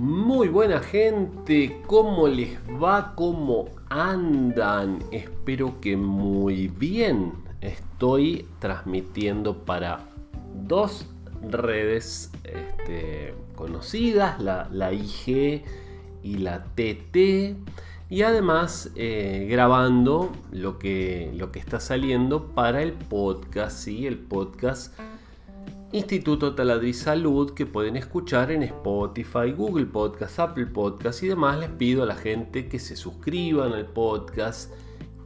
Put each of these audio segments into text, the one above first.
Muy buena gente, ¿cómo les va? ¿Cómo andan? Espero que muy bien. Estoy transmitiendo para dos redes este, conocidas, la, la, IG y la TT. Y además eh, grabando lo que, lo que está saliendo para el podcast, ¿sí? El podcast Instituto Taladri Salud que pueden escuchar en Spotify, Google Podcast, Apple Podcast y demás. Les pido a la gente que se suscriban al podcast,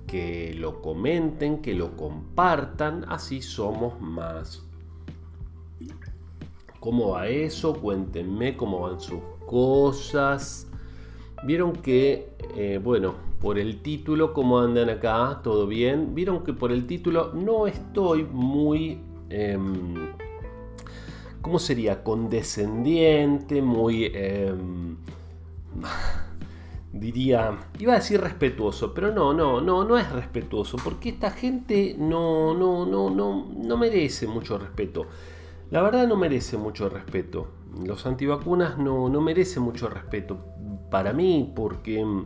que lo comenten, que lo compartan, así somos más. ¿Cómo va eso? Cuéntenme cómo van sus cosas. Vieron que, eh, bueno, por el título, ¿cómo andan acá? ¿Todo bien? Vieron que por el título no estoy muy... Em, ¿cómo sería? Condescendiente, muy... Em, diría, iba a decir respetuoso, pero no, no, no, no es respetuoso, porque esta gente no, no, no, no, no merece mucho respeto. La verdad no merece mucho respeto. Los antivacunas no, no merecen mucho respeto para mí, porque em,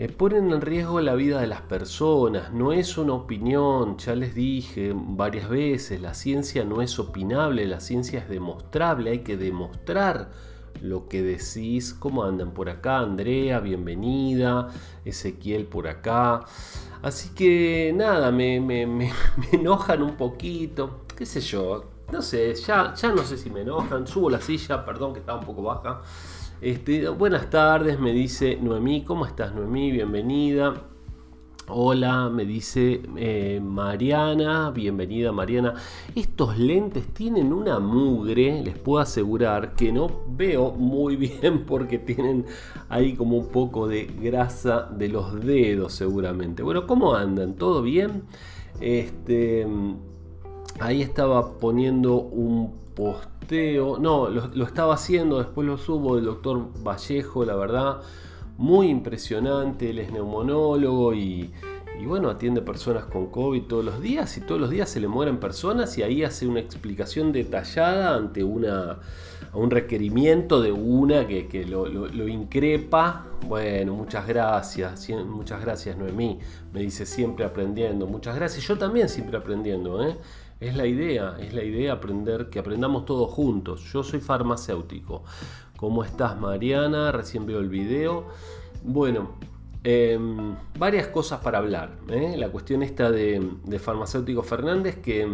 eh, ponen en riesgo la vida de las personas, no es una opinión, ya les dije varias veces, la ciencia no es opinable, la ciencia es demostrable, hay que demostrar lo que decís, cómo andan por acá, Andrea, bienvenida, Ezequiel por acá. Así que nada, me, me, me, enojan un poquito, qué sé yo, no sé, ya, ya no sé si me enojan, subo la silla, perdón que estaba un poco baja. Este, buenas tardes, me dice Noemí. ¿Cómo estás, Noemí? Bienvenida. Hola, me dice eh, Mariana. Bienvenida, Mariana. Estos lentes tienen una mugre, les puedo asegurar que no veo muy bien porque tienen ahí como un poco de grasa de los dedos, seguramente. Bueno, ¿cómo andan? ¿Todo bien? Este, ahí estaba poniendo un post no, lo, estaba haciendo, después lo subo, el doctor Vallejo, la verdad, muy impresionante, él es neumonólogo y, bueno, atiende personas con COVID todos los días y todos los días se le mueren personas y ahí hace una explicación detallada ante una, un requerimiento de una que, lo, increpa. Bueno, muchas gracias, muchas gracias Noemí, me dice siempre aprendiendo, muchas gracias, yo también siempre aprendiendo, ¿eh? Es la idea, es la idea aprender, que aprendamos todos juntos. Yo soy farmacéutico. ¿Cómo estás Mariana? Recién veo el video. Bueno, em, varias cosas para hablar. ¿eh? La cuestión esta de, farmacéutico Fernández que,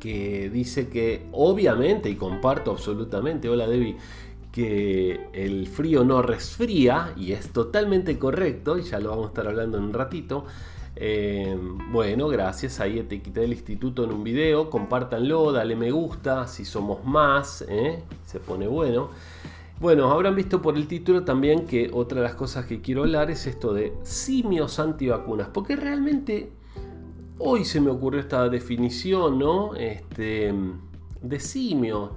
que dice que obviamente, y comparto absolutamente, hola Debbie, que el frío no resfría, y es totalmente correcto, y ya lo vamos a estar hablando en un ratito, eh, bueno, gracias. Ahí te quité el instituto en un video. Compártanlo, dale me gusta. Si somos más, ¿eh? se pone bueno. Bueno, habrán visto por el título también que otra de las cosas que quiero hablar es esto de simios antivacunas. Porque realmente hoy se me ocurrió esta definición, ¿no? Este, de simio.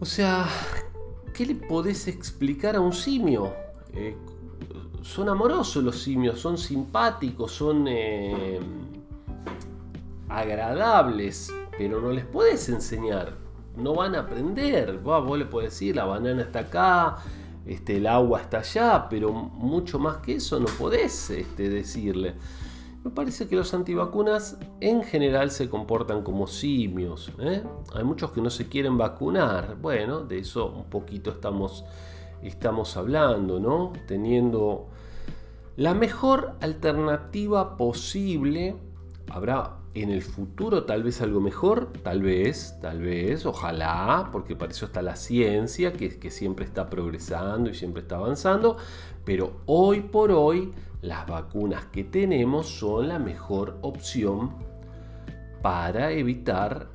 O sea, ¿qué le podés explicar a un simio? Eh, son amorosos los simios, son simpáticos, son eh, agradables, pero no les puedes enseñar, no van a aprender. Vos, le puedes decir, la banana está acá, este, el agua está allá, pero mucho más que eso no podés este, decirle. Me parece que los antivacunas en general se comportan como simios. ¿eh? Hay muchos que no se quieren vacunar. Bueno, de eso un poquito estamos, estamos hablando, ¿no? Teniendo la mejor alternativa posible, habrá en el futuro tal vez algo mejor, tal vez, tal vez, ojalá, porque para eso está la ciencia, que, que siempre está progresando y siempre está avanzando, pero hoy por hoy las vacunas que tenemos son la mejor opción para evitar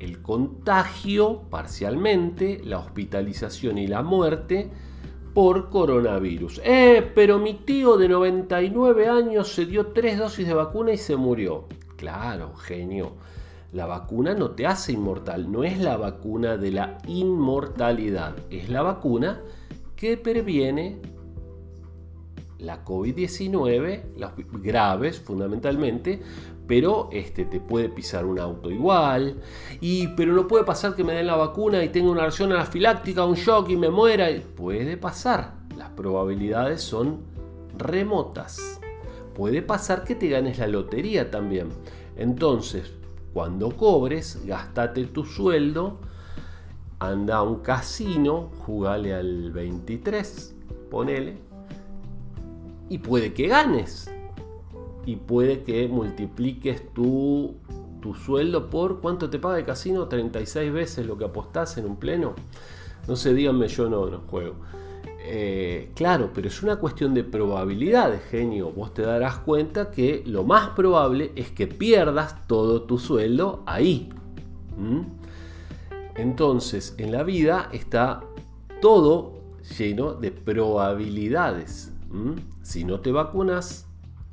el contagio parcialmente, la hospitalización y la muerte por coronavirus. Eh, pero mi tío de 99 años se dio tres dosis de vacuna y se murió. Claro, genio. La vacuna no te hace inmortal, no es la vacuna de la inmortalidad, es la vacuna que previene la COVID-19, las graves fundamentalmente, pero este, te puede pisar un auto igual, y, pero no puede pasar que me den la vacuna y tenga una reacción anafiláctica, un shock y me muera. Puede pasar, las probabilidades son remotas. Puede pasar que te ganes la lotería también. Entonces, cuando cobres, gastate tu sueldo, anda a un casino, jugale al 23, ponele, y puede que ganes. Y puede que multipliques tu, tu sueldo por cuánto te paga el casino, 36 veces lo que apostás en un pleno. No sé, díganme, yo no, no juego. Eh, claro, pero es una cuestión de probabilidad, genio. Vos te darás cuenta que lo más probable es que pierdas todo tu sueldo ahí. Entonces, en la vida está todo lleno de probabilidades. Si no te vacunas,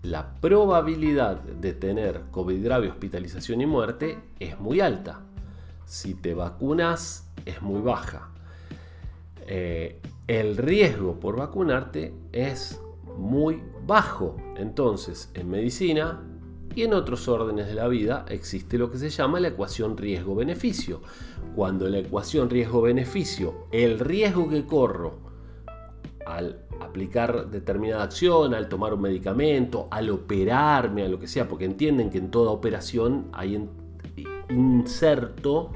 la probabilidad de tener COVID grave, hospitalización y muerte es muy alta. Si te vacunas, es muy baja. Eh, el riesgo por vacunarte es muy bajo. Entonces, en medicina y en otros órdenes de la vida existe lo que se llama la ecuación riesgo-beneficio. Cuando la ecuación riesgo-beneficio, el riesgo que corro al aplicar determinada acción, al tomar un medicamento, al operarme, a lo que sea, porque entienden que en toda operación hay inserto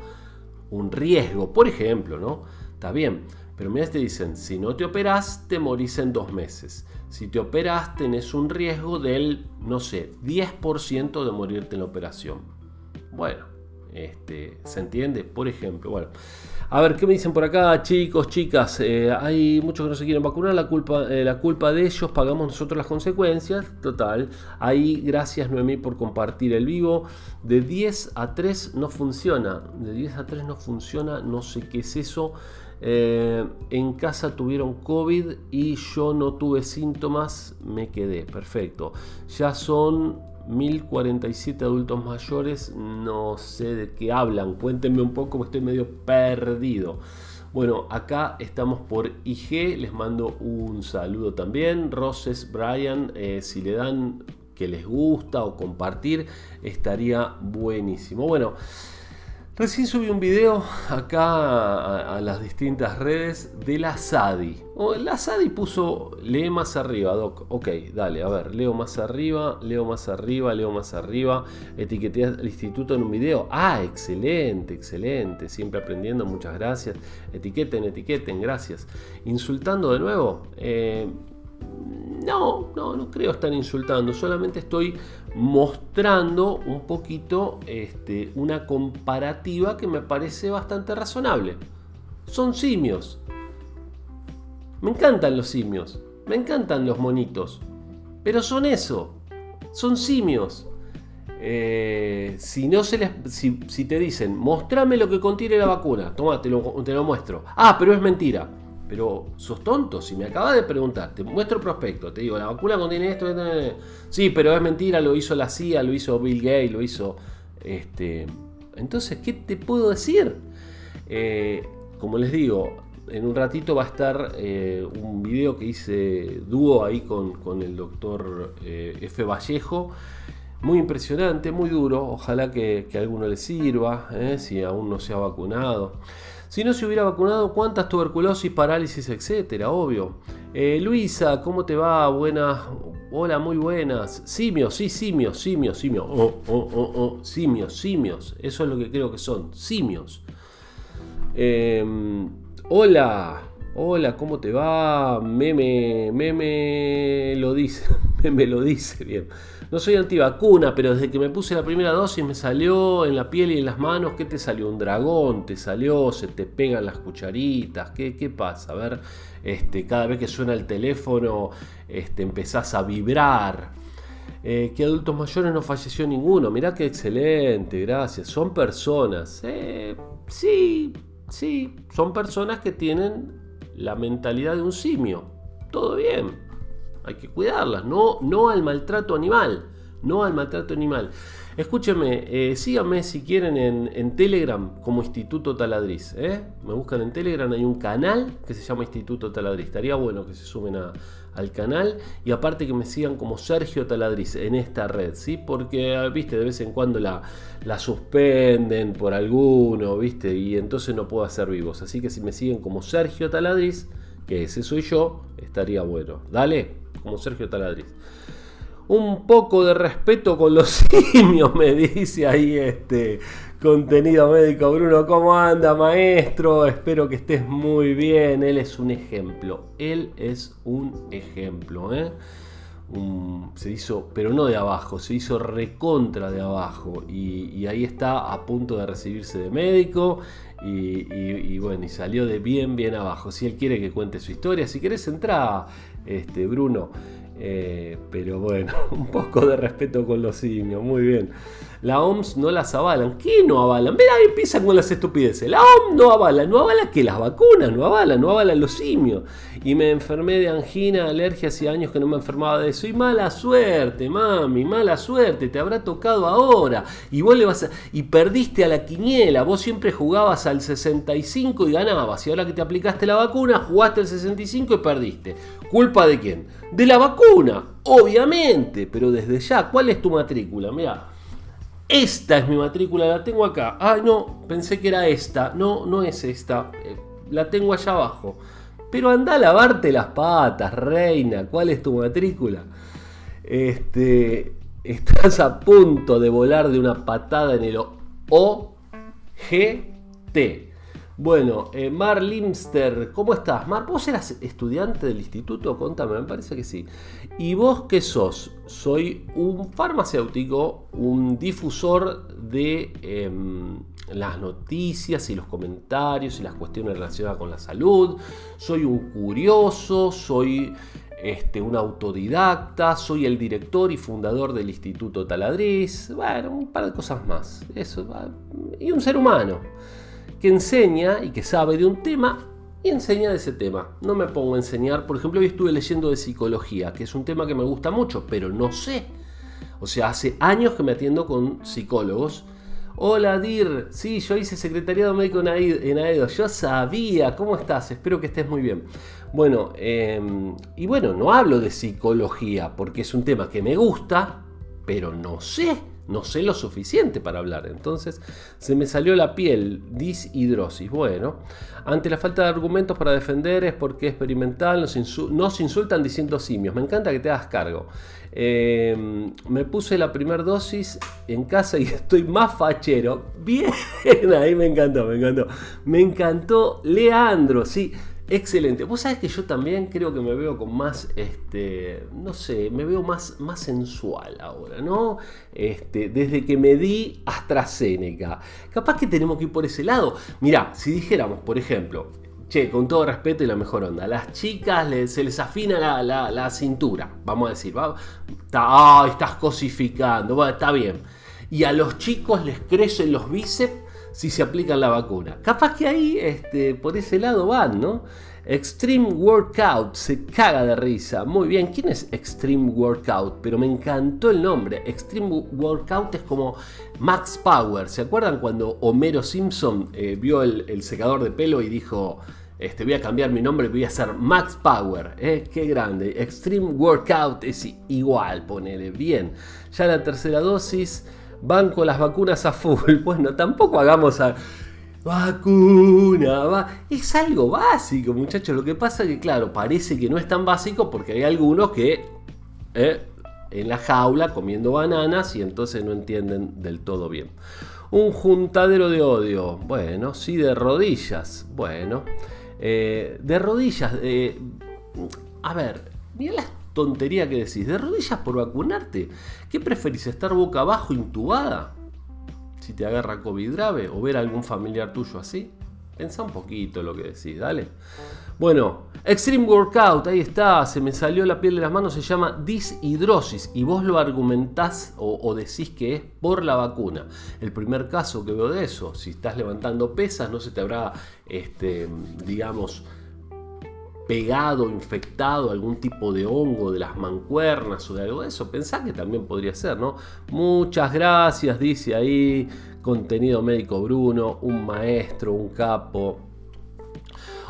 un riesgo, por ejemplo, ¿no? Está bien, pero mira, te dicen, si no te operas, te morís en dos meses. Si te operas, tenés un riesgo del, no sé, 10% de morirte en la operación. Bueno, este, ¿se entiende? Por ejemplo, bueno. A ver, ¿qué me dicen por acá, chicos, chicas? Eh, hay muchos que no se quieren vacunar, la culpa, eh, la culpa de ellos, pagamos nosotros las consecuencias. Total. Ahí, gracias Noemí por compartir el vivo. De 10 a 3 no funciona. De 10 a 3 no funciona, no sé qué es eso. Eh, en casa tuvieron COVID y yo no tuve síntomas, me quedé. Perfecto. Ya son 1047 adultos mayores, no sé de qué hablan. Cuéntenme un poco, estoy medio perdido. Bueno, acá estamos por IG, les mando un saludo también. Roses, Brian, eh, si le dan que les gusta o compartir, estaría buenísimo. Bueno. Recién subí un video acá a, las distintas redes de la SADI. la SADI puso, lee más arriba, Doc. Ok, dale, a ver, leo más arriba, leo más arriba, leo más arriba. Etiqueté al instituto en un video. Ah, excelente, excelente. Siempre aprendiendo, muchas gracias. Etiqueten, etiqueten, gracias. Insultando de nuevo. Eh, no, no, no creo estar insultando, solamente estoy mostrando un poquito este, una comparativa que me parece bastante razonable. Son simios. Me encantan los simios, me encantan los monitos, pero son eso, son simios. Eh, si, no se les, si, te dicen, mostrame lo que contiene la vacuna, toma, te lo muestro. Ah, pero es mentira. Pero sos tonto, si me acabas de preguntar, te muestro el prospecto, te digo, la vacuna contiene esto, sí, pero es mentira, lo hizo la CIA, lo hizo Bill Gates, lo hizo... Este... Entonces, ¿qué te puedo decir? Eh, como les digo, en un ratito va a estar eh, un video que hice dúo ahí con, el doctor eh, F. Vallejo. Muy impresionante, muy duro. Ojalá que, que a alguno le sirva, si aún no se ha vacunado. Si no se hubiera vacunado, ¿cuántas tuberculosis, parálisis, etcétera? Obvio. Eh, Luisa, ¿cómo te va? Buenas. Hola, muy buenas. Simios, sí, simios, simios, simios. Oh, oh, oh, oh. Simios, simios. Eso es lo que creo que son. Simios. Em, hola. Hola, ¿cómo te va? Meme, meme lo dice. Meme lo dice, bien. No soy antivacuna, pero desde que me puse la primera dosis me salió en la piel y en las manos. ¿Qué te salió? ¿Un dragón? ¿Te salió? ¿Se te pegan las cucharitas? ¿Qué, qué pasa? A ver, este, cada vez que suena el teléfono este, empezás a vibrar. Eh, que adultos mayores no falleció ninguno. Mirá qué excelente, gracias. Son personas. Eh, sí, sí, son personas que tienen la mentalidad de un simio. Todo bien hay que cuidarlas, no, no al maltrato animal. no al maltrato animal. Escúcheme, eh, síganme si quieren en, Telegram como Instituto Taladriz. ¿eh? Me buscan en Telegram, hay un canal que se llama Instituto Taladriz. Estaría bueno que se sumen al canal y aparte que me sigan como Sergio Taladriz en esta red, ¿sí? Porque, ah, viste, de vez en cuando la, la suspenden por alguno, viste, y entonces no puedo hacer vivos. Así que si me siguen como Sergio Taladriz, que ese soy yo, estaría bueno. Dale, como Sergio Taladriz un poco de respeto con los simios, me dice ahí este contenido médico. Bruno, ¿cómo anda, maestro? Espero que estés muy bien. Él es un ejemplo. Él es un ejemplo, ¿eh? se hizo, pero no de abajo, se hizo recontra de abajo. Y, ahí está a punto de recibirse de médico. Y, bueno, y salió de bien, bien abajo. Si él quiere que cuente su historia, si querés entrar, este, Bruno. Eh, pero bueno, un poco de respeto con los simios, muy bien. La OMS no las avalan. ¿Qué no avalan? Ahí empiezan con las estupideces. La OMS no avala, no avala que las vacunas, no avala, no avalan los simios. Y me enfermé de angina, alergia, hace años que no me enfermaba de eso. Y mala suerte, mami, mala suerte, te habrá tocado ahora. Y vos le vas a... Y perdiste a la quiniela, vos siempre jugabas al 65 y ganabas. Y ahora que te aplicaste la vacuna, jugaste al 65 y perdiste. ¿Culpa de quién? De la vacuna, obviamente. Pero desde ya, ¿cuál es tu matrícula? Mira. Esta es mi matrícula, la tengo acá. Ah, no, pensé que era esta. No, no es esta. Eh, la tengo allá abajo. Pero anda a lavarte las patas, reina. ¿Cuál es tu matrícula? Este, estás a punto de volar de una patada en el OGT. Bueno, eh, Mar Limster, ¿cómo estás? Mar, ¿vos eras estudiante del instituto? Contame, me parece que sí. ¿Y vos qué sos? Soy un farmacéutico, un difusor de em, las noticias y los comentarios y las cuestiones relacionadas con la salud. Soy un curioso, soy este, un autodidacta, soy el director y fundador del Instituto Taladriz. Bueno, un par de cosas más. Eso, y un ser humano que enseña y que sabe de un tema y enseña de ese tema. No me pongo a enseñar, por ejemplo, hoy estuve leyendo de psicología, que es un tema que me gusta mucho, pero no sé. O sea, hace años que me atiendo con psicólogos. Hola Dir, sí, yo hice secretariado médico en AEDO, yo sabía, ¿cómo estás? Espero que estés muy bien. Bueno, em, y bueno, no hablo de psicología porque es un tema que me gusta, pero no sé no sé lo suficiente para hablar. Entonces se me salió la piel, dishidrosis. Bueno, ante la falta de argumentos para defender es porque experimental, nos, insultan diciendo simios. Me encanta que te hagas cargo. Eh, me puse la primera dosis en casa y estoy más fachero. Bien, ahí me encantó, me encantó. Me encantó Leandro, sí. Excelente. Vos sabés que yo también creo que me veo con más, este, no sé, me veo más, más sensual ahora, ¿no? Este, desde que me di AstraZeneca. Capaz que tenemos que ir por ese lado. Mirá, si dijéramos, por ejemplo, che, con todo respeto y la mejor onda, las chicas se les afina la, cintura, vamos a decir, ¿va? Está, estás cosificando, bueno, está bien. Y a los chicos les crecen los bíceps si se aplican la vacuna. Capaz que ahí, este, por ese lado van, ¿no? Extreme Workout, se caga de risa. Muy bien, ¿quién es Extreme Workout? Pero me encantó el nombre. Extreme Workout es como Max Power. ¿Se acuerdan cuando Homero Simpson eh, vio el, secador de pelo y dijo, este, voy a cambiar mi nombre, voy a ser Max Power? ¿eh? Qué grande. Extreme Workout es igual, ponele bien. Ya la tercera dosis van con las vacunas a full. Bueno, tampoco hagamos a... Vacuna, va. Es algo básico, muchachos. Lo que pasa es que, claro, parece que no es tan básico porque hay algunos que eh, en la jaula comiendo bananas y entonces no entienden del todo bien. Un juntadero de odio. Bueno, sí, de rodillas. Bueno, eh, de rodillas. Eh, a ver, mira las tontería que decís, de rodillas por vacunarte. ¿Qué preferís, estar boca abajo intubada? Si te agarra COVID grave o ver a algún familiar tuyo así. Pensa un poquito lo que decís, dale. Bueno, Extreme Workout, ahí está, se me salió la piel de las manos, se llama dishidrosis y vos lo argumentás o, o, decís que es por la vacuna. El primer caso que veo de eso, si estás levantando pesas, no se te habrá, este, digamos, pegado, infectado, algún tipo de hongo de las mancuernas o de algo de eso. Pensá que también podría ser, ¿no? Muchas gracias, dice ahí, contenido médico Bruno, un maestro, un capo.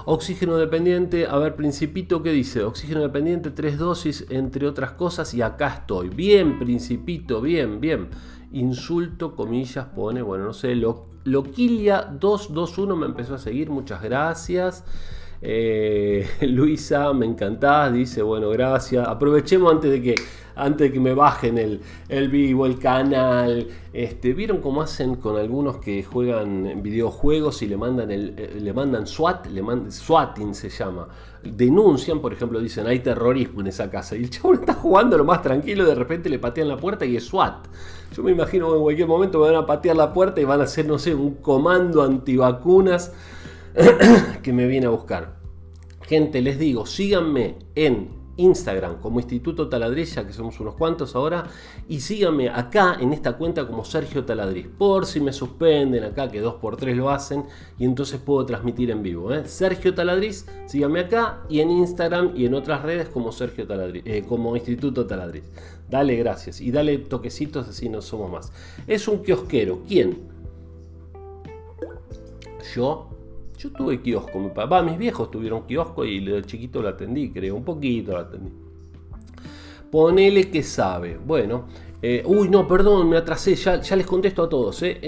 Oxígeno dependiente, a ver, Principito, ¿qué dice? Oxígeno dependiente, tres dosis, entre otras cosas, y acá estoy. Bien, Principito, bien, bien. Insulto, comillas, pone, bueno, no sé, lo, Loquilia221 me empezó a seguir, muchas gracias. Eh, Luisa, me encantás, dice, bueno, gracias. Aprovechemos antes de que, antes de que me bajen el, el vivo, el canal. Este, ¿Vieron cómo hacen con algunos que juegan videojuegos y le mandan, el, eh, le mandan SWAT? Le mandan, SWATing se llama. Denuncian, por ejemplo, dicen, hay terrorismo en esa casa. Y el chabón está jugando lo más tranquilo, de repente le patean la puerta y es SWAT. Yo me imagino que en cualquier momento me van a patear la puerta y van a hacer, no sé, un comando antivacunas que me viene a buscar. Gente, les digo, síganme en Instagram como Instituto Taladrilla, que somos unos cuantos ahora, y síganme acá en esta cuenta como Sergio Taladriz, por si me suspenden acá, que dos por tres lo hacen, y entonces puedo transmitir en vivo. ¿eh? Sergio Taladriz, síganme acá, y en Instagram y en otras redes como Sergio Taladriz, eh, como Instituto Taladriz. Dale gracias y dale toquecitos así no somos más. Es un kiosquero. ¿Quién? Yo yo tuve kiosco, mi papá, mis viejos tuvieron kiosco y de chiquito lo atendí, creo, un poquito lo atendí. Ponele que sabe. Bueno, eh, uy, no, perdón, me atrasé, ya, ya les contesto a todos. Eh.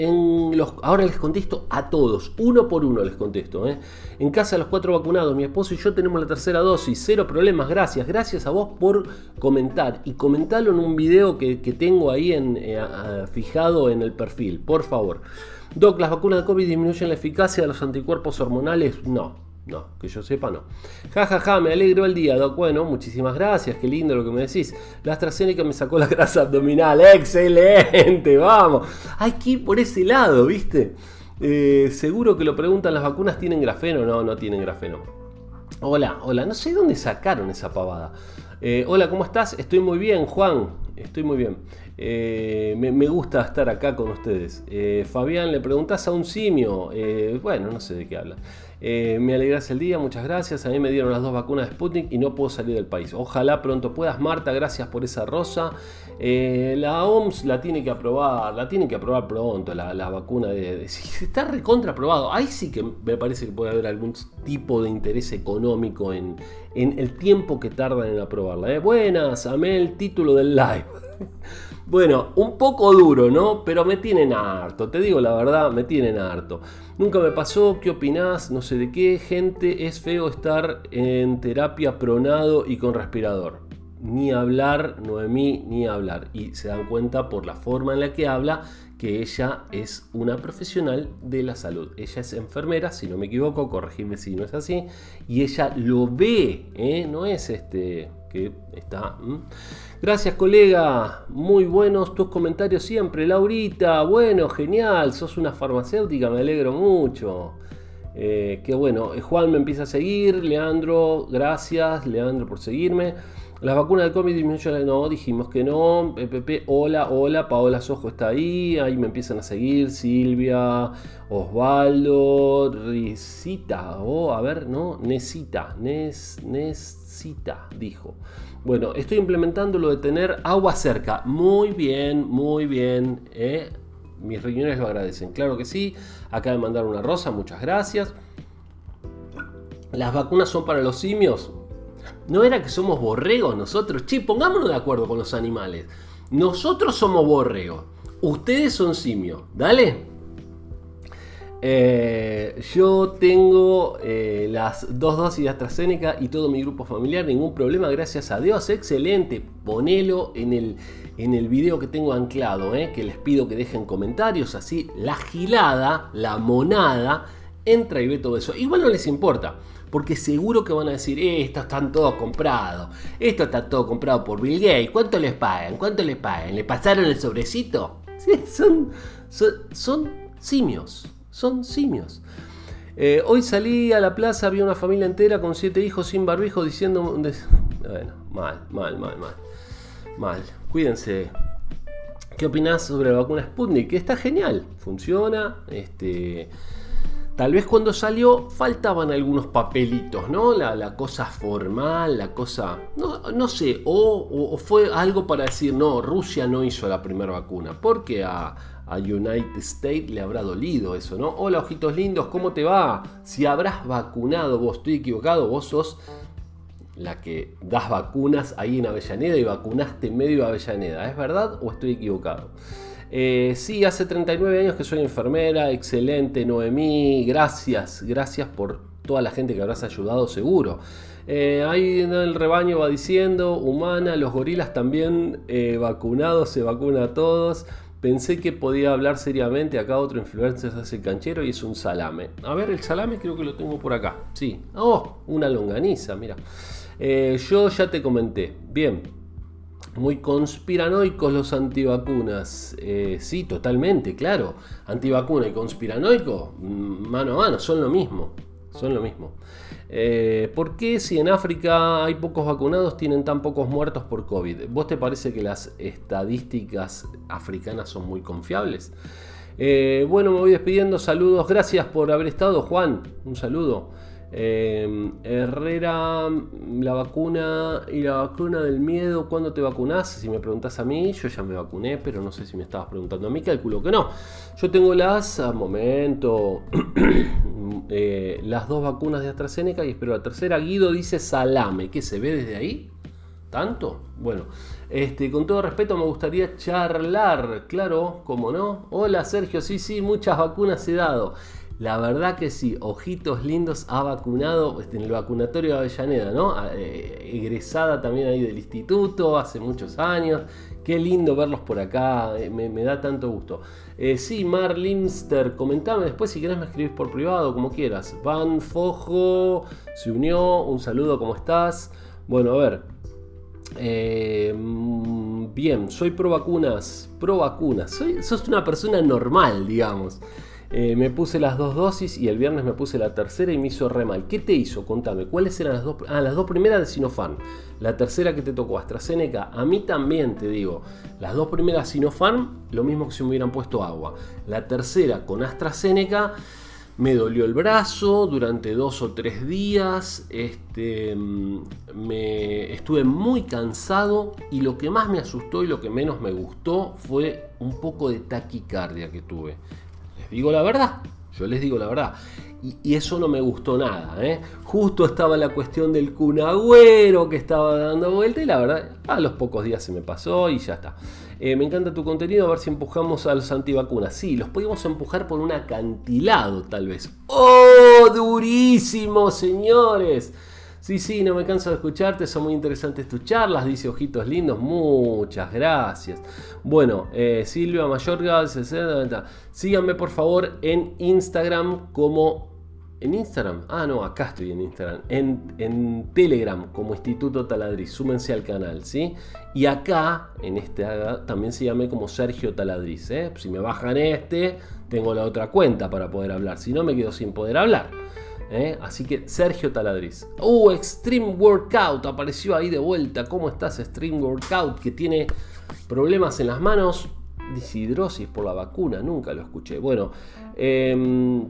Ahora les contesto a todos, uno por uno les contesto. Eh. En casa los cuatro vacunados, mi esposo y yo tenemos la tercera dosis, cero problemas, gracias. Gracias a vos por comentar y comentarlo en un video que, tengo ahí en, fijado en el perfil, por favor. Doc, ¿las vacunas de COVID disminuyen la eficacia de los anticuerpos hormonales? No, no, que yo sepa no. Ja, ja, ja, me alegro el día, Doc. Bueno, muchísimas gracias, qué lindo lo que me decís. La AstraZeneca me sacó la grasa abdominal, excelente, vamos. Hay que ir por ese lado, ¿viste? Eh, seguro que lo preguntan, ¿las vacunas tienen grafeno? No, no tienen grafeno. Hola, hola, no sé dónde sacaron esa pavada. Eh, hola, ¿cómo estás? Estoy muy bien, Juan. Estoy muy bien. Eh, me, gusta estar acá con ustedes. Eh, Fabián, le preguntas a un simio. Eh, bueno, no sé de qué habla. me alegras el día, muchas gracias. A mí me dieron las dos vacunas de Sputnik y no puedo salir del país. Ojalá pronto puedas. Marta, gracias por esa rosa. la OMS la tiene que aprobar, la tiene que aprobar pronto, la, vacuna de, Está recontra aprobado. Ahí sí que me parece que puede haber algún tipo de interés económico en, en el tiempo que tardan en aprobarla. Buenas, amé el título del live. Bueno, un poco duro, ¿no? Pero me tienen harto, te digo la verdad, me tienen harto. Nunca me pasó, ¿qué opinás? No sé de qué, gente, es feo estar en terapia pronado y con respirador. Ni hablar, Noemí, ni hablar. Y se dan cuenta por la forma en la que habla que ella es una profesional de la salud. Ella es enfermera, si no me equivoco, corregime si no es así. Y ella lo ve, ¿eh? No es este que está... Gracias colega, muy buenos tus comentarios siempre. Laurita, bueno, genial, sos una farmacéutica, me alegro mucho. Eh, qué bueno, eh, Juan me empieza a seguir, Leandro, gracias, Leandro por seguirme. Las vacunas de COVID disminuyen, no, dijimos que no. Pepe, hola, hola, Paola Sojo está ahí, ahí me empiezan a seguir, Silvia, Osvaldo, Risita, oh, a ver, no, Nesita, Nes, Nesita, dijo. Bueno, estoy implementando lo de tener agua cerca. Muy bien, muy bien. ¿eh? Mis riñones lo agradecen. Claro que sí. Acaba de mandar una rosa, muchas gracias. Las vacunas son para los simios. ¿No era que somos borregos nosotros? Che, pongámonos de acuerdo con los animales. Nosotros somos borregos. Ustedes son simios. Dale. Eh, yo tengo eh, las dos dosis de AstraZeneca y todo mi grupo familiar, ningún problema, gracias a Dios, excelente. Ponelo en el, en el video que tengo anclado, eh, que les pido que dejen comentarios, así la gilada, la monada, entra y ve todo eso. Igual no les importa, porque seguro que van a decir, esto están todos comprados, esto está todo comprado por Bill Gates, ¿cuánto les pagan? ¿Cuánto les pagan? ¿Le pasaron el sobrecito? Sí, son, son simios son simios. Eh, hoy salí a la plaza, vi una familia entera con siete hijos sin barbijo diciendo... Bueno, mal, mal, mal, mal. Mal. Cuídense. ¿Qué opinás sobre la vacuna Sputnik? Está genial, funciona. Este, Tal vez cuando salió faltaban algunos papelitos, ¿no? La, cosa formal, la cosa... No, sé, o, fue algo para decir, no, Rusia no hizo la primera vacuna, porque a, a United States le habrá dolido eso, ¿no? Hola, ojitos lindos, ¿cómo te va? Si habrás vacunado, vos estoy equivocado, vos sos la que das vacunas ahí en Avellaneda y vacunaste medio Avellaneda, ¿es verdad o estoy equivocado? Eh, sí, hace 39 años que soy enfermera, excelente Noemí, gracias, gracias por toda la gente que habrás ayudado seguro. Eh, ahí en el rebaño va diciendo, humana, los gorilas también eh, vacunados, se vacuna a todos. Pensé que podía hablar seriamente, acá otro influencer hace el canchero y es un salame. A ver, el salame creo que lo tengo por acá. Sí. Oh, una longaniza, mira. yo ya te comenté. Bien, muy conspiranoicos los antivacunas. Eh, sí, totalmente, claro. Antivacuna y conspiranoico, mm, mano a mano, son lo mismo. Son lo mismo. Eh, ¿Por qué si en África hay pocos vacunados tienen tan pocos muertos por COVID? ¿Vos te parece que las estadísticas africanas son muy confiables? Eh, bueno, me voy despidiendo. Saludos. Gracias por haber estado, Juan. Un saludo. Eh, Herrera, la vacuna y la vacuna del miedo, ¿cuándo te vacunás? Si me preguntas a mí, yo ya me vacuné, pero no sé si me estabas preguntando a mí, calculo que no. Yo tengo las, momento, eh, las dos vacunas de AstraZeneca y espero la tercera. Guido dice salame, ¿qué se ve desde ahí? ¿Tanto? Bueno, este, con todo respeto me gustaría charlar, claro, como no. Hola Sergio, sí, sí, muchas vacunas he dado. La verdad que sí, Ojitos Lindos ha vacunado este, en el vacunatorio de Avellaneda, ¿no? Eh, egresada también ahí del instituto hace muchos años. Qué lindo verlos por acá, eh, me, da tanto gusto. Eh, sí, Mar Limster, comentame después si querés me escribís por privado, como quieras. Van Fojo se unió, un saludo, ¿cómo estás? Bueno, a ver. Mm, bien, soy pro vacunas, pro vacunas. Soy, sos una persona normal, digamos. Eh, me puse las dos dosis y el viernes me puse la tercera y me hizo re mal. ¿Qué te hizo? Contame, ¿cuáles eran las dos? Ah, las dos primeras de Sinopharm. La tercera que te tocó, AstraZeneca. A mí también te digo, las dos primeras Sinopharm, lo mismo que si me hubieran puesto agua. La tercera con AstraZeneca. Me dolió el brazo durante dos o tres días, este, mm, me estuve muy cansado y lo que más me asustó y lo que menos me gustó fue un poco de taquicardia que tuve digo la verdad. Yo les digo la verdad. Y, eso no me gustó nada. ¿eh? Justo estaba la cuestión del cunagüero que estaba dando vuelta y la verdad, a los pocos días se me pasó y ya está. Eh, me encanta tu contenido, a ver si empujamos a los antivacunas. Sí, los podemos empujar por un acantilado tal vez. ¡Oh, durísimo, señores! Sí, sí, no me canso de escucharte, son muy interesantes tus charlas, dice Ojitos Lindos, muchas gracias. Bueno, eh, Silvia Mayorga, síganme por favor en Instagram como... ¿En Instagram? Ah, no, acá estoy en Instagram. En, Telegram como Instituto Taladriz, súmense al canal, ¿sí? Y acá, en este también síganme como Sergio Taladriz, ¿eh? Si me bajan este, tengo la otra cuenta para poder hablar, si no me quedo sin poder hablar. ¿Eh? Así que Sergio Taladriz. Uh, Extreme Workout apareció ahí de vuelta. ¿Cómo estás, Extreme Workout? Que tiene problemas en las manos. Deshidrosis por la vacuna, nunca lo escuché. Bueno, em,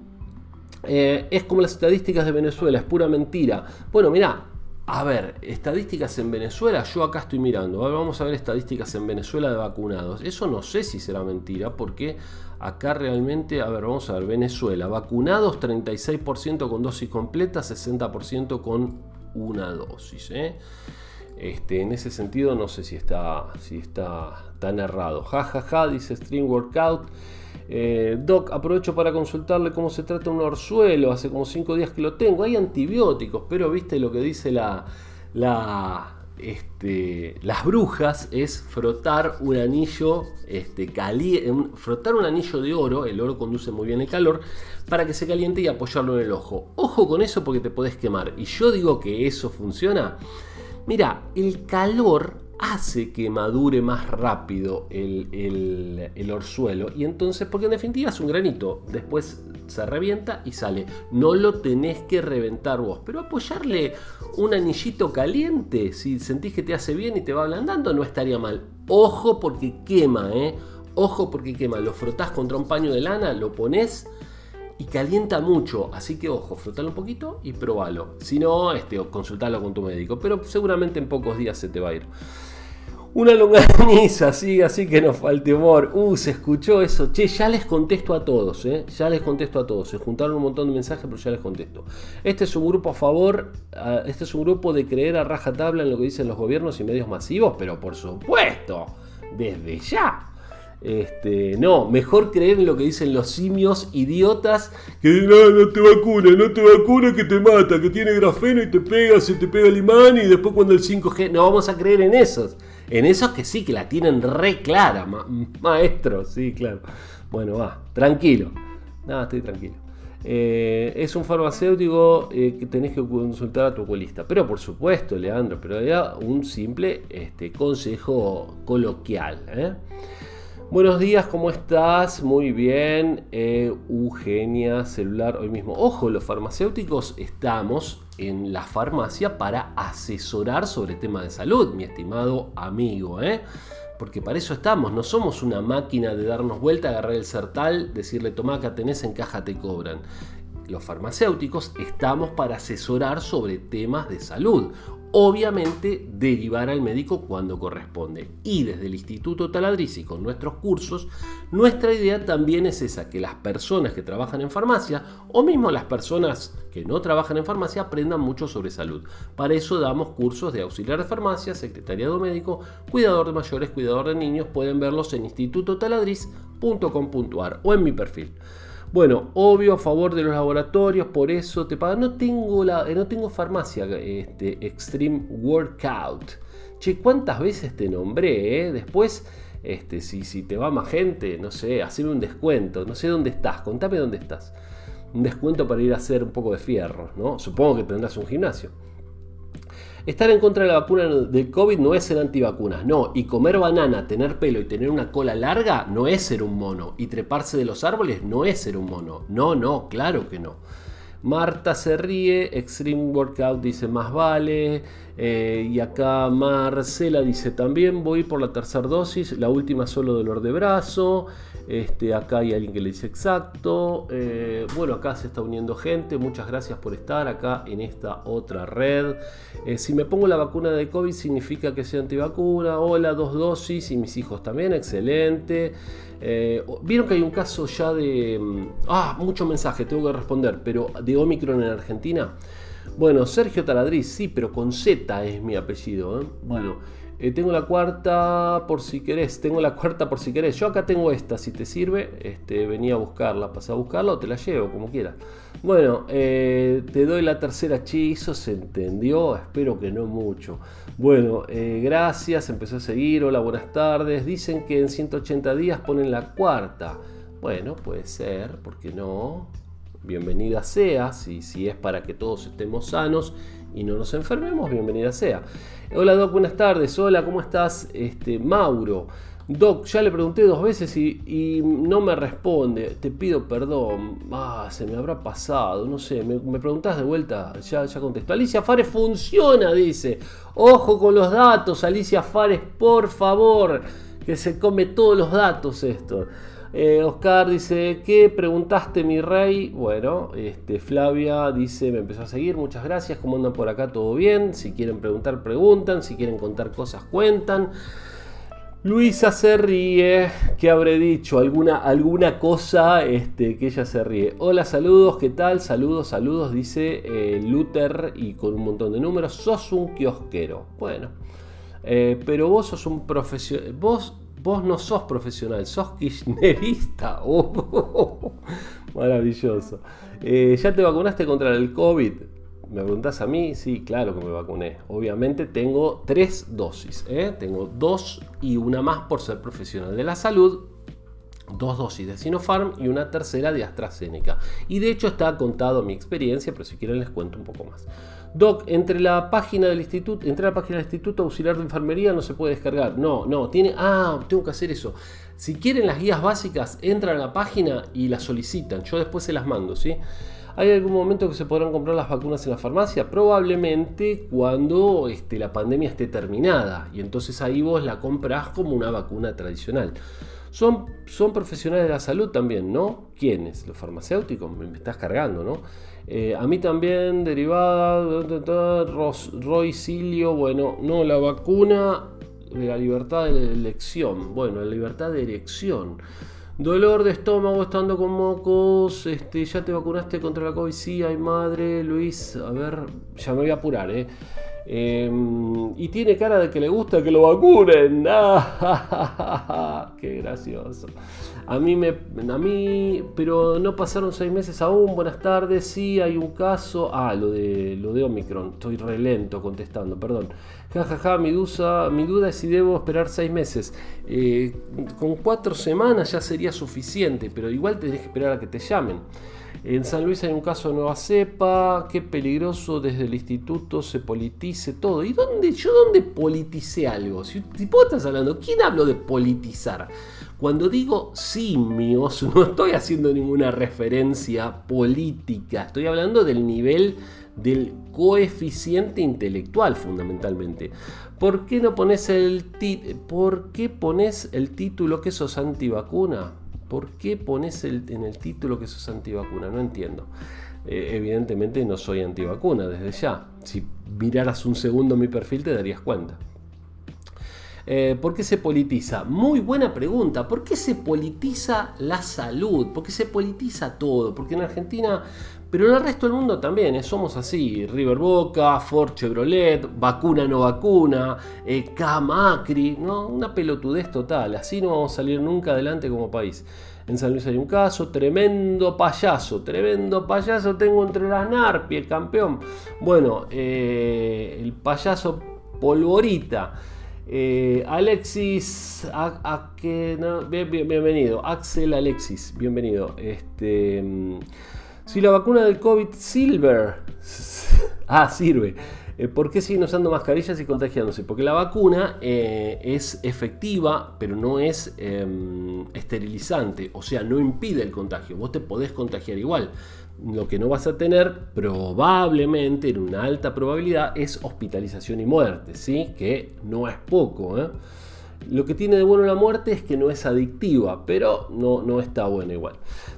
eh, es como las estadísticas de Venezuela, es pura mentira. Bueno, mira, a ver, estadísticas en Venezuela, yo acá estoy mirando. vamos a ver estadísticas en Venezuela de vacunados. Eso no sé si será mentira, porque acá realmente, a ver, vamos a ver, Venezuela, vacunados 36% con dosis completa, 60% con una dosis. ¿eh? Este, en ese sentido no sé si está, si está tan errado. Ja, ja, ja, dice String Workout. Eh, Doc, aprovecho para consultarle cómo se trata un orzuelo. Hace como 5 días que lo tengo. Hay antibióticos, pero viste lo que dice la, la, este, las brujas es frotar un anillo este, frotar un anillo de oro, el oro conduce muy bien el calor, para que se caliente y apoyarlo en el ojo. Ojo con eso porque te podés quemar. Y yo digo que eso funciona. Mira, el calor hace que madure más rápido el, orzuelo. Y entonces, porque en definitiva es un granito, después se revienta y sale. No lo tenés que reventar vos, pero apoyarle un anillito caliente, si sentís que te hace bien y te va ablandando, no estaría mal. Ojo porque quema, ¿eh? Ojo porque quema. Lo frotás contra un paño de lana, lo pones y calienta mucho. Así que ojo, frotalo un poquito y probalo. Si no, este, consultalo con tu médico. Pero seguramente en pocos días se te va a ir. Una longaniza, sí, así que no falte humor. Uh, se escuchó eso. Che, ya les contesto a todos, ¿eh? Ya les contesto a todos. Se juntaron un montón de mensajes, pero ya les contesto. Este es un grupo a favor, este es un grupo de creer a rajatabla en lo que dicen los gobiernos y medios masivos, pero por supuesto, desde ya. Este, no, mejor creer en lo que dicen los simios idiotas que no, no te vacuna, no te vacuna que te mata, que tiene grafeno y te pega, se te pega el imán y después cuando el 5G, no vamos a creer en esos. En esos que sí, que la tienen re clara, maestro, sí, claro. Bueno, va, tranquilo. Nada, estoy tranquilo. Eh, es un farmacéutico eh, que tenés que consultar a tu oculista. Pero por supuesto, Leandro, pero era un simple este, consejo coloquial. ¿eh? Buenos días, ¿cómo estás? Muy bien. Eugenia, celular hoy mismo. Ojo, los farmacéuticos estamos en la farmacia para asesorar sobre temas de salud, mi estimado amigo. ¿eh? Porque para eso estamos, no somos una máquina de darnos vuelta, agarrar el sertal, decirle toma acá tenés, en caja te cobran los farmacéuticos estamos para asesorar sobre temas de salud obviamente derivar al médico cuando corresponde. Y desde el Instituto Taladriz y con nuestros cursos, nuestra idea también es esa, que las personas que trabajan en farmacia o mismo las personas que no trabajan en farmacia aprendan mucho sobre salud. Para eso damos cursos de auxiliar de farmacia, secretariado médico, cuidador de mayores, cuidador de niños, pueden verlos en institutotaladriz.com.ar o en mi perfil. Bueno, obvio a favor de los laboratorios, por eso te pagan. No tengo, la, eh, no tengo farmacia este, Extreme Workout. Che, ¿cuántas veces te nombré? Eh? Después, este, si, si te va más gente, no sé, hacerme un descuento. No sé dónde estás, contame dónde estás. Un descuento para ir a hacer un poco de fierro, ¿no? Supongo que tendrás un gimnasio. Estar en contra de la vacuna del COVID no es ser antivacunas, no. Y comer banana, tener pelo y tener una cola larga no es ser un mono. Y treparse de los árboles no es ser un mono. No, no, claro que no. Marta se ríe, Extreme Workout dice más vale. Eh, y acá Marcela dice también voy por la tercera dosis, la última solo dolor de brazo. Este, acá hay alguien que le dice exacto. Eh, bueno, acá se está uniendo gente. Muchas gracias por estar acá en esta otra red. Eh, si me pongo la vacuna de COVID significa que soy antivacuna. Hola, dos dosis y mis hijos también. Excelente. Eh, Vieron que hay un caso ya de... Mm, ah, mucho mensaje, tengo que responder. Pero de Omicron en Argentina. Bueno, Sergio Taladriz, sí, pero con Z es mi apellido. Bueno. Eh, tengo la cuarta por si querés, tengo la cuarta por si querés. Yo acá tengo esta, si te sirve, este, venía a buscarla, pasá a buscarla o te la llevo, como quieras. Bueno, eh, te doy la tercera hechizo, se entendió, espero que no mucho. Bueno, eh, gracias, empezó a seguir, hola, buenas tardes. Dicen que en 180 días ponen la cuarta. Bueno, puede ser, ¿por qué no? Bienvenida sea, si, si es para que todos estemos sanos y no nos enfermemos, bienvenida sea. Hola Doc, buenas tardes. Hola, ¿cómo estás? Este, Mauro. Doc, ya le pregunté dos veces y, no me responde. Te pido perdón. Ah, se me habrá pasado. No sé, me, me preguntás de vuelta. Ya, ya contesto. Alicia Fares funciona, dice. Ojo con los datos, Alicia Fares, por favor. Que se come todos los datos esto. Eh, Oscar dice, ¿qué preguntaste mi rey? Bueno, este, Flavia dice, me empezó a seguir, muchas gracias, ¿cómo andan por acá? ¿Todo bien? Si quieren preguntar, preguntan, si quieren contar cosas, cuentan. Luisa se ríe, ¿qué habré dicho? ¿Alguna, alguna cosa este, que ella se ríe? Hola, saludos, ¿qué tal? Saludos, saludos, dice eh, Luther y con un montón de números. Sos un kiosquero. Bueno, eh, pero vos sos un profesional. Vos Vos no sos profesional, sos kirchnerista. Oh, maravilloso. Eh, ¿Ya te vacunaste contra el COVID? ¿Me preguntás a mí? Sí, claro que me vacuné. Obviamente tengo tres dosis. ¿eh? Tengo dos y una más por ser profesional de la salud dos dosis de Sinopharm y una tercera de AstraZeneca. Y de hecho está contado mi experiencia, pero si quieren les cuento un poco más. Doc, entre la página del instituto, entre la página del Instituto Auxiliar de Enfermería no se puede descargar. No, no, tiene. Ah, tengo que hacer eso. Si quieren las guías básicas, entran a la página y las solicitan. Yo después se las mando, ¿sí? ¿Hay algún momento que se podrán comprar las vacunas en la farmacia? Probablemente cuando este, la pandemia esté terminada y entonces ahí vos la compras como una vacuna tradicional. Son, son profesionales de la salud también, ¿no? ¿Quiénes? Los farmacéuticos, me, estás cargando, ¿no? Eh, a mí también, derivada, Roy Silio, bueno, no, la vacuna de la libertad de elección, bueno, la libertad de elección. Dolor de estómago estando con mocos. Este, ya te vacunaste contra la COVID. Sí, ay madre, Luis. A ver, ya me voy a apurar, ¿eh? Em, y tiene cara de que le gusta que lo vacunen. ¡Qué gracioso! A mí, me, a mí, pero no pasaron seis meses aún. Buenas tardes, sí, hay un caso. Ah, lo de, lo de Omicron. Estoy relento contestando, perdón. Jajaja, ja, ja, mi, duda, mi duda es si debo esperar seis meses. Eh, con cuatro semanas ya sería suficiente, pero igual tenés que esperar a que te llamen. En San Luis hay un caso de nueva cepa, qué peligroso desde el instituto se politice todo. ¿Y dónde, yo dónde politicé algo? Si, si vos estás hablando, ¿quién hablo de politizar? Cuando digo simios, no estoy haciendo ninguna referencia política, estoy hablando del nivel del coeficiente intelectual fundamentalmente. ¿Por qué no pones el, ¿por qué pones el título que sos antivacuna? ¿Por qué pones en el título que sos antivacuna? No entiendo. Eh, evidentemente no soy antivacuna desde ya. Si miraras un segundo mi perfil te darías cuenta. Eh, ¿Por qué se politiza? Muy buena pregunta. ¿Por qué se politiza la salud? ¿Por qué se politiza todo? Porque en Argentina, pero en el resto del mundo también, eh, somos así. River Boca, Ford Chevrolet, vacuna no vacuna, eh, Macri, ¿no? Una pelotudez total. Así no vamos a salir nunca adelante como país. En San Luis hay un caso, tremendo payaso, tremendo payaso tengo entre las Narpi, el campeón. Bueno, eh, el payaso Polvorita. Eh, Alexis, que, bienvenido. Axel Alexis, bienvenido. Este, mm, si la vacuna del COVID Silver, ah, sirve. Eh, ¿Por qué siguen usando mascarillas y contagiándose? Porque la vacuna eh, es efectiva, pero no es em, esterilizante, o sea, no impide el contagio. Vos te podés contagiar igual. Lo que no vas a tener probablemente, en una alta probabilidad, es hospitalización y muerte, ¿sí? Que no es poco, ¿eh? Lo que tiene de bueno la muerte es que no es adictiva, pero no, no está buena igual.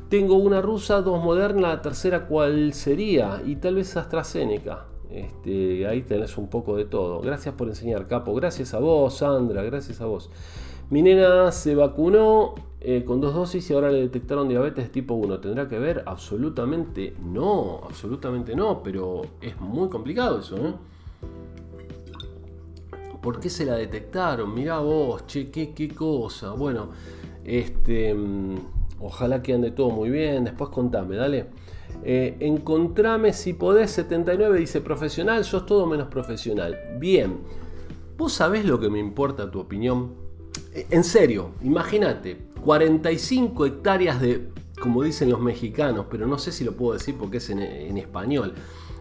Tengo una rusa, dos moderna, la tercera cuál sería, y tal vez AstraZeneca. Este, ahí tenés un poco de todo. Gracias por enseñar, Capo. Gracias a vos, Sandra. Gracias a vos. Mi nena se vacunó eh, con dos dosis y ahora le detectaron diabetes tipo 1. ¿Tendrá que ver? Absolutamente no. Absolutamente no. Pero es muy complicado eso, ¿eh? ¿Por qué se la detectaron? Mirá vos, che, qué, cosa. Bueno, este. Mm, ojalá que ande todo muy bien. Después contame, dale. Eh, encontrame si podés, 79 dice profesional, sos todo menos profesional. Bien, vos sabés lo que me importa tu opinión. Eh, en serio, imagínate, 45 hectáreas de, como dicen los mexicanos, pero no sé si lo puedo decir porque es en, español.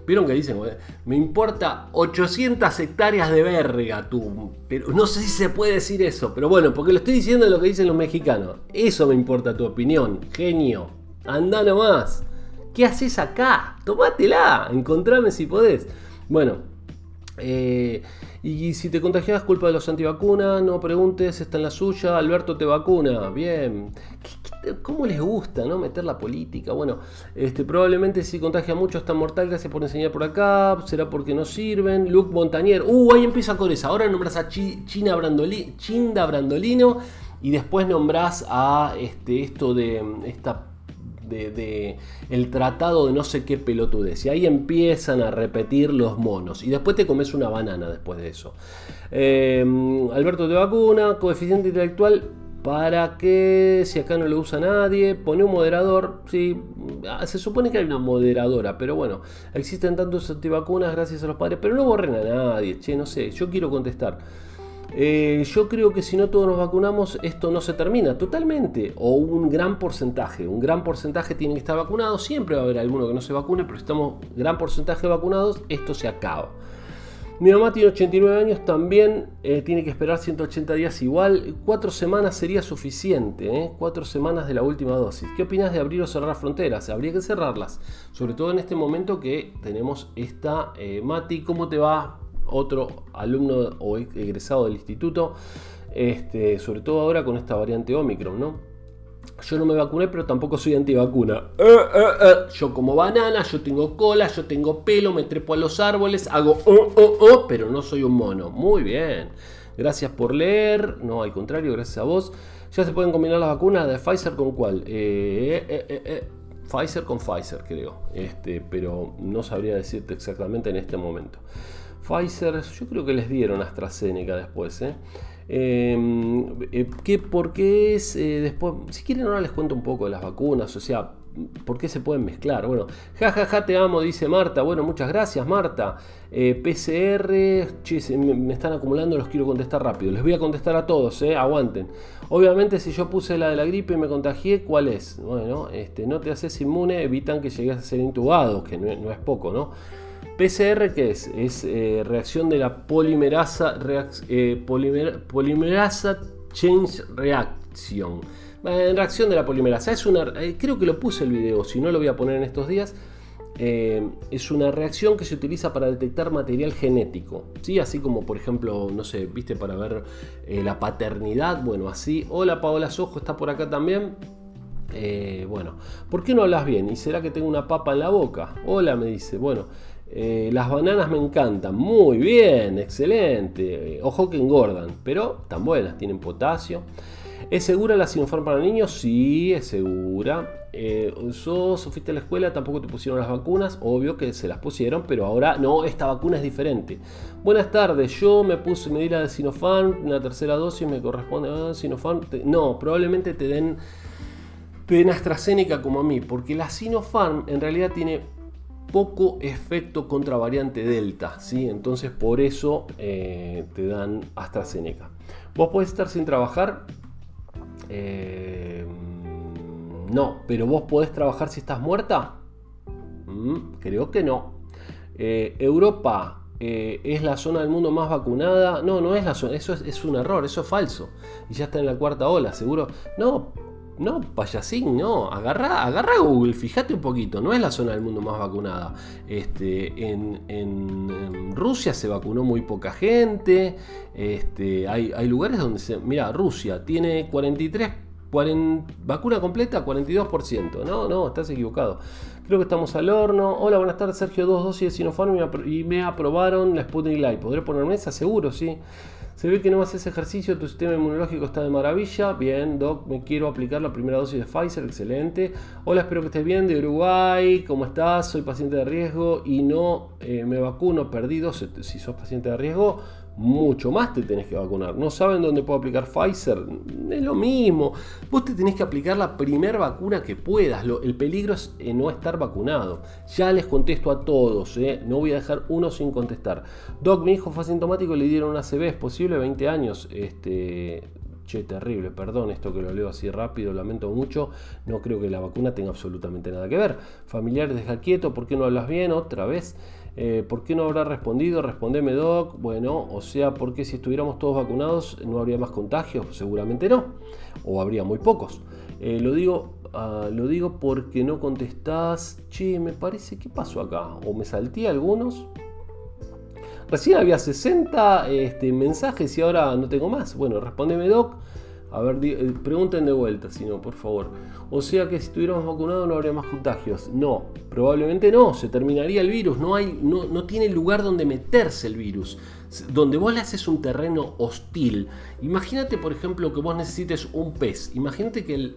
Vieron que dicen, me importa 800 hectáreas de verga, tú. Pero no sé si se puede decir eso, pero bueno, porque lo estoy diciendo lo que dicen los mexicanos. Eso me importa tu opinión, genio. Anda nomás. ¿Qué haces acá? Tomátela, encontrame si podés. Bueno, eh, y si te contagias, culpa de los antivacunas, no preguntes, está en la suya, Alberto te vacuna, bien. cómo les gusta, no? Meter la política. Bueno, este, probablemente si contagia mucho está mortal, gracias por enseñar por acá, será porque no sirven. Luke Montanier, uh, ahí empieza con esa. Ahora nombras a China Chinda Brandolino y después nombras a este, esto de esta de, el tratado de no sé qué pelotudez. Y ahí empiezan a repetir los monos. Y después te comes una banana después de eso. Em, Alberto de vacuna, coeficiente intelectual. ¿Para que Si acá no lo usa nadie, pone un moderador. Sí, ah, se supone que hay una moderadora, pero bueno, existen tantos antivacunas gracias a los padres, pero no borren a nadie. Che, no sé, yo quiero contestar. Eh, yo creo que si no todos nos vacunamos, esto no se termina totalmente. O un gran porcentaje. Un gran porcentaje tiene que estar vacunado. Siempre va a haber alguno que no se vacune, pero si estamos gran porcentaje vacunados, esto se acaba. Mi mamá tiene 89 años, también eh, tiene que esperar 180 días igual. Cuatro semanas sería suficiente, ¿eh? cuatro semanas de la última dosis. ¿Qué opinas de abrir o cerrar fronteras? Habría que cerrarlas, sobre todo en este momento que tenemos esta... Mati, ¿cómo te va? Otro alumno o egresado del instituto, este, sobre todo ahora con esta variante Omicron, ¿no? Yo no me vacuné, pero tampoco soy antivacuna. Eh, eh, eh. Yo como banana, yo tengo cola, yo tengo pelo, me trepo a los árboles, hago oh, oh, oh, pero no soy un mono. Muy bien. Gracias por leer. No, al contrario, gracias a vos. Ya se pueden combinar las vacunas de Pfizer con cuál. Pfizer con Pfizer, creo. Este, pero no sabría decirte exactamente en este momento. Pfizer, yo creo que les dieron AstraZeneca después, ¿eh? Em, eh, ¿qué, ¿Por qué es eh, después? Si quieren ahora les cuento un poco de las vacunas, o sea, ¿por qué se pueden mezclar? Bueno, jajaja, ja, ja, te amo, dice Marta. Bueno, muchas gracias Marta. Eh, PCR, me, están acumulando, los quiero contestar rápido. Les voy a contestar a todos, eh, aguanten. Obviamente si yo puse la de la gripe y me contagié, ¿cuál es? Bueno, este, no te haces inmune, evitan que llegues a ser intubado, que no es poco, ¿no? PCR, ¿qué es? Es eh, reacción de la polimerasa, eh, polimerasa change reaction. reacción de la polimerasa. Es una, eh, creo que lo puse el video, si no lo voy a poner en estos días. es una reacción que se utiliza para detectar material genético. ¿sí? Así como, por ejemplo, no sé, viste, para ver la paternidad. Bueno, así. Hola, Paola Sojo está por acá también. bueno, ¿por qué no hablas bien? ¿Y será que tengo una papa en la boca? Hola, me dice. Bueno, eh, las bananas me encantan. Muy bien, excelente. Ojo que engordan, pero están buenas, tienen potasio. ¿Es segura la Sinopharm para niños? Sí, es segura. Eh, ¿Sos fuiste a la escuela? ¿Tampoco te pusieron las vacunas? Obvio que se las pusieron, pero ahora no, esta vacuna es diferente. Buenas tardes, yo me puse, me di la de Sinopharm, la tercera dosis me corresponde a ah, Sinopharm. no, probablemente te den, te den AstraZeneca como a mí, porque la Sinopharm en realidad tiene poco efecto contra variante Delta, ¿sí? Entonces por eso eh, te dan AstraZeneca. ¿Vos podés estar sin trabajar? Eh, no, pero vos podés trabajar si estás muerta? Mm, creo que no. Eh, Europa es la zona del mundo más vacunada. No, no es la zona, eso es, es, un error, eso es falso. Y ya está en la cuarta ola, seguro. No, no, payasín, no. Agarra, agarra Google, fíjate un poquito. No es la zona del mundo más vacunada. Este, en, Rusia se vacunó muy poca gente. Este, hay, lugares donde se. Mira, Rusia tiene 43. vacuna completa, 42%. No, no, estás equivocado. Creo que estamos al horno. Hola, buenas tardes, Sergio. Dos dosis de Sinopharm y me aprobaron la Sputnik Light. ¿Podré ponerme esa? Seguro, sí. Se ve que no haces ejercicio, tu sistema inmunológico está de maravilla. Bien, Doc, me quiero aplicar la primera dosis de Pfizer, excelente. Hola, espero que estés bien, de Uruguay, ¿cómo estás? Soy paciente de riesgo y no eh, me vacuno, perdido. Si sos paciente de riesgo, mucho más te tenés que vacunar. No saben dónde puedo aplicar Pfizer, es lo mismo. Vos te tenés que aplicar la primera vacuna que puedas. el peligro es eh, no estar vacunado. Ya les contesto a todos, eh. no voy a dejar uno sin contestar. Doc, mi hijo fue asintomático, le dieron una CB, es posible, 20 años. Este, Che, terrible, perdón esto que lo leo así rápido, lamento mucho. No creo que la vacuna tenga absolutamente nada que ver. Familiares, deja quieto, ¿por qué no hablas bien? Otra vez. Eh, ¿Por qué no habrá respondido? Respondeme, Doc. Bueno, o sea, ¿por qué si estuviéramos todos vacunados no habría más contagios? Seguramente no. O habría muy pocos. Eh, lo, digo, ah, lo digo porque no contestás. Che, me parece, ¿qué pasó acá? O me salté algunos. Recién había 60 este, mensajes y ahora no tengo más. Bueno, respondeme, Doc. A ver, eh, pregunten de vuelta, si no, por favor. O sea que si estuviéramos vacunados no habría más contagios. No, probablemente no, se terminaría el virus. No, hay, no, no tiene lugar donde meterse el virus. Donde vos le haces un terreno hostil. Imagínate, por ejemplo, que vos necesites un pez. Imagínate que el,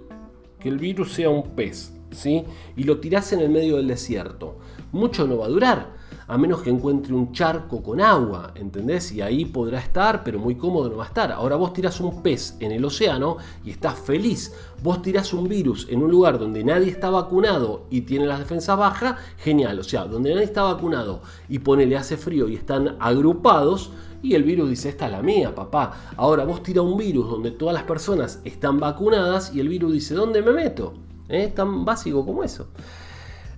que el virus sea un pez, ¿sí? Y lo tirás en el medio del desierto. Mucho no va a durar a menos que encuentre un charco con agua, ¿entendés? Y ahí podrá estar, pero muy cómodo no va a estar. Ahora vos tirás un pez en el océano y estás feliz. Vos tirás un virus en un lugar donde nadie está vacunado y tiene las defensas bajas, genial. O sea, donde nadie está vacunado y le hace frío y están agrupados, y el virus dice, esta es la mía, papá. Ahora vos tirás un virus donde todas las personas están vacunadas y el virus dice, ¿dónde me meto? ¿Es ¿Eh? Tan básico como eso.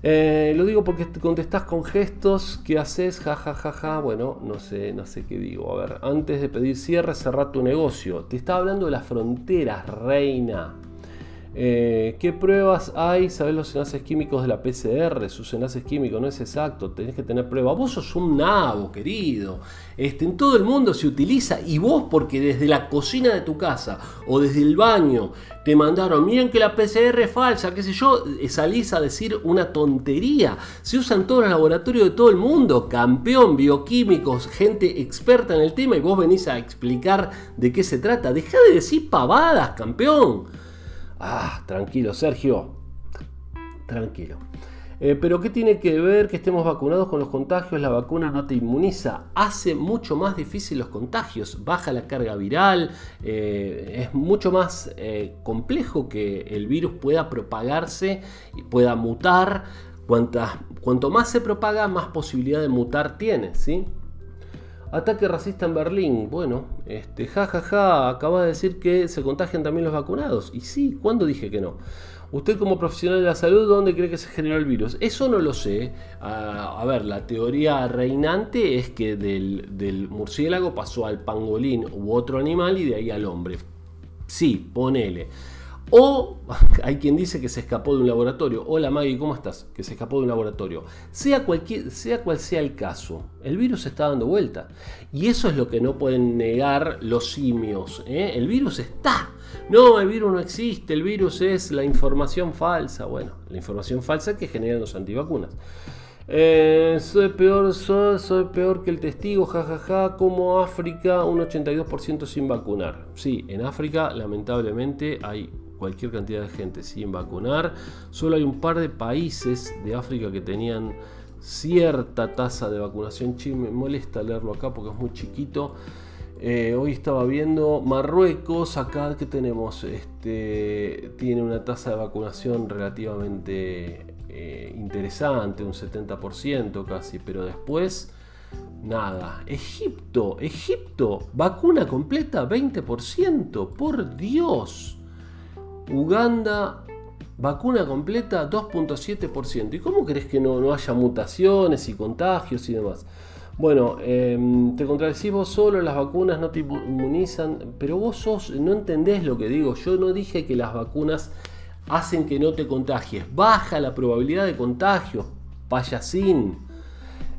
Eh, lo digo porque contestás con gestos, ¿qué haces? Ja, ja, ja, ja. Bueno, no sé, no sé qué digo. A ver, antes de pedir cierre, cerrar tu negocio. Te estaba hablando de las fronteras, reina. Eh, ¿Qué pruebas hay? ¿Sabes los enlaces químicos de la PCR? Sus enlaces químicos no es exacto, tenés que tener pruebas. Vos sos un nabo, querido. Este, en todo el mundo se utiliza y vos porque desde la cocina de tu casa o desde el baño te mandaron, miren que la PCR es falsa, qué sé yo, eh, salís a decir una tontería. Se usan todos los laboratorios de todo el mundo, campeón, bioquímicos, gente experta en el tema y vos venís a explicar de qué se trata. Deja de decir pavadas, campeón. Ah, tranquilo, Sergio. Tranquilo. Eh, pero ¿qué tiene que ver que estemos vacunados con los contagios? La vacuna no te inmuniza, hace mucho más difícil los contagios, baja la carga viral, eh, es mucho más eh, complejo que el virus pueda propagarse y pueda mutar. cuanto más se propaga, más posibilidad de mutar tiene, ¿sí? Ataque racista en Berlín. Bueno, este, jajaja, ja, ja, acaba de decir que se contagian también los vacunados. Y sí, ¿cuándo dije que no? Usted como profesional de la salud, ¿dónde cree que se generó el virus? Eso no lo sé. a ver, la teoría reinante es que del, del murciélago pasó al pangolín u otro animal y de ahí al hombre. Sí, ponele. O hay quien dice que se escapó de un laboratorio. Hola Maggie, ¿cómo estás? Que se escapó de un laboratorio. Sea, cualquier, sea cual sea el caso, el virus está dando vuelta. Y eso es lo que no pueden negar los simios. ¿eh? El virus está. No, el virus no existe. El virus es la información falsa. Bueno, la información falsa que generan los antivacunas. Eh, soy, peor, soy, peor que el testigo, jajaja, como África, un 82% sin vacunar. Sí, en África lamentablemente hay cualquier cantidad de gente sin vacunar. Solo hay un par de países de África que tenían cierta tasa de vacunación. Sí, me molesta leerlo acá porque es muy chiquito. Eh, hoy estaba viendo Marruecos, acá que tenemos, este, tiene una tasa de vacunación relativamente eh, interesante, un 70% casi, pero después nada. Egipto, Egipto, vacuna completa 20%, por Dios. Uganda, vacuna completa 2.7%. ¿Y cómo crees que no, no, haya mutaciones y contagios y demás? Bueno, em, te contradecís vos solo, las vacunas no te inmunizan, pero vos sos, no entendés lo que digo. Yo no dije que las vacunas hacen que no te contagies. Baja la probabilidad de contagio, payasín.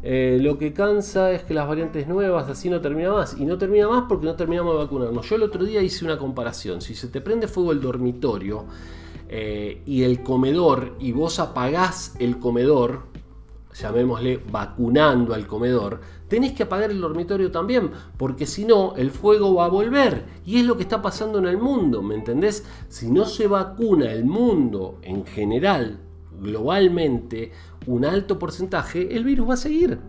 Eh, lo que cansa es que las variantes nuevas así no termina más. Y no termina más porque no terminamos de vacunarnos. Yo el otro día hice una comparación. Si se te prende fuego el dormitorio eh, y el comedor y vos apagás el comedor, llamémosle vacunando al comedor, tenés que apagar el dormitorio también, porque si no, el fuego va a volver. Y es lo que está pasando en el mundo, ¿me entendés? Si no se vacuna el mundo en general, globalmente, un alto porcentaje, el virus va a seguir.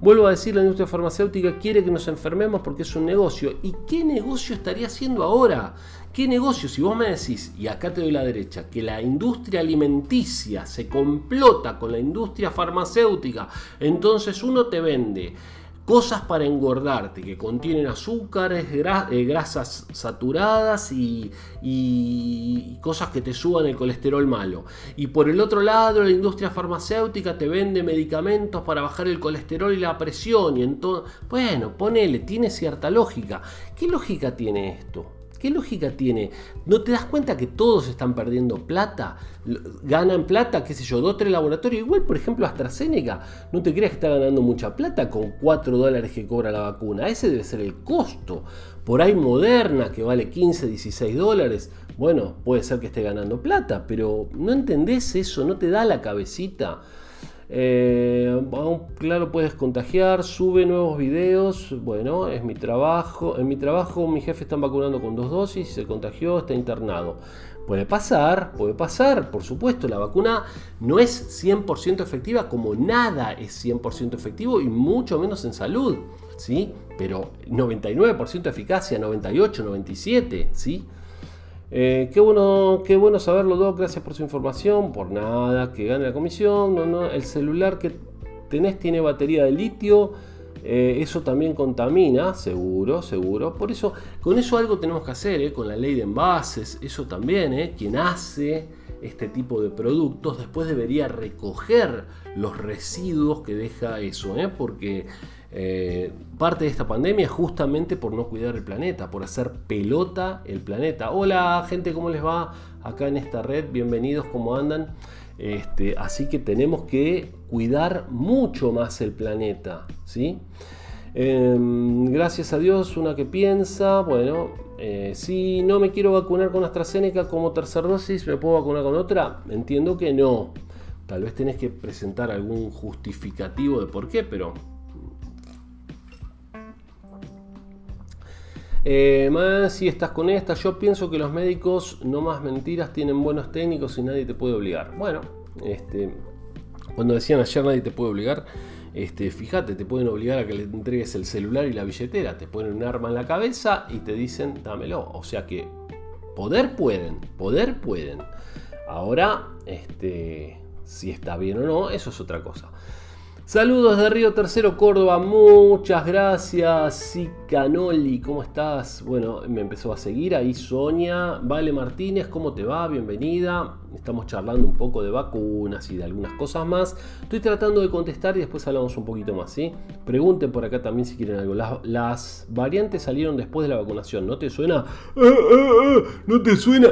Vuelvo a decir, la industria farmacéutica quiere que nos enfermemos porque es un negocio. ¿Y qué negocio estaría haciendo ahora? ¿Qué negocio? Si vos me decís, y acá te doy la derecha, que la industria alimenticia se complota con la industria farmacéutica, entonces uno te vende cosas para engordarte que contienen azúcares, eh, grasas saturadas y, cosas que te suban el colesterol malo. Y por el otro lado, la industria farmacéutica te vende medicamentos para bajar el colesterol y la presión. Y bueno, ponele, tiene cierta lógica. ¿Qué lógica tiene esto? ¿Qué lógica tiene? ¿No te das cuenta que todos están perdiendo plata? Ganan plata, qué sé yo, dos, tres laboratorios. Igual, por ejemplo, AstraZeneca. No te creas que está ganando mucha plata con 4 dólares que cobra la vacuna. Ese debe ser el costo. Por ahí Moderna, que vale 15, 16 dólares. Bueno, puede ser que esté ganando plata, pero no entendés eso, no te da la cabecita. Eh, claro, puedes contagiar, sube nuevos videos. Bueno, es mi trabajo. En mi trabajo, mi jefe está vacunando con dos dosis, se contagió, está internado. Puede pasar, puede pasar, por supuesto, la vacuna no es 100% efectiva como nada es 100% efectivo y mucho menos en salud, ¿sí? Pero 99% de eficacia, 98, 97, ¿sí? Eh, qué, bueno, qué bueno saberlo, Doc. Gracias por su información. Por nada, que gane la comisión. El celular que tenés tiene batería de litio. Eh, eso también contamina, seguro, seguro. Por eso, con eso algo tenemos que hacer, eh, con la ley de envases. Eso también, quien hace este tipo de productos, después debería recoger los residuos que deja eso, ¿eh? porque eh, parte de esta pandemia justamente por no cuidar el planeta, por hacer pelota el planeta. Hola gente, ¿cómo les va? Acá en esta red, bienvenidos, ¿cómo andan? Este, así que tenemos que cuidar mucho más el planeta, ¿sí? Em, gracias a Dios, una que piensa, bueno, eh, si no me quiero vacunar con AstraZeneca como tercera dosis, ¿me puedo vacunar con otra? Entiendo que no. Tal vez tenés que presentar algún justificativo de por qué, pero... Eh, más si estás con esta, yo pienso que los médicos, no más mentiras, tienen buenos técnicos y nadie te puede obligar. Bueno, este, cuando decían ayer nadie te puede obligar, este, fíjate, te pueden obligar a que le entregues el celular y la billetera, te ponen un arma en la cabeza y te dicen dámelo. O sea que poder pueden, poder pueden. Ahora, este, si está bien o no, eso es otra cosa. Saludos de Río Tercero, Córdoba. Muchas gracias. Canoli, ¿cómo estás? Bueno, me empezó a seguir ahí Sonia. Vale Martínez, ¿cómo te va? Bienvenida. Estamos charlando un poco de vacunas y de algunas cosas más. Estoy tratando de contestar y después hablamos un poquito más, ¿sí? Pregunten por acá también si quieren algo. Las, variantes salieron después de la vacunación. ¿No te suena? Ah, ah, ah, ¿No te suena?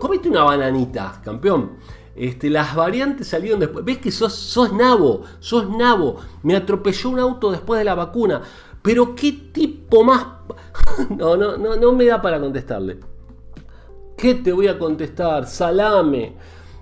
Comete una bananita, campeón. Este, las variantes salieron después. ¿Ves que sos, sos nabo? Sos nabo. Me atropelló un auto después de la vacuna. Pero qué tipo más... no, no, no, no me da para contestarle. ¿Qué te voy a contestar? Salame.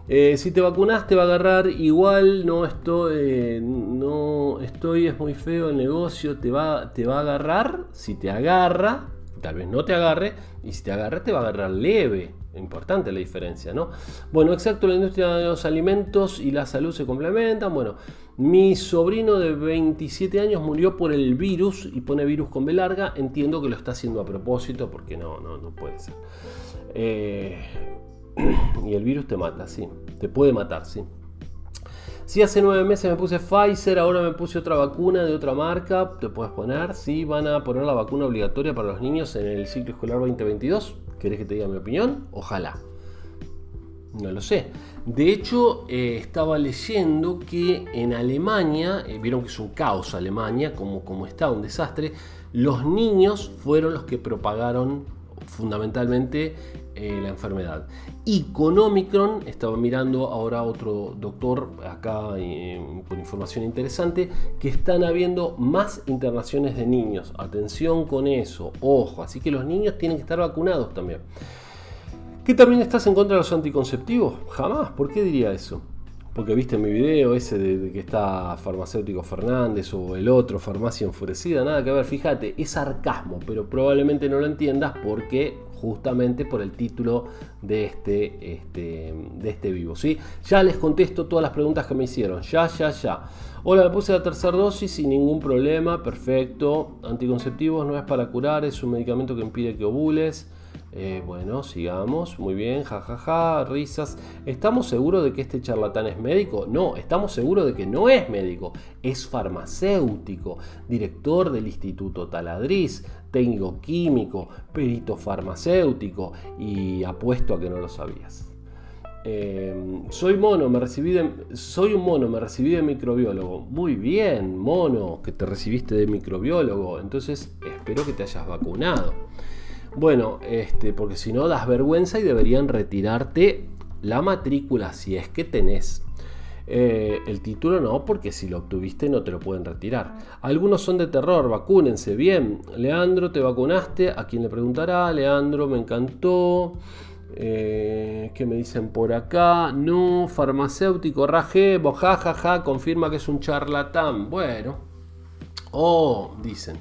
Eh, si te vacunaste te va a agarrar igual, no estoy, eh, no estoy, es muy feo el negocio, te va, te va a agarrar, si te agarra, tal vez no te agarre, y si te agarra te va a agarrar leve. Importante la diferencia, ¿no? Bueno, exacto, la industria de los alimentos y la salud se complementan. Bueno, mi sobrino de 27 años murió por el virus y pone virus con B larga. Entiendo que lo está haciendo a propósito porque no, no, puede ser. Eh, y el virus te mata, sí. Te puede matar, sí. Si hace nueve meses me puse Pfizer, ahora me puse otra vacuna de otra marca, te puedes poner. Si van a poner la vacuna obligatoria para los niños en el ciclo escolar 2022. ¿Querés que te diga mi opinión? Ojalá. No lo sé. De hecho, eh, estaba leyendo que en Alemania, eh, vieron que es un caos Alemania, como, como está, un desastre, los niños fueron los que propagaron fundamentalmente eh, la enfermedad. Y con Omicron, estaba mirando ahora otro doctor acá con información interesante, que están habiendo más internaciones de niños. Atención con eso, ojo, así que los niños tienen que estar vacunados también. ¿Que también estás en contra de los anticonceptivos? Jamás, ¿por qué diría eso? porque viste mi video ese de, que está farmacéutico Fernández o el otro farmacia enfurecida, nada que ver, fíjate, es sarcasmo, pero probablemente no lo entiendas porque justamente por el título de este, este, de este vivo. ¿sí? Ya les contesto todas las preguntas que me hicieron, ya, ya, ya. Hola, me puse la tercera dosis sin ningún problema, perfecto. Anticonceptivos no es para curar, es un medicamento que impide que ovules. Eh, bueno, sigamos, muy bien, jajaja, ja, ja, risas. ¿Estamos seguros de que este charlatán es médico? No, estamos seguros de que no es médico, es farmacéutico, director del Instituto Taladriz, técnico químico, perito farmacéutico y apuesto a que no lo sabías. Em, soy mono, me recibí de, soy un mono, me recibí de microbiólogo. Muy bien, mono, que te recibiste de microbiólogo. Entonces espero que te hayas vacunado. Bueno, este, porque si no das vergüenza y deberían retirarte la matrícula si es que tenés. Eh, el título no, porque si lo obtuviste no te lo pueden retirar. Algunos son de terror, vacúnense. Bien, Leandro, ¿te vacunaste? A quien le preguntará, Leandro, me encantó. Eh, ¿Qué me dicen por acá? No, farmacéutico, raje, bojajaja, confirma que es un charlatán. Bueno, oh, dicen.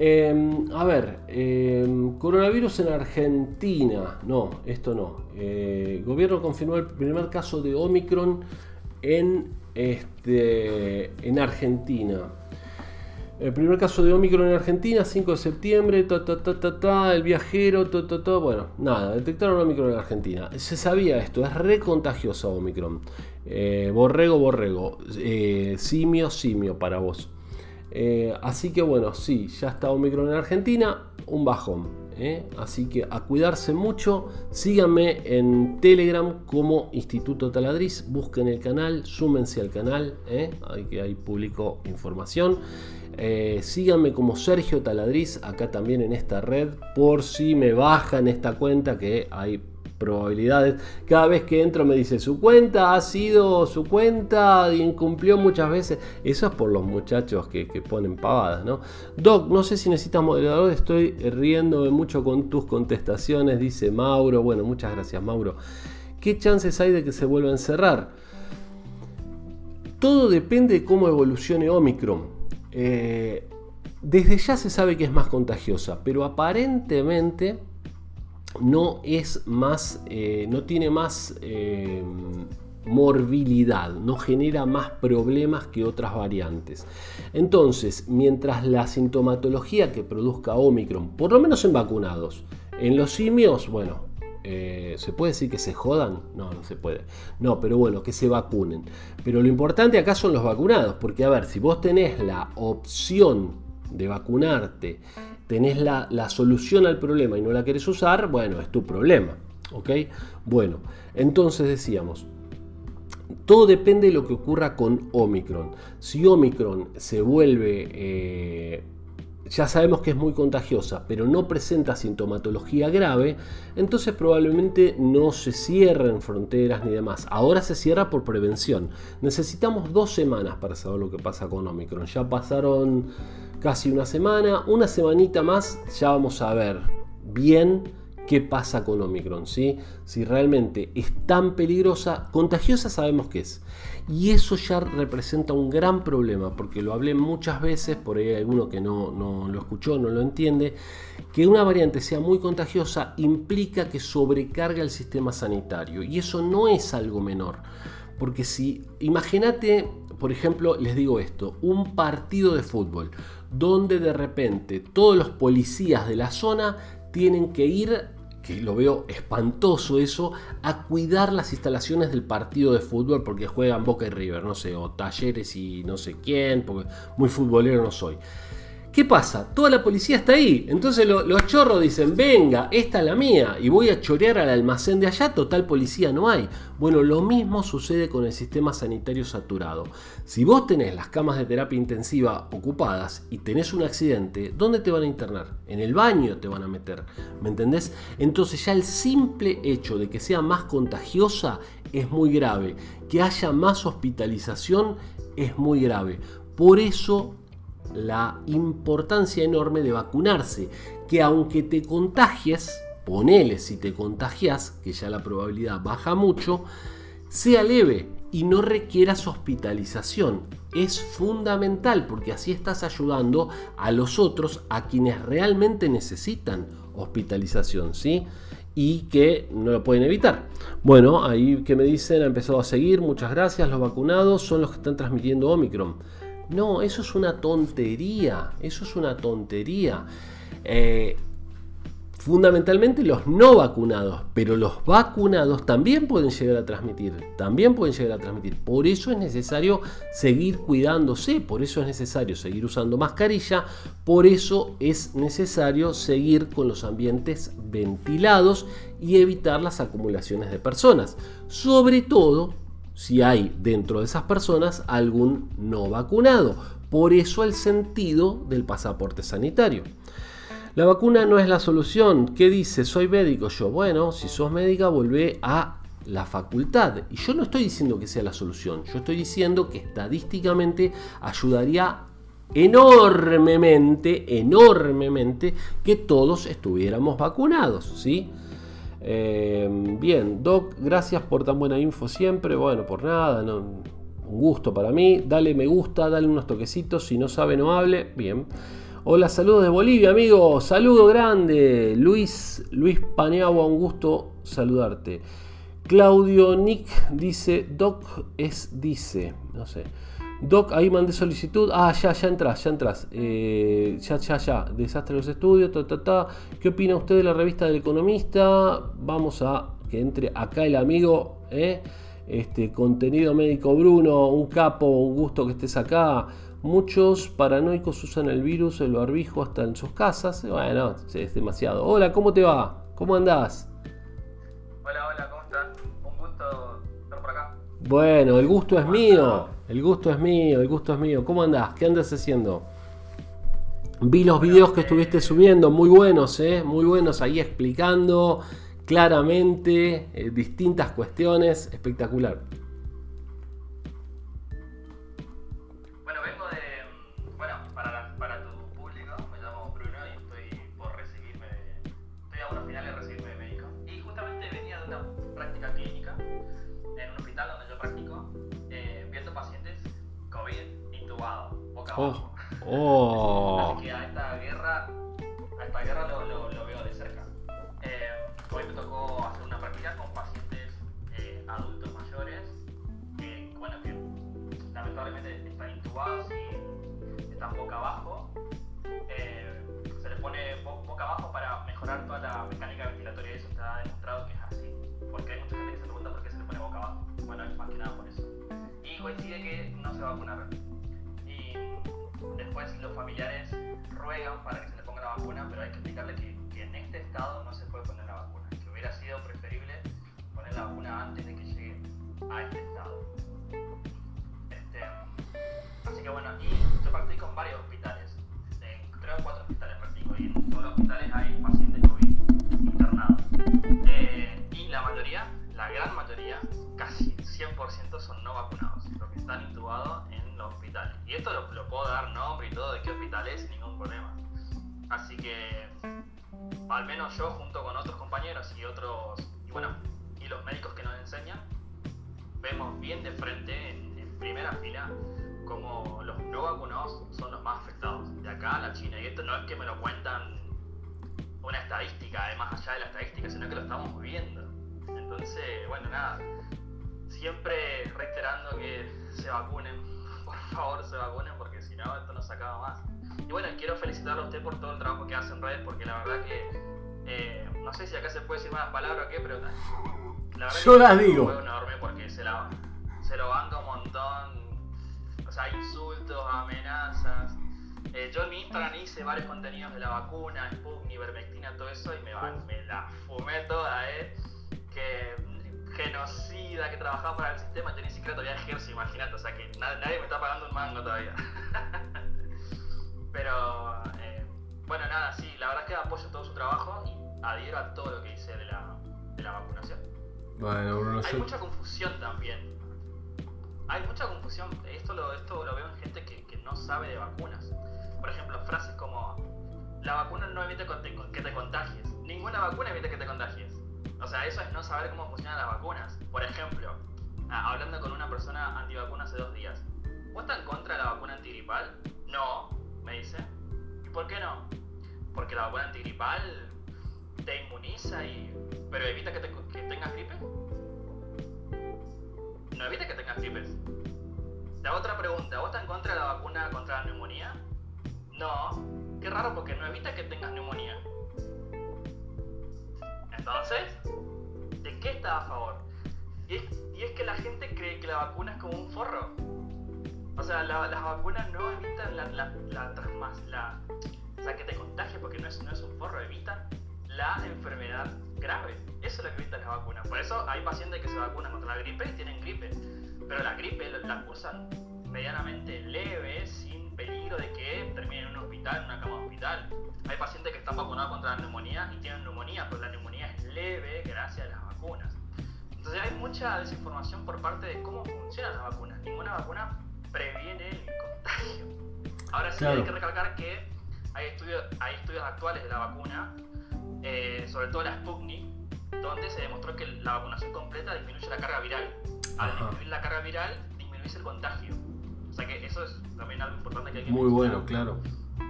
Em, a ver, em, coronavirus en Argentina. No, esto no. Eh, gobierno confirmó el primer caso de Omicron en, este, en Argentina. El primer caso de Omicron en Argentina, 5 de septiembre, ta, ta, ta, ta, el viajero, ta, ta, ta, bueno, nada, detectaron Omicron en Argentina. Se sabía esto, es re contagiosa Omicron. Eh, borrego, borrego, eh, simio, simio para vos. Eh, así que bueno, sí, ya está Omicron en Argentina, un bajón. ¿Eh? Así que a cuidarse mucho. Síganme en Telegram como Instituto Taladriz. Busquen el canal, súmense al canal. ¿eh? Ahí, ahí publico información. Eh, síganme como Sergio Taladriz acá también en esta red. Por si me bajan esta cuenta que hay probabilidades. Cada vez que entro me dice su cuenta ha sido su cuenta incumplió muchas veces. Eso es por los muchachos que, ponen pavadas, ¿no? Doc, no sé si necesitas moderador, estoy riéndome mucho con tus contestaciones, dice Mauro. Bueno, muchas gracias, Mauro. ¿Qué chances hay de que se vuelva a encerrar? Todo depende de cómo evolucione Omicron. Eh, desde ya se sabe que es más contagiosa, pero aparentemente no es más, eh, no tiene más eh, morbilidad, no genera más problemas que otras variantes. Entonces, mientras la sintomatología que produzca Omicron, por lo menos en vacunados, en los simios, bueno, eh, ¿se puede decir que se jodan? No, no se puede. No, pero bueno, que se vacunen. Pero lo importante acá son los vacunados, porque a ver, si vos tenés la opción de vacunarte tenés la, solución al problema y no la querés usar, bueno, es tu problema. ¿Ok? Bueno, entonces decíamos, todo depende de lo que ocurra con Omicron. Si Omicron se vuelve, eh, ya sabemos que es muy contagiosa, pero no presenta sintomatología grave, entonces probablemente no se cierren fronteras ni demás. Ahora se cierra por prevención. Necesitamos dos semanas para saber lo que pasa con Omicron. Ya pasaron casi una semana, una semanita más, ya vamos a ver bien qué pasa con Omicron, ¿sí? Si realmente es tan peligrosa, contagiosa sabemos que es. Y eso ya representa un gran problema, porque lo hablé muchas veces, por ahí hay alguno que no, no lo escuchó, no lo entiende, que una variante sea muy contagiosa implica que sobrecarga el sistema sanitario, y eso no es algo menor. Porque si, imagínate, por ejemplo, les digo esto, un partido de fútbol donde de repente todos los policías de la zona tienen que ir, que lo veo espantoso eso, a cuidar las instalaciones del partido de fútbol porque juegan Boca y River, no sé, o Talleres y no sé quién, porque muy futbolero no soy. ¿Qué pasa? Toda la policía está ahí. Entonces los chorros dicen, venga, esta es la mía. Y voy a chorear al almacén de allá, total policía no hay. Bueno, lo mismo sucede con el sistema sanitario saturado. Si vos tenés las camas de terapia intensiva ocupadas y tenés un accidente, ¿dónde te van a internar? En el baño te van a meter. ¿Me entendés? Entonces ya el simple hecho de que sea más contagiosa es muy grave. Que haya más hospitalización es muy grave. Por eso la importancia enorme de vacunarse, que aunque te contagies, ponele si te contagias, que ya la probabilidad baja mucho, sea leve y no requieras hospitalización. Es fundamental porque así estás ayudando a los otros, a quienes realmente necesitan hospitalización, ¿sí? Y que no lo pueden evitar. Bueno, ahí que me dicen, ha empezado a seguir, muchas gracias, los vacunados son los que están transmitiendo Omicron. No, eso es una tontería, eso es una tontería. Eh, fundamentalmente los no vacunados, pero los vacunados también pueden llegar a transmitir, también pueden llegar a transmitir. Por eso es necesario seguir cuidándose, por eso es necesario seguir usando mascarilla, por eso es necesario seguir con los ambientes ventilados y evitar las acumulaciones de personas. Sobre todo si hay dentro de esas personas algún no vacunado. Por eso el sentido del pasaporte sanitario. La vacuna no es la solución. ¿Qué dice? Soy médico yo. Bueno, si sos médica, volvé a la facultad. Y yo no estoy diciendo que sea la solución. Yo estoy diciendo que estadísticamente ayudaría enormemente, enormemente que todos estuviéramos vacunados, ¿sí? Em, bien, Doc, gracias por tan buena info siempre. Bueno, por nada, un gusto para mí. Dale me gusta, dale unos toquecitos. Si no sabe, no hable. Bien. Hola, saludos de Bolivia, amigo. Saludo grande. Luis, Luis Paneagua, un gusto saludarte. Claudio Nick dice, Doc es dice, no sé. Doc, ahí mandé solicitud. Ah, ya, ya entras, ya entras. Eh, ya, ya, ya. Desastre de los estudios, ta, ta, ta. ¿Qué opina usted de la revista del economista? Vamos a que entre acá el amigo. ¿eh? Este, contenido médico Bruno, un capo, un gusto que estés acá. Muchos paranoicos usan el virus, el barbijo hasta en sus casas. Bueno, es demasiado. Hola, ¿cómo te va? ¿Cómo andás? Hola, hola, ¿cómo estás? Un gusto estar por acá. Bueno, el gusto es mío. El gusto es mío, el gusto es mío. ¿Cómo andás? ¿Qué andas haciendo? Vi los videos que estuviste subiendo, muy buenos, ¿eh? Muy buenos ahí explicando claramente eh, distintas cuestiones. Espectacular. Oh, oh. Así que a esta guerra, a esta guerra lo, lo, veo de cerca. Eh, hoy me tocó hacer una práctica con pacientes eh, adultos mayores que, bueno, que lamentablemente están intubados y están boca abajo. Eh, se les pone boca abajo para mejorar toda la mecánica ventilatoria y eso está demostrado que es así. Porque hay mucha gente que se pregunta por qué se le pone boca abajo. Bueno, es más que nada por eso. Y coincide que no se va a vacunar después los familiares ruegan para que se le ponga la vacuna, pero hay que explicarle que, en este estado no se puede poner la vacuna, que hubiera sido preferible poner la vacuna antes de que llegue a este estado. Este, así que bueno, y yo practico en varios hospitales, en tres o cuatro hospitales practico, y en todos los hospitales hay pacientes COVID internados. Eh, y la mayoría, la gran mayoría, casi 100% son no vacunados, los que están intubados en hospitales. Y esto lo, puedo dar nombre y todo de qué hospital es ningún problema. Así que, al menos yo junto con otros compañeros y otros, y bueno, y los médicos que nos enseñan, vemos bien de frente, en, primera fila, como los no vacunados son los más afectados. De acá a la China. Y esto no es que me lo cuentan una estadística, además allá de la estadística, sino que lo estamos viendo. Entonces, bueno, nada, siempre reiterando que se vacunen, favor se vacunen porque si no, esto no se acaba más. Y bueno, quiero felicitarlo a usted por todo el trabajo que hace en redes porque la verdad que eh, no sé si acá se puede decir más palabras o qué, pero la verdad Yo que las digo. Fue enorme porque se, la, se lo banca un montón. O sea, insultos, amenazas. Eh, yo en mi Instagram hice varios contenidos de la vacuna, Sputnik, Ivermectina, todo eso y me, me la fumé toda, ¿eh? Que genocida que trabajaba para el sistema, yo ni siquiera todavía ejerzo, imagínate, o sea que nadie me está pagando un mango todavía. Pero, eh, bueno, nada, sí, la verdad es que apoyo todo su trabajo y adhiero a todo lo que dice de la, de la vacunación. Bueno, Bruno, Hay mucha confusión también. Hay mucha confusión. Esto lo, esto lo veo en gente que, que no sabe de vacunas. Por ejemplo, frases como: La vacuna no evita que te contagies. Ninguna vacuna evita que te contagies. Eso es no saber cómo funcionan las vacunas. Por ejemplo, ah, hablando con una persona antivacuna hace dos días. ¿Vos estás en contra de la vacuna antigripal? No, me dice. ¿Y por qué no? Porque la vacuna antigripal te inmuniza y... pero evita que, te, que tengas gripe. No evita que tengas gripes. Hago otra pregunta. ¿Vos estás en contra de la vacuna contra la neumonía? No. Qué raro porque no evita que tengas neumonía. Entonces, ¿de qué a favor? Y es, que la gente cree que la vacuna es como un forro. O sea, las vacunas no evitan la, la, la, o sea, que te contagie porque no es, no es un forro, evitan la enfermedad grave. Eso es lo que evitan las vacunas. Por eso hay pacientes que se vacunan contra la gripe y tienen gripe. Pero la gripe la cursan medianamente leve, sin peligro de que terminen en un hospital, en una cama de hospital. Hay pacientes que están vacunados contra la neumonía y tienen neumonía, pero la neumonía es leve gracias a las vacunas. Entonces hay mucha desinformación por parte de cómo funcionan las vacunas. Ninguna vacuna previene el contagio. Ahora sí hay que recalcar que hay estudios, hay estudios actuales de la vacuna, eh, sobre todo la Sputnik, donde se demostró que la vacunación completa disminuye la carga viral. Al disminuir la carga viral, disminuye el contagio. O sea que eso es también algo importante que hay que Muy bueno, claro.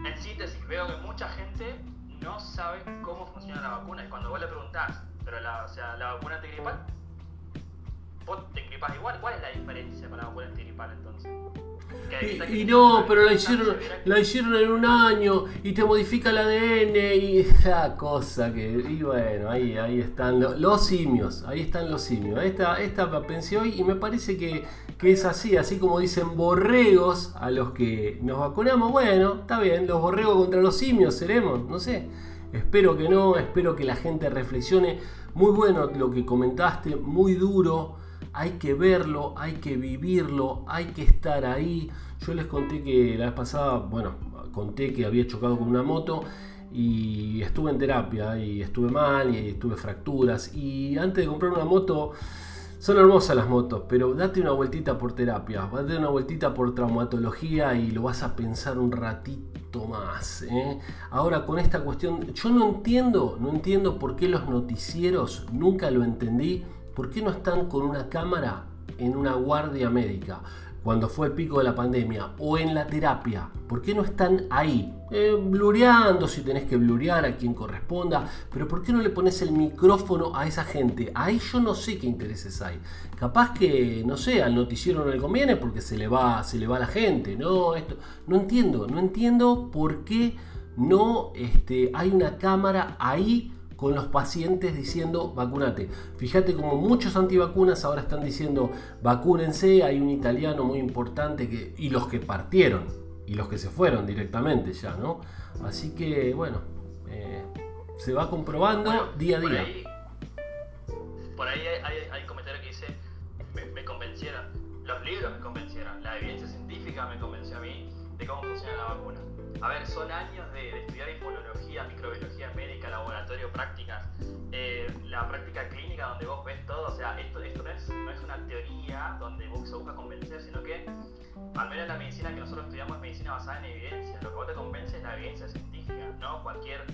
En síntesis, veo que mucha gente no sabe cómo funciona la vacuna y cuando vos le preguntás, pero la, o sea, la vacuna antigripal, vos te gripas igual. ¿Cuál es la diferencia para la vacuna antigripal entonces? Y, no, pero la hicieron, la hicieron en un año y te modifica el ADN y esa cosa que. Y bueno, ahí, ahí están los, simios, ahí están los simios. Esta, esta pensé hoy y me parece que, que, es así, así como dicen borregos a los que nos vacunamos. Bueno, está bien, los borregos contra los simios seremos, no sé. Espero que no, espero que la gente reflexione. Muy bueno lo que comentaste, muy duro hay que verlo, hay que vivirlo, hay que estar ahí. Yo les conté que la vez pasada, bueno, conté que había chocado con una moto y estuve en terapia y estuve mal y tuve fracturas y antes de comprar una moto son hermosas las motos, pero date una vueltita por terapia, date una vueltita por traumatología y lo vas a pensar un ratito más. ¿eh? Ahora con esta cuestión, yo no entiendo, no entiendo por qué los noticieros, nunca lo entendí, ¿por qué no están con una cámara en una guardia médica? Cuando fue el pico de la pandemia o en la terapia, ¿por qué no están ahí? Eh, blureando si tenés que blurear a quien corresponda, pero ¿por qué no le pones el micrófono a esa gente? Ahí yo no sé qué intereses hay. Capaz que, no sé, al noticiero no le conviene porque se le va, se le va a la gente, ¿no? Esto, no entiendo, no entiendo por qué no este, hay una cámara ahí con los pacientes diciendo vacunate. Fíjate como muchos antivacunas ahora están diciendo vacúnense, hay un italiano muy importante que, y los que partieron y los que se fueron directamente ya, ¿no? Así que bueno, eh, se va comprobando día a día. Por ahí, hay, hay, comentarios que dice, me, me convencieron, los libros me convencieron, la evidencia científica me convenció a mí de cómo funciona la vacuna. A ver, son años de, estudiar inmunología, microbiología médica, laboratorio, prácticas, eh, la práctica clínica donde vos ves todo. O sea, esto, esto no, es, no es una teoría donde vos se busca convencer, sino que, al menos la medicina que nosotros estudiamos es medicina basada en evidencia. Lo que vos te convence es la evidencia científica, no cualquier,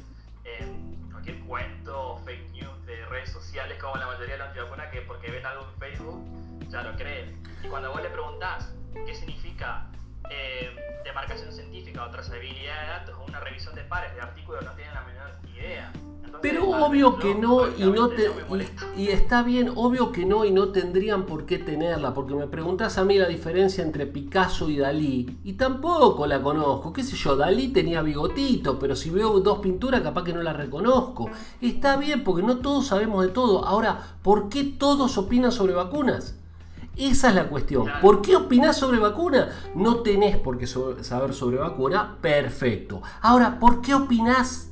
eh, cualquier cuento fake news de redes sociales como la mayoría de las antivacunas que porque ven algo en Facebook ya lo creen. Y cuando vos le preguntás qué significa eh, demarcación científica o trazabilidad de datos o una revisión de pares de artículos no tienen la menor idea. pero obvio que no, y no te, y, está bien, obvio que no y no tendrían por qué tenerla, porque me preguntas a mí la diferencia entre Picasso y Dalí y tampoco la conozco, qué sé yo, Dalí tenía bigotito, pero si veo dos pinturas capaz que no la reconozco. Está bien porque no todos sabemos de todo. Ahora, ¿por qué todos opinan sobre vacunas? Esa es la cuestión. ¿Por qué opinás sobre vacuna? No tenés por qué saber sobre vacuna. Perfecto. Ahora, ¿por qué opinás?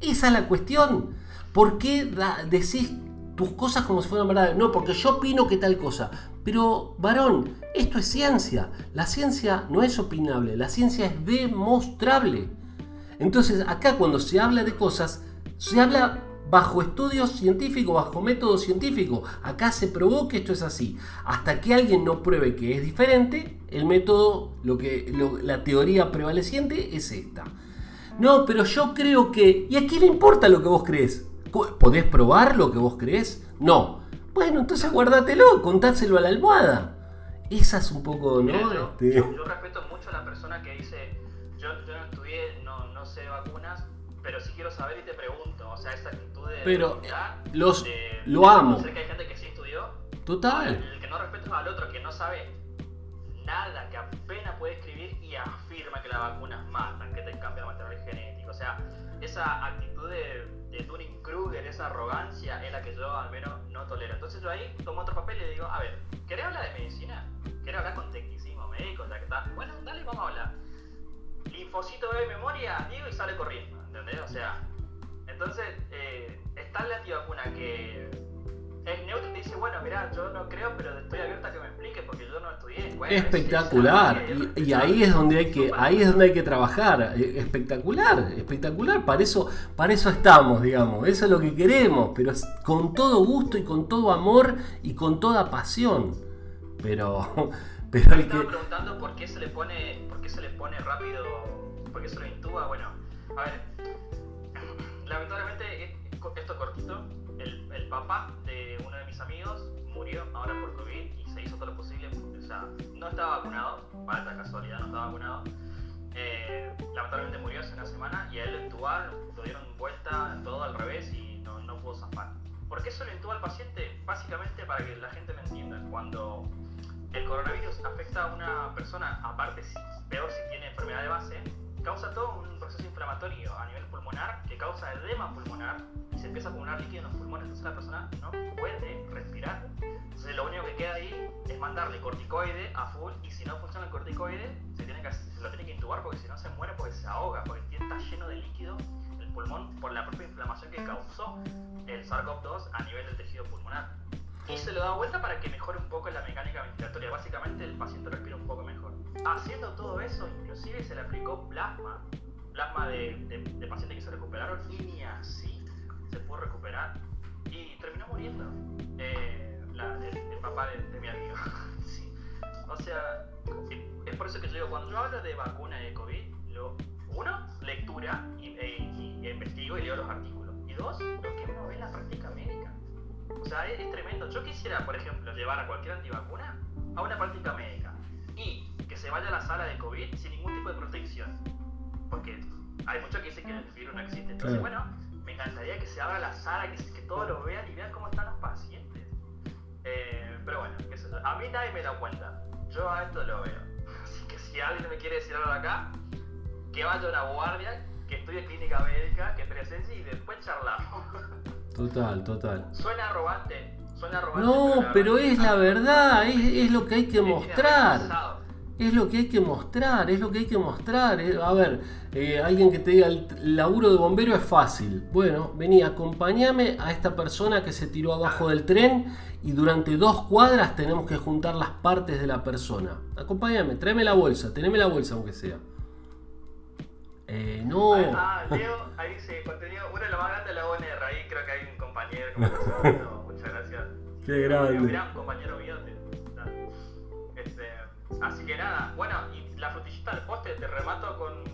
Esa es la cuestión. ¿Por qué decís tus cosas como si fueran verdad? No, porque yo opino que tal cosa. Pero, varón, esto es ciencia. La ciencia no es opinable, la ciencia es demostrable. Entonces, acá cuando se habla de cosas, se habla bajo estudios científicos, bajo método científico. Acá se probó que esto es así. Hasta que alguien no pruebe que es diferente, el método, lo que, la teoría prevaleciente es esta. No, pero yo creo que... ¿Y a quién le importa lo que vos crees? ¿Podés probar lo que vos crees? No. Bueno, entonces guárdatelo, contáselo a la almohada. Esa es un poco, ¿no? Este yo, respeto mucho a la persona que dice, yo, no estudié, no, no sé vacunas, pero sí quiero saber y te pregunto. O sea, esa. Pero los, lo amo. Sé que hay gente que sí estudió. Total. El, que no respeta al otro, que no sabe nada, que apenas puede escribir y afirma que las vacunas matan, que te cambian el material genético. O sea, esa actitud de, de Turing-Kruger, esa arrogancia, es la que yo al menos no tolero. Entonces yo ahí tomo otro papel y le digo, a ver, ¿querés hablar de medicina? ¿Querés hablar con tecnicismo médico? Ya que está. Bueno, dale, vamos a hablar. Linfocito de memoria, digo, y sale corriendo. ¿entendés? O sea, entonces eh, está la antivacuna que es neutro y dice, bueno, mira, yo no creo, pero estoy abierta a que me explique porque yo no estudié. espectacular. y, ahí es donde hay que, ahí es donde hay que trabajar. Eh, espectacular, espectacular. Para eso, para eso estamos, digamos. Eso es lo que queremos, pero con todo gusto y con todo amor y con toda pasión. Pero, pero el que... preguntando por qué se le pone, por qué se le pone rápido, por qué se lo intuba. Bueno, a ver, lamentablemente, esto cortito, el, papá de uno de mis amigos murió ahora por COVID y se hizo todo lo posible, o sea, no estaba vacunado, para casualidad no estaba vacunado. Eh, lamentablemente murió hace una semana y a él lo entubaron, lo dieron vuelta todo al revés y no, no pudo zafar. ¿Por qué se lo intuba al paciente? Básicamente para que la gente me cuando el coronavirus afecta a una persona, aparte, peor si tiene enfermedad de base, causa todo un proceso inflamatorio a nivel pulmonar que causa edema pulmonar y se empieza a acumular líquido en los pulmones, entonces la persona no puede respirar. Entonces lo único que queda ahí es mandarle corticoide a full y si no funciona el corticoide se, tiene que, se lo tiene que intubar porque si no se muere porque se ahoga, porque está lleno de líquido el pulmón por la propia inflamación que causó el SARS-CoV-2 a nivel del tejido pulmonar. Y se lo da vuelta para que mejore un poco la mecánica ventilatoria. Básicamente el paciente respira un poco mejor. Haciendo todo eso, plasma de, de, pacientes que se recuperaron y ni así se pudo recuperar y terminó muriendo eh, el, papá de, mi amigo. O sea, es por eso que yo digo, cuando yo hablo de vacuna de COVID, lo, uno, lectura y, e, y, investigo y leo los artículos. Y dos, lo que uno ve en la práctica médica. O sea, es, es tremendo. Yo quisiera, por ejemplo, llevar a cualquier antivacuna a una práctica médica y que se vaya a la sala de COVID sin ningún tipo de protección. Porque hay muchos que dicen que el virus no existe. Entonces, bueno, me encantaría que se abra la sala, que, que todos lo vean y vean cómo están los pacientes. Eh, pero bueno, a mí nadie me da cuenta. Yo a esto lo veo. Así que si alguien me quiere decir algo acá, que vaya a una guardia, que estudie clínica médica, que presencie y después charlamos. Total, total. Suena arrogante, suena arrogante. No, pero, es la verdad, es, es lo que hay que mostrar. Es lo que hay que mostrar, es lo que hay que mostrar. Eh, a ver, eh, alguien que te diga el laburo de bombero es fácil. Bueno, vení, acompáñame a esta persona que se tiró abajo del tren y durante dos cuadras tenemos que juntar las partes de la persona. Acompáñame, tráeme la bolsa, teneme la bolsa aunque sea. Eh, no. Ah, Leo, ahí dice contenido, uno de los más grandes de la ONR, ahí creo que hay un compañero. Como muchas gracias. Qué grande. Un gran compañero mío. Así que nada, bueno, y la frutillita del poste, te remato con.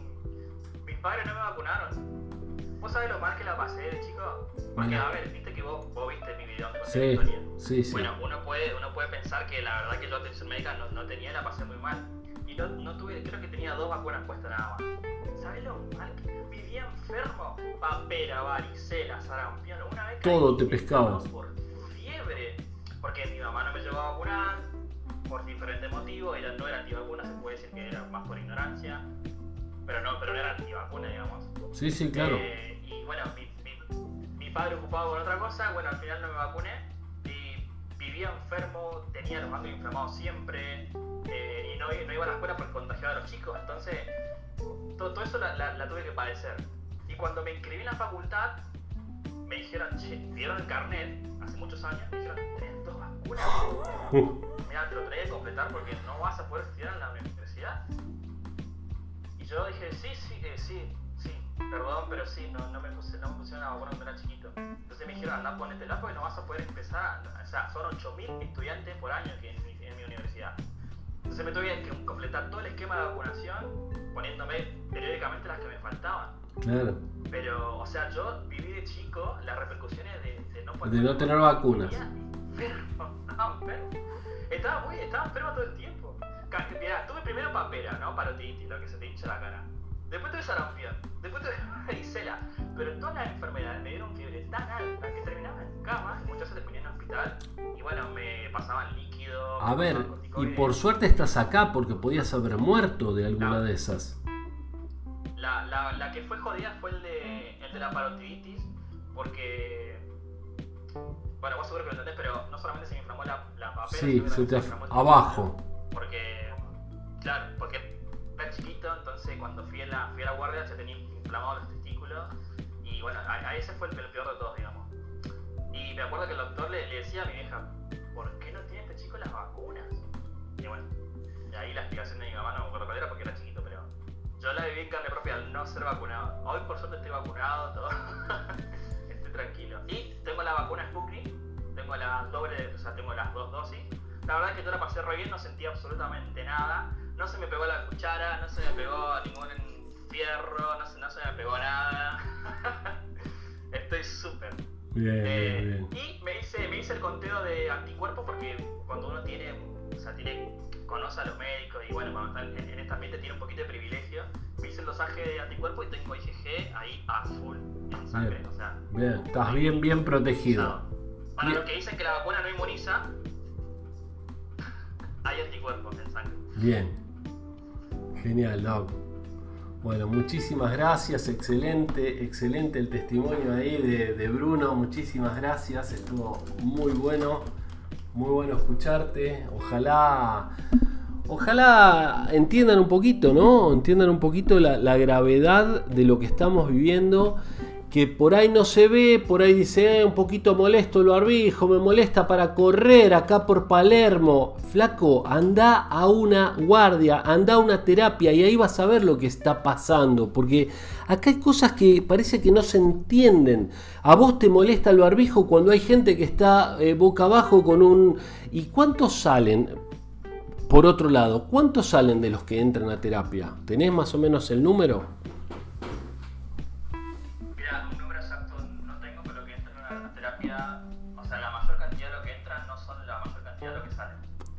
Mis padres no me vacunaron. ¿Vos sabés lo mal que la pasé chico? Porque, a ver, viste que vos, vos viste mi video con sí, historia. Sí, sí. Bueno, uno puede, uno puede pensar que la verdad que yo atención médica no, no tenía la pasé muy mal. Y no, no tuve, creo que tenía dos vacunas puestas nada más. ¿Sabés lo mal que vivía enfermo? Papera, varicela, sarampión. Una vez Todo te pescaba. Por fiebre. Porque mi mamá no me llevó a vacunar por diferentes motivos. No era antivacuna, se puede decir que era más por ignorancia. Pero no, pero no era antivacuna, digamos. Sí, sí, claro. Eh, y bueno, mi, mi, mi, padre ocupado con otra cosa, bueno, al final no me vacuné. Y vivía enfermo, tenía los ganglios inflamados siempre. Eh, y no, no, iba a la escuela porque contagiaba a los chicos. Entonces, todo, todo eso la, la, la, tuve que padecer. Y cuando me inscribí en la facultad, me dijeron, che, dieron el carnet hace muchos años, me dijeron, tenés dos vacunas. Mira, te lo traía que completar porque no vas a poder estudiar en la universidad. Y yo dije, sí, sí, eh, sí, sí, perdón, pero sí, no, no, me, puse, no me pusieron la vacuna cuando era chiquito. Entonces me dijeron, anda, la porque no vas a poder empezar. O sea, son 8.000 estudiantes por año que en, en mi universidad. Entonces me tuve que completar todo el esquema de vacunación poniéndome periódicamente las que me faltaban. Claro. Pero, o sea, yo viví de chico las repercusiones de, de no poder. De no tener vacunas. Enfermo, estaba enfermo. Estaba, muy, estaba enfermo todo el tiempo. Mirá, tuve primero papera, ¿no? Parotitis, lo que se te hincha la cara. Después tuve sarampión. Después tuve varicela. Pero todas las enfermedades me dieron fiebre tan alta que terminaba en cama muchas veces ponía en hospital. Y bueno, me pasaban líquido. A ver, y por suerte estás acá porque podías haber muerto de alguna no. de esas. La, la, la, que fue jodida fue el de, el de la parotiditis, porque. Bueno, vos seguro que lo entendés, pero no solamente se me inflamó la, la papera, sí, se te se abajo. Porque. Claro, porque era chiquito, entonces cuando fui a la, fui a la guardia se tenía inflamados los testículos. Y bueno, a, a ese fue el, el, peor de todos, digamos. Y me acuerdo que el doctor le, le decía a mi vieja, ¿por qué no tiene este chico las vacunas? Y bueno, y ahí la explicación de mi mamá no me acuerdo cuál era porque era chiquito, pero yo la viví en carne propia al no ser vacunado. Hoy por suerte estoy vacunado, todo. tranquilo. Y tengo la vacuna Sputnik, tengo la doble, o sea, tengo las dos dosis. La verdad es que yo la pasé re bien, no sentí absolutamente nada. No se me pegó la cuchara, no se me pegó ningún fierro, no se, no se me pegó nada. estoy súper. Bien, eh, bien, bien. Y me hice, me hice el conteo de anticuerpos porque cuando uno tiene, o sea, tiene, conoce a los médicos y bueno, cuando está en, en este ambiente tiene un poquito de privilegio, me hice el dosaje de anticuerpos y tengo IgG ahí a full en sangre. Bien, o sea, bien. estás bien, bien protegido. Para los que dicen que la vacuna no inmuniza, hay anticuerpos en sangre. Bien. Genial, Doc. Bueno, muchísimas gracias, excelente, excelente el testimonio ahí de, Bruno, muchísimas gracias, estuvo muy bueno, muy bueno escucharte, ojalá, ojalá entiendan un poquito, ¿no? Entiendan un poquito la gravedad de lo que estamos viviendo que por ahí no se ve, por ahí dice, eh, un poquito molesto el barbijo, me molesta para correr acá por Palermo. Flaco, anda a una guardia, anda a una terapia y ahí vas a ver lo que está pasando, porque acá hay cosas que parece que no se entienden. A vos te molesta el barbijo cuando hay gente que está eh, boca abajo con un... ¿Y cuántos salen? Por otro lado, ¿cuántos salen de los que entran a terapia? ¿Tenés más o menos el número?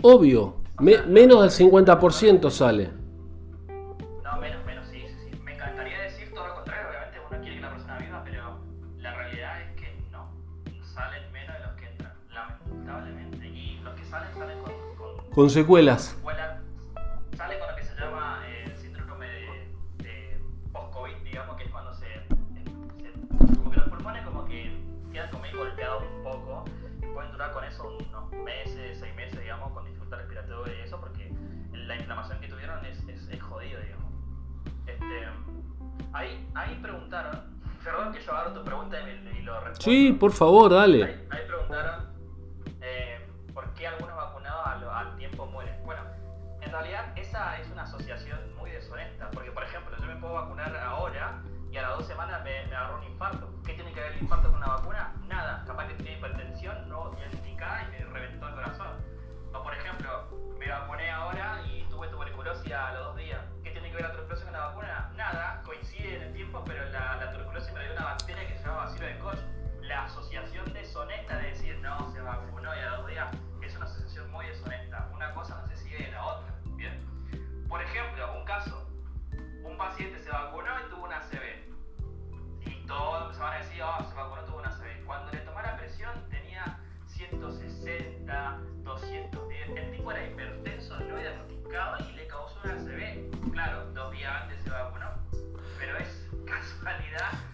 Obvio, menos del 50% sale. No, menos, menos, sí, sí, Me encantaría decir todo lo contrario, obviamente uno quiere que la persona viva, pero la realidad es que no. Salen menos de los que entran, lamentablemente. Y los que salen, salen con... Con, con secuelas. Sí, por favor, dale.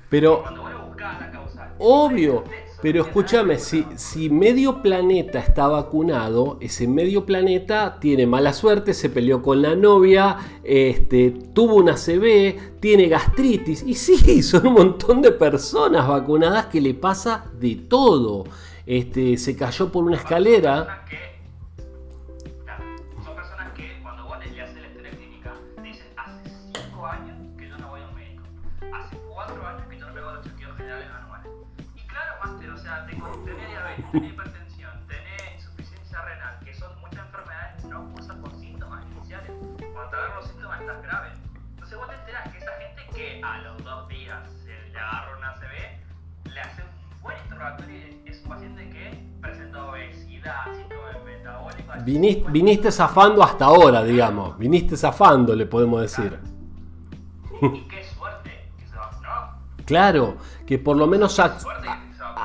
Pero. Obvio, pero escúchame, si, si medio planeta está vacunado, ese medio planeta tiene mala suerte, se peleó con la novia, este, tuvo una CB, tiene gastritis. Y sí, son un montón de personas vacunadas que le pasa de todo. Este, se cayó por una escalera. Tenés hipertensión, tenés insuficiencia renal, que son muchas enfermedades que no cursan por síntomas iniciales. Cuando te agarran los síntomas estás grave. Entonces vos te enterás que esa gente que a los dos días se le agarró una ACV, le hace un buen interrogatorio y es un paciente que presenta obesidad, síntomas metabólicos. Viniste, viniste zafando hasta ahora, digamos. Viniste zafando, le podemos decir. Y qué suerte que se vacunó. Claro, que por lo menos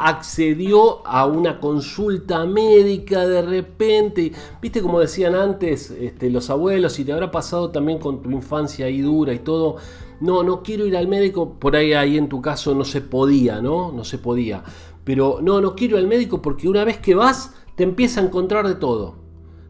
accedió a una consulta médica de repente. Viste como decían antes este, los abuelos, y te habrá pasado también con tu infancia ahí dura y todo. No, no quiero ir al médico, por ahí, ahí en tu caso no se podía, ¿no? No se podía. Pero no, no quiero ir al médico porque una vez que vas te empieza a encontrar de todo.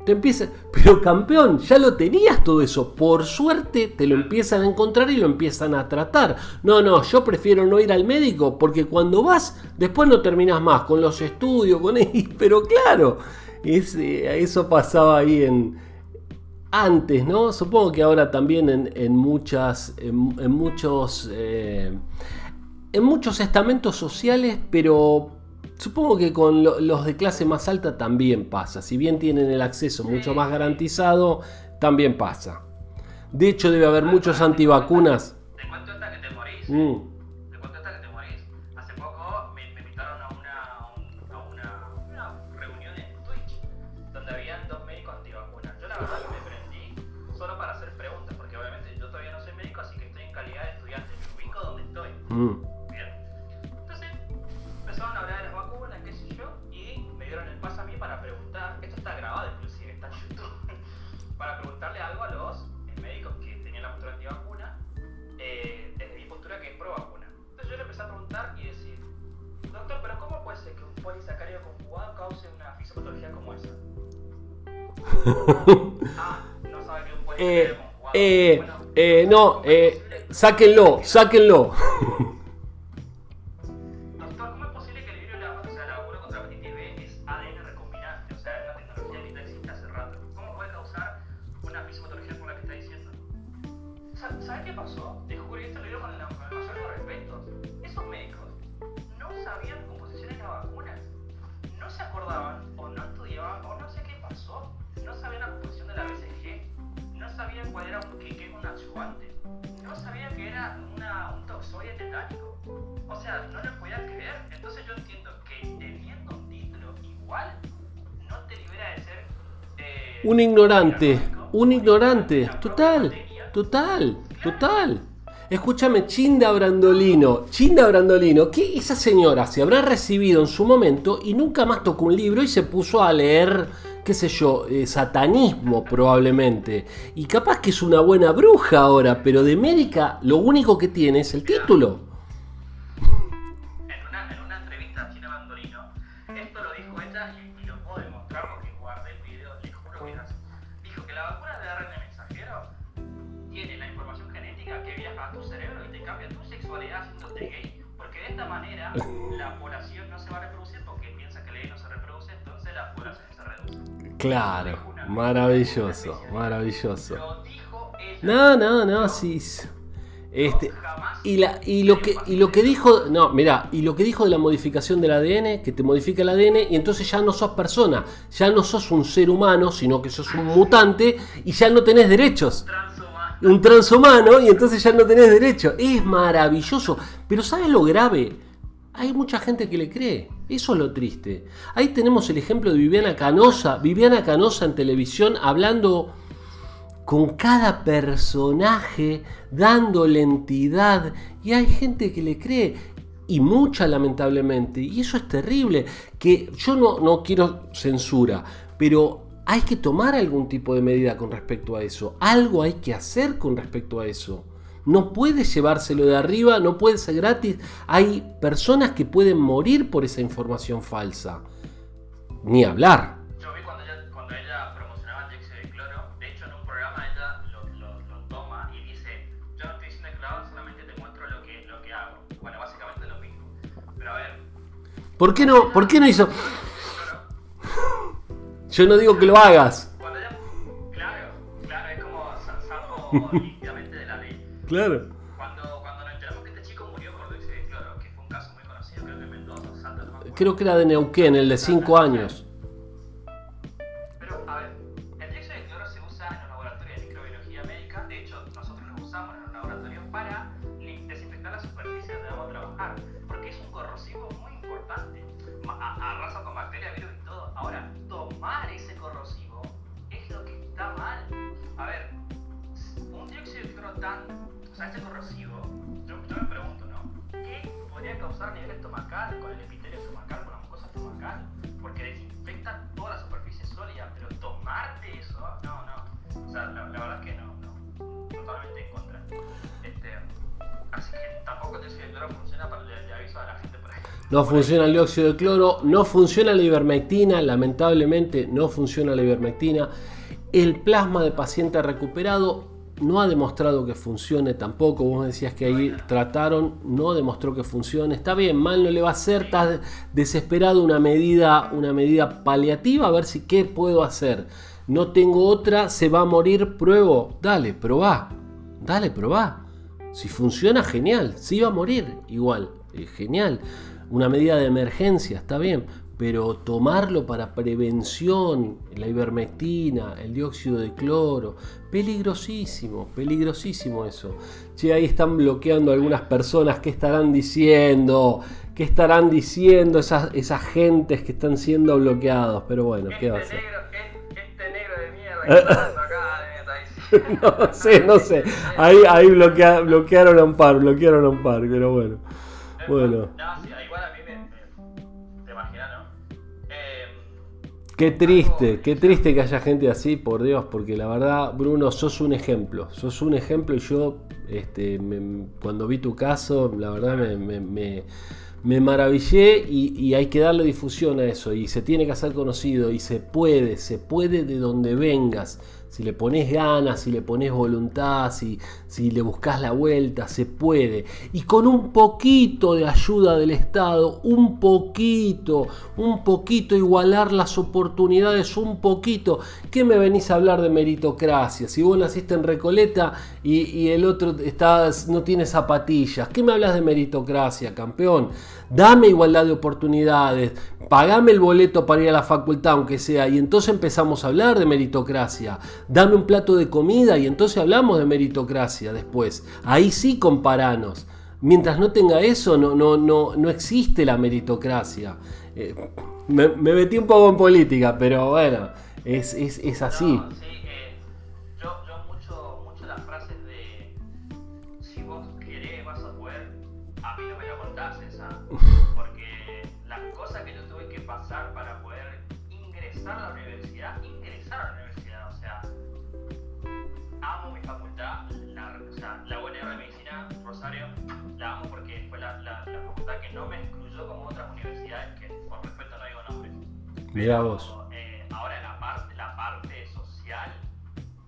Te empieza, pero campeón, ya lo tenías todo eso. Por suerte te lo empiezan a encontrar y lo empiezan a tratar. No, no, yo prefiero no ir al médico porque cuando vas, después no terminas más con los estudios, con él. Pero claro, eso pasaba ahí en antes, ¿no? Supongo que ahora también en, muchas, en, muchos, eh, en muchos estamentos sociales, pero Supongo que con los de clase más alta también pasa. Si bien tienen el acceso mucho más garantizado, también pasa. De hecho, debe haber muchos antivacunas. Te cuento hasta que te morís. Mm. Cuento hasta que te morís. Hace poco me, invitaron a una, a una, reunión en Twitch donde habían dos médicos antivacunas. Yo la verdad que me prendí solo para hacer preguntas, porque obviamente yo todavía no soy médico, así que estoy en calidad de estudiante. Me ubico donde estoy. Mm. eh, eh, eh, no, eh, sáquenlo, sáquenlo. Un ignorante, un ignorante, total, total, total. Escúchame, Chinda Brandolino, Chinda Brandolino, que esa señora se habrá recibido en su momento y nunca más tocó un libro y se puso a leer, qué sé yo, eh, satanismo probablemente. Y capaz que es una buena bruja ahora, pero de médica lo único que tiene es el título. Claro, maravilloso, maravilloso. No, no, no, sí. Este, y, la, y, lo que, y lo que dijo, no, mira, y lo que dijo de la modificación del ADN, que te modifica el ADN y entonces ya no sos persona, ya no sos un ser humano, sino que sos un mutante y ya no tenés derechos. Un transhumano y entonces ya no tenés derechos. Es maravilloso. Pero ¿sabes lo grave? Hay mucha gente que le cree. Eso es lo triste. Ahí tenemos el ejemplo de Viviana Canosa. Viviana Canosa en televisión hablando con cada personaje, dándole entidad. Y hay gente que le cree. Y mucha lamentablemente. Y eso es terrible. Que yo no, no quiero censura. Pero hay que tomar algún tipo de medida con respecto a eso. Algo hay que hacer con respecto a eso. No puedes llevárselo de arriba, no puede ser gratis. Hay personas que pueden morir por esa información falsa. Ni hablar. Yo vi cuando ella, cuando ella promocionaba el dióxido de cloro, de hecho en un programa ella lo, lo, toma y dice, yo no estoy diciendo que solamente te muestro lo que, lo que hago. Bueno, básicamente lo mismo. Pero a ver. ¿Por qué no, ¿por qué no hizo? Yo no digo que lo hagas. Cuando ella, claro, claro, es como salvo Claro. Cuando, cuando nos enteramos que este chico murió por dióxido de cloro, que fue un caso muy conocido, creo que en Mendoza, Santa, no Creo que era de Neuquén, el de 5 años. No funciona el dióxido de cloro, no funciona la ivermectina, lamentablemente no funciona la ivermectina. El plasma de paciente recuperado no ha demostrado que funcione tampoco. Vos decías que ahí trataron, no demostró que funcione. Está bien, mal no le va a hacer, está desesperado una medida, una medida paliativa, a ver si qué puedo hacer. No tengo otra, se va a morir, pruebo. Dale, probá. Dale, probá. Si funciona, genial. Si va a morir, igual. Genial una medida de emergencia, está bien, pero tomarlo para prevención, la ivermectina, el dióxido de cloro, peligrosísimo, peligrosísimo eso. Che, ahí están bloqueando algunas personas, ¿qué estarán diciendo? ¿Qué estarán diciendo esas, esas gentes que están siendo bloqueados? Pero bueno, ¿qué va a ser? Este negro de mierda no sé, no sé. Ahí, ahí bloquearon a un par, bloquearon a un par, pero bueno. Bueno. Qué triste, qué triste que haya gente así, por Dios, porque la verdad, Bruno, sos un ejemplo. Sos un ejemplo y yo Este, cuando vi tu caso, la verdad me, me, maravillé y, y, hay que darle difusión a eso y se tiene que hacer conocido y se puede, se puede de donde vengas si le pones ganas, si le pones voluntad, si, si le buscas la vuelta, se puede. Y con un poquito de ayuda del Estado, un poquito, un poquito, igualar las oportunidades, un poquito. ¿Qué me venís a hablar de meritocracia? Si vos naciste en Recoleta y, el otro está, no tiene zapatillas, ¿qué me hablas de meritocracia, campeón? Dame igualdad de oportunidades, pagame el boleto para ir a la facultad, aunque sea, y entonces empezamos a hablar de meritocracia dame un plato de comida y entonces hablamos de meritocracia después. Ahí sí comparanos. Mientras no tenga eso, no, no, no, no existe la meritocracia. Eh, me, metí un poco en política, pero bueno, es, es, es así. Mira vos. Eh, ahora la parte, la parte social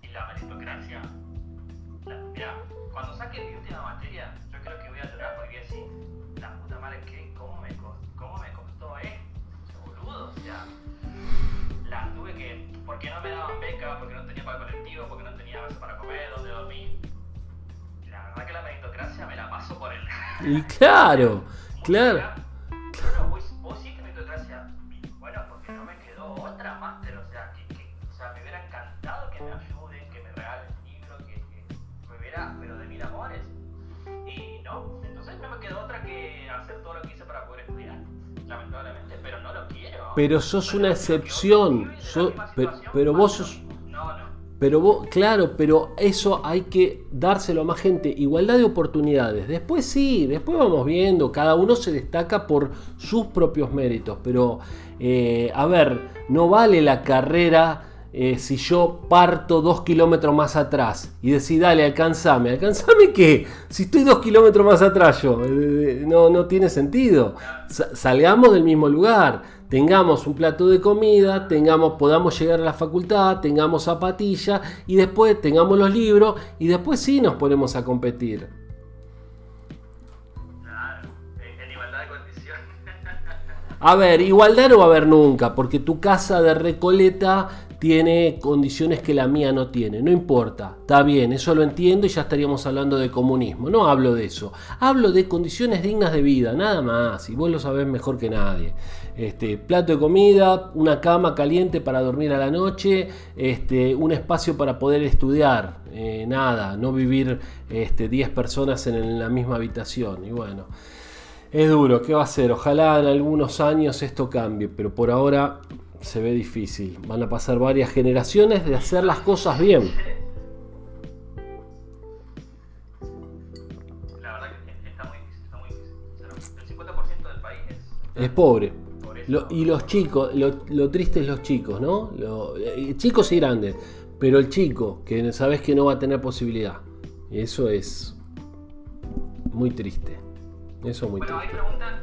y la meritocracia. mira, cuando saque mi última materia, yo creo que voy a llorar porque voy a decir, la puta madre, ¿qué? ¿Cómo me, cómo me costó esto? Boludo, o sea, la tuve que. Porque no me daban beca, porque no tenía para el colectivo, porque no tenía base para comer, dónde dormir. La verdad que la meritocracia me la paso por el. Y claro, claro. Pero sos una excepción. pero, vos sos. Pero vos, claro, pero eso hay que dárselo a más gente. Igualdad de oportunidades. Después sí, después vamos viendo. Cada uno se destaca por sus propios méritos. Pero, eh, a ver, no vale la carrera eh, si yo parto dos kilómetros más atrás y decís, dale, alcanzame. ¿Alcanzame qué? Si estoy dos kilómetros más atrás yo. Eh, no, no tiene sentido. salgamos del mismo lugar tengamos un plato de comida, tengamos, podamos llegar a la facultad, tengamos zapatilla y después tengamos los libros y después sí nos ponemos a competir. Claro, en igualdad de condiciones. A ver, igualdad no va a haber nunca, porque tu casa de Recoleta tiene condiciones que la mía no tiene. No importa, está bien, eso lo entiendo y ya estaríamos hablando de comunismo. No hablo de eso. Hablo de condiciones dignas de vida, nada más. Y vos lo sabés mejor que nadie. Este, plato de comida, una cama caliente para dormir a la noche, este, un espacio para poder estudiar. Eh, nada, no vivir este, 10 personas en la misma habitación. Y bueno. Es duro, ¿qué va a ser? Ojalá en algunos años esto cambie, pero por ahora se ve difícil. Van a pasar varias generaciones de hacer las cosas bien. La verdad que está muy difícil, está muy difícil. El 50% del país es, pobre. Y los chicos, lo, triste es los chicos, ¿no? Eh, chicos y grandes, pero el chico, que sabes que no va a tener posibilidad. Eso es muy triste. Eso es muy bueno, triste. Preguntas,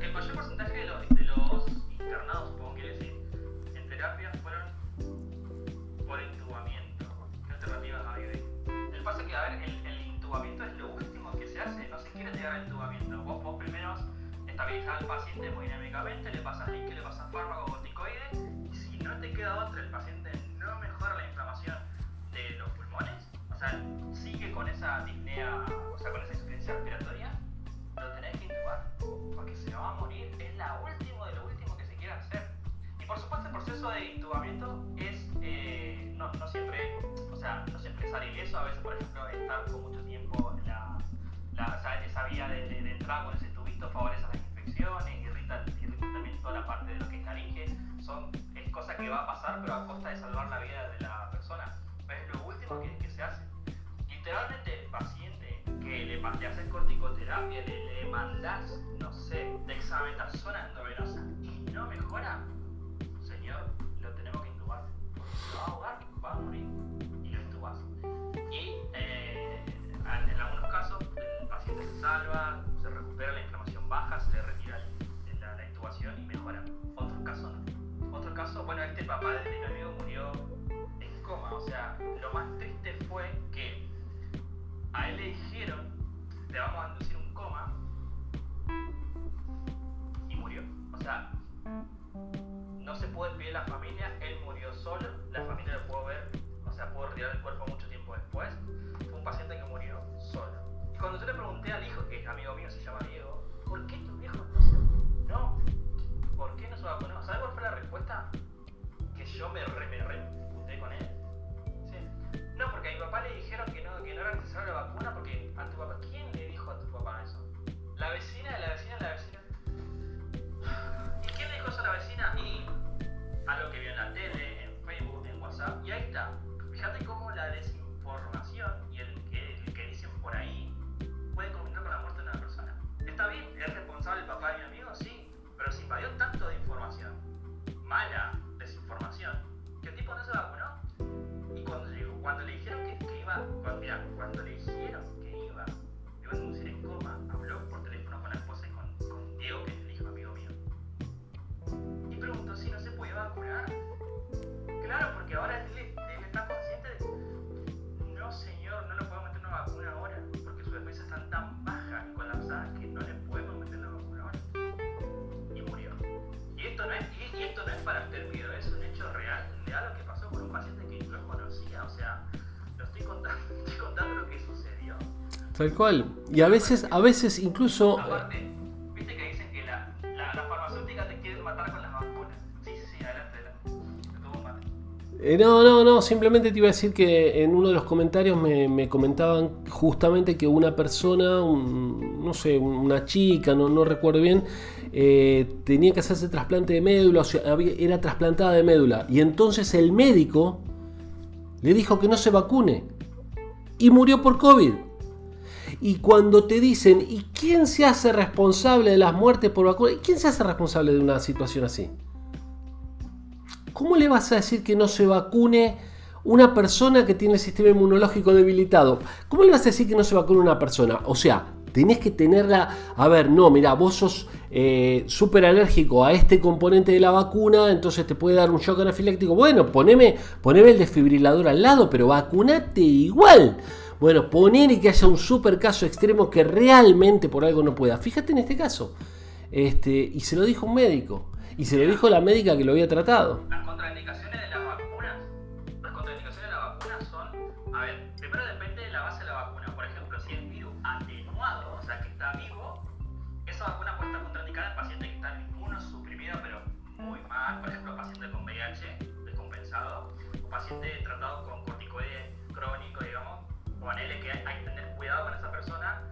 de intubamiento es, eh, no, no, siempre, o sea, no siempre es ileso, a veces por ejemplo estar con mucho tiempo la, la o sea, esa vía de, de, de entrada con ese tubito favorece a la infecciones, irrita, también toda la parte de lo que es laringe, son, es cosa que va a pasar, pero a costa de salvar la vida de la persona. Pero es lo último que, que se hace. Literalmente, el paciente que le, le haces corticoterapia, le, le mandas, no sé, dexametasona endovenosa y no mejora, señor, va a ahogar, va a morir en un tubazo. Y eh, en algunos casos el paciente se salva, se recupera la inflamación baja, se le retira la, intubación y mejora. Otros casos no. Otro caso, bueno, este papá de mi amigo murió en coma, o sea, lo más triste fue que a él le dijeron, te vamos a inducir un coma, y murió. O sea, no se puede despedir la familia, él murió solo, la familia lo pudo ver, Tal cual. Y a veces, a veces incluso... Aparte, viste que dicen que la, la, la farmacéutica te quiere matar con las vacunas. Sí, sí, sí, adelante, adelante. Eh, no, no, no, simplemente te iba a decir que en uno de los comentarios me, me comentaban justamente que una persona, un- no sé, una chica, no, no recuerdo bien, eh, tenía que hacerse trasplante de médula, o sea, había- era trasplantada de médula. Y entonces el médico le dijo que no se vacune. Y murió por COVID. Y cuando te dicen, ¿y quién se hace responsable de las muertes por vacuna? ¿Y quién se hace responsable de una situación así? ¿Cómo le vas a decir que no se vacune una persona que tiene el sistema inmunológico debilitado? ¿Cómo le vas a decir que no se vacune una persona? O sea, tenés que tenerla. A ver, no, mira, vos sos eh, súper alérgico a este componente de la vacuna, entonces te puede dar un shock anafiláctico. Bueno, poneme, poneme el desfibrilador al lado, pero vacunate igual. Bueno, poner que haya un super caso extremo que realmente por algo no pueda. Fíjate en este caso. Este, y se lo dijo un médico. Y se lo dijo la médica que lo había tratado. Las contraindicaciones de las vacunas, las contraindicaciones de las vacunas son, a ver, primero depende de la base de la vacuna. Por ejemplo, si es virus atenuado, o sea que está vivo, esa vacuna puede estar contraindicada en pacientes que están inmunosuprimidos, pero muy mal. Por ejemplo, pacientes con VIH descompensado, o pacientes tratados con L, que hay, que tener cuidado con esa persona,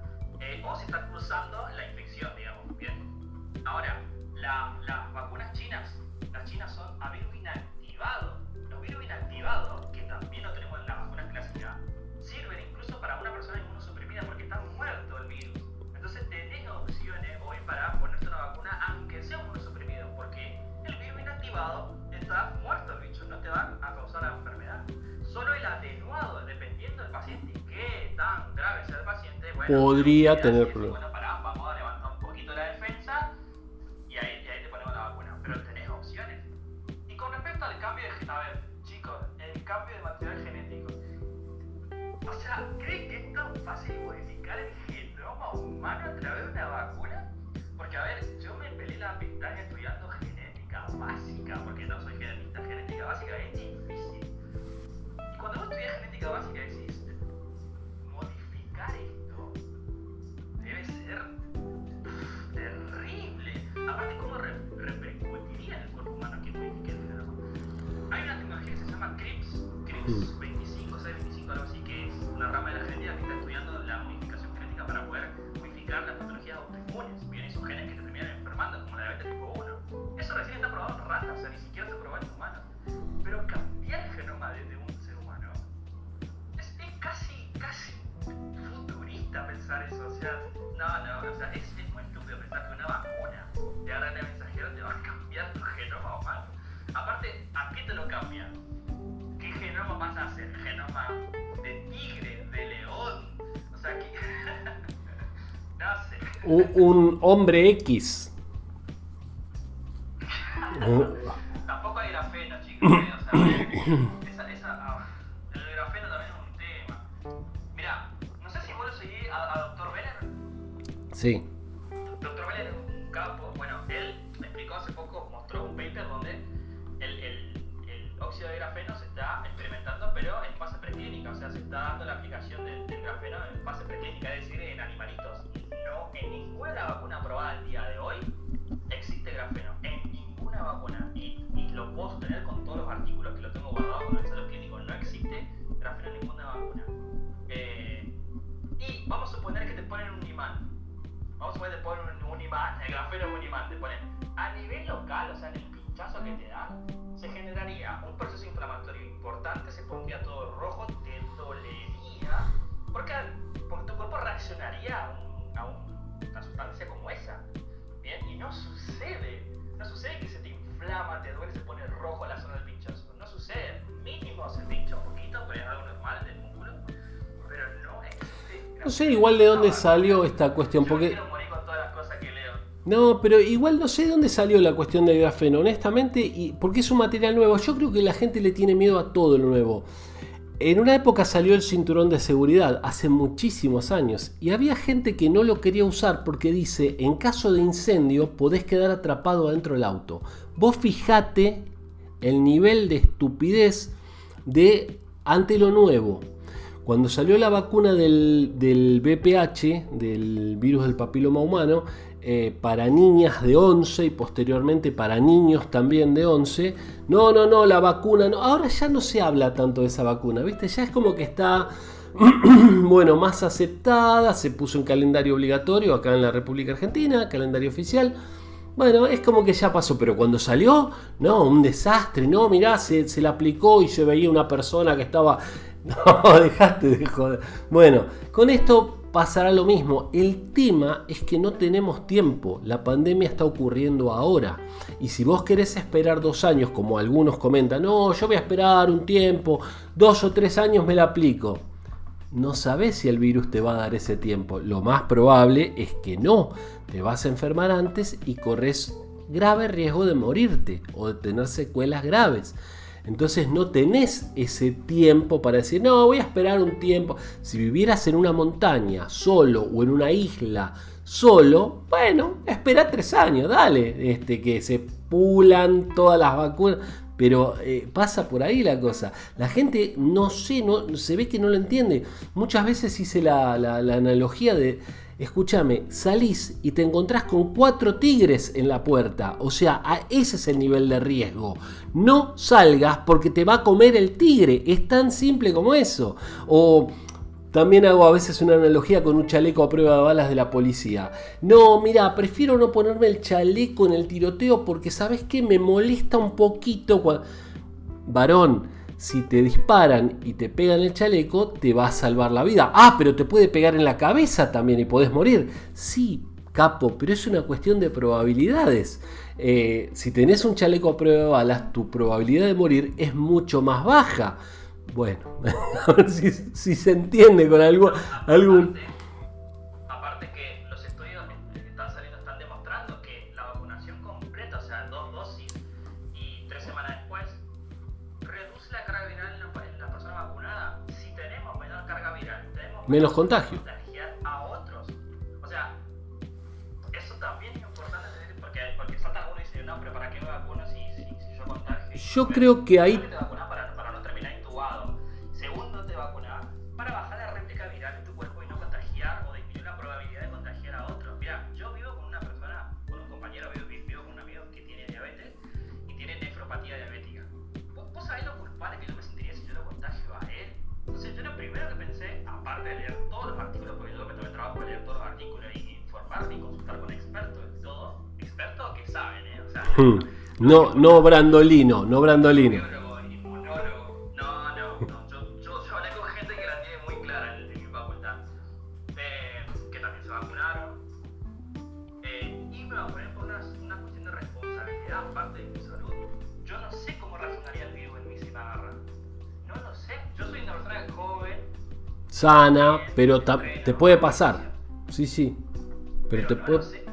eh, o si está cruzando la infección, digamos. Bien. Ahora, la- las vacunas chinas, las chinas son a virus inactivado. Los virus inactivados, que también lo tenemos en las vacunas clásicas, sirven incluso para una persona inmunosuprimida porque está muerto el virus. Entonces tenés opciones hoy para ponerte una vacuna aunque sea inmunosuprimido, porque el virus inactivado está muerto el bicho, no te va a causar la enfermedad. Solo el atenuado, Podría tener problemas. Poder modificar las patologías autoinmunes. Bien, esos genes que te terminan enfermando, como la diabetes tipo 1. Eso recién está probado en ratas, o sea, ni siquiera se probó en humanos. Pero cambiar el genoma de, un ser humano es, casi, casi futurista pensar eso. O sea, no, no, o sea, es, es muy estúpido pensar que una vacuna de ARN mensajero te va a cambiar tu genoma humano. Aparte, ¿a qué te lo cambia? ¿Qué genoma vas a hacer? ¿Genoma de tigre, de león? O sea, que... Un, un hombre X. Tampoco hay grafeno, chicos. esa, esa, ah, el grafeno también es un tema. Mira, no sé si vos lo seguís a, a Dr. Benner. Sí. Está dando la aplicación del, grafeno en fase preclínica, es decir, en animalitos. No, en ninguna vacuna aprobada al día de hoy existe grafeno. En ninguna vacuna. Y, lo puedo tener con todos los artículos que lo tengo guardado con el ensayos clínicos. No existe grafeno en ninguna vacuna. Eh, y vamos a suponer que te ponen un imán. Vamos a suponer que te ponen un, un imán. El grafeno es un imán. Te ponen a nivel local, o sea, en el pinchazo que te da, se generaría un proceso inflamatorio importante, se pondría todo rojo, te dolería. Porque, porque tu cuerpo reaccionaría a, un- a un- una sustancia como esa. Bien, y no sucede. No sucede que se te inflama, te duele, se pone rojo la zona del pinchazo. No sucede. Mínimo se pincha un poquito, pero es algo normal del músculo. Pero no existe. No sé igual de dónde salió esta cuestión, porque... No, pero igual no sé de dónde salió la cuestión del grafeno, honestamente, y porque es un material nuevo. Yo creo que la gente le tiene miedo a todo lo nuevo. En una época salió el cinturón de seguridad, hace muchísimos años, y había gente que no lo quería usar porque dice, en caso de incendio podés quedar atrapado adentro del auto. Vos fijate el nivel de estupidez de ante lo nuevo. Cuando salió la vacuna del, del BPH, del virus del papiloma humano, eh, para niñas de 11 y posteriormente para niños también de 11, no, no, no, la vacuna, no. ahora ya no se habla tanto de esa vacuna, ¿viste? Ya es como que está, bueno, más aceptada, se puso en calendario obligatorio acá en la República Argentina, calendario oficial. Bueno, es como que ya pasó, pero cuando salió, no, un desastre, no, mirá, se, se la aplicó y yo veía una persona que estaba... No, dejaste de joder. Bueno, con esto pasará lo mismo. El tema es que no tenemos tiempo. La pandemia está ocurriendo ahora. Y si vos querés esperar dos años, como algunos comentan, no, yo voy a esperar un tiempo, dos o tres años me la aplico. No sabes si el virus te va a dar ese tiempo. Lo más probable es que no. Te vas a enfermar antes y corres grave riesgo de morirte o de tener secuelas graves. Entonces no tenés ese tiempo para decir, no, voy a esperar un tiempo. Si vivieras en una montaña solo o en una isla solo, bueno, espera tres años, dale, este, que se pulan todas las vacunas. Pero eh, pasa por ahí la cosa. La gente no sé, no, se ve que no lo entiende. Muchas veces hice la, la- la analogía de, escúchame, salís y te encontrás con cuatro tigres en la puerta. O sea, a ese es el nivel de riesgo. No salgas porque te va a comer el tigre. Es tan simple como eso. O también hago a veces una analogía con un chaleco a prueba de balas de la policía. No, mira, prefiero no ponerme el chaleco en el tiroteo porque sabes que me molesta un poquito cuando... Varón, si te disparan y te pegan el chaleco, te va a salvar la vida. Ah, pero te puede pegar en la cabeza también y podés morir. Sí, capo, pero es una cuestión de probabilidades. Eh, si tenés un chaleco a prueba de balas, tu probabilidad de morir es mucho más baja. Bueno, a ver si, se entiende con algo, algún... Menos contagio. contagiar a otros. O sea, eso también es importante porque, porque salta alguno y dice, no, pero ¿para qué me vacuno si, si, si yo contagio? Yo creo que ahí- No, no Brandolino, no Brandolino. No, no, no. Yo, yo, hablé con gente que la tiene muy clara en, mi facultad. Que también se vacunaron. Y me vacuné por una, una cuestión de responsabilidad, aparte de mi salud. Yo no sé cómo reaccionaría el virus en mí si me agarra. No lo sé. Yo soy una persona joven. Sana, pero te puede pasar. Sí, sí. Pero te puede...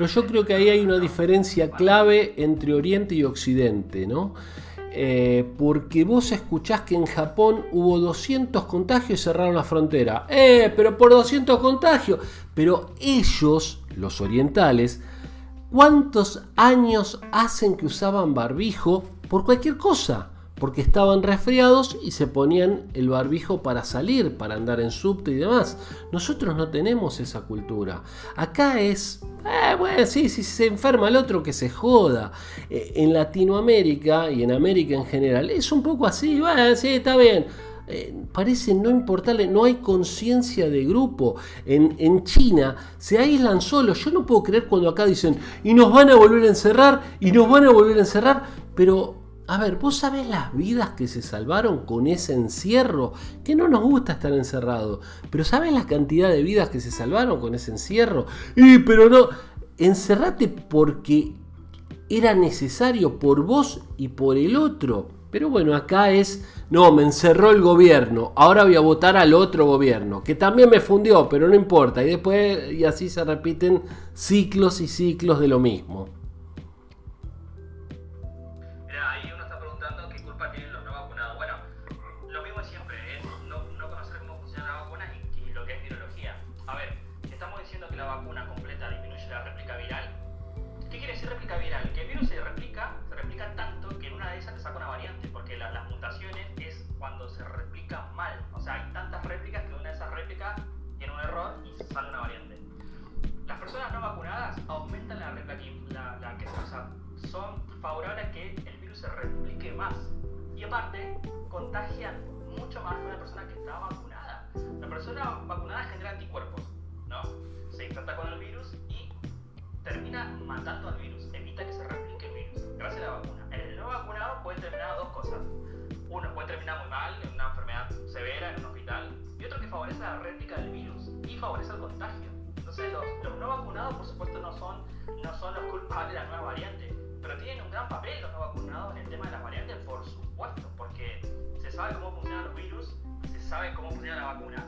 Pero yo creo que ahí hay una diferencia clave entre Oriente y Occidente, ¿no? Eh, porque vos escuchás que en Japón hubo 200 contagios y cerraron la frontera. ¡Eh! Pero por 200 contagios. Pero ellos, los orientales, ¿cuántos años hacen que usaban barbijo por cualquier cosa? Porque estaban resfriados y se ponían el barbijo para salir, para andar en subte y demás. Nosotros no tenemos esa cultura. Acá es eh, bueno, sí, si se enferma el otro que se joda. Eh, en Latinoamérica y en América en general es un poco así, bueno, sí, está bien. Eh, parece no importarle, no hay conciencia de grupo. En, en, China se aíslan solos. Yo no puedo creer cuando acá dicen, y nos van a volver a encerrar, y nos van a volver a encerrar, pero a ver, vos sabés las vidas que se salvaron con ese encierro, que no nos gusta estar encerrado, pero sabés la cantidad de vidas que se salvaron con ese encierro. Y pero no, encerrate porque era necesario por vos y por el otro. Pero bueno, acá es, no, me encerró el gobierno, ahora voy a votar al otro gobierno, que también me fundió, pero no importa. Y después, y así se repiten ciclos y ciclos de lo mismo. Contagian mucho más que una persona que está vacunada. La persona vacunada genera anticuerpos, ¿no? Se infecta con el virus y termina matando al virus, evita que se replique el virus, gracias a la vacuna. El no vacunado puede terminar dos cosas. Uno puede terminar muy mal, en una enfermedad severa, en un hospital, y otro que favorece la réplica del virus y favorece el contagio. Entonces los, los no vacunados, por supuesto, no son, no son los culpables de la nueva variante, pero tienen un gran papel los no vacunados en el tema de las variantes, por supuesto, porque se sabe cómo funcionan los virus, se sabe cómo funciona la vacuna.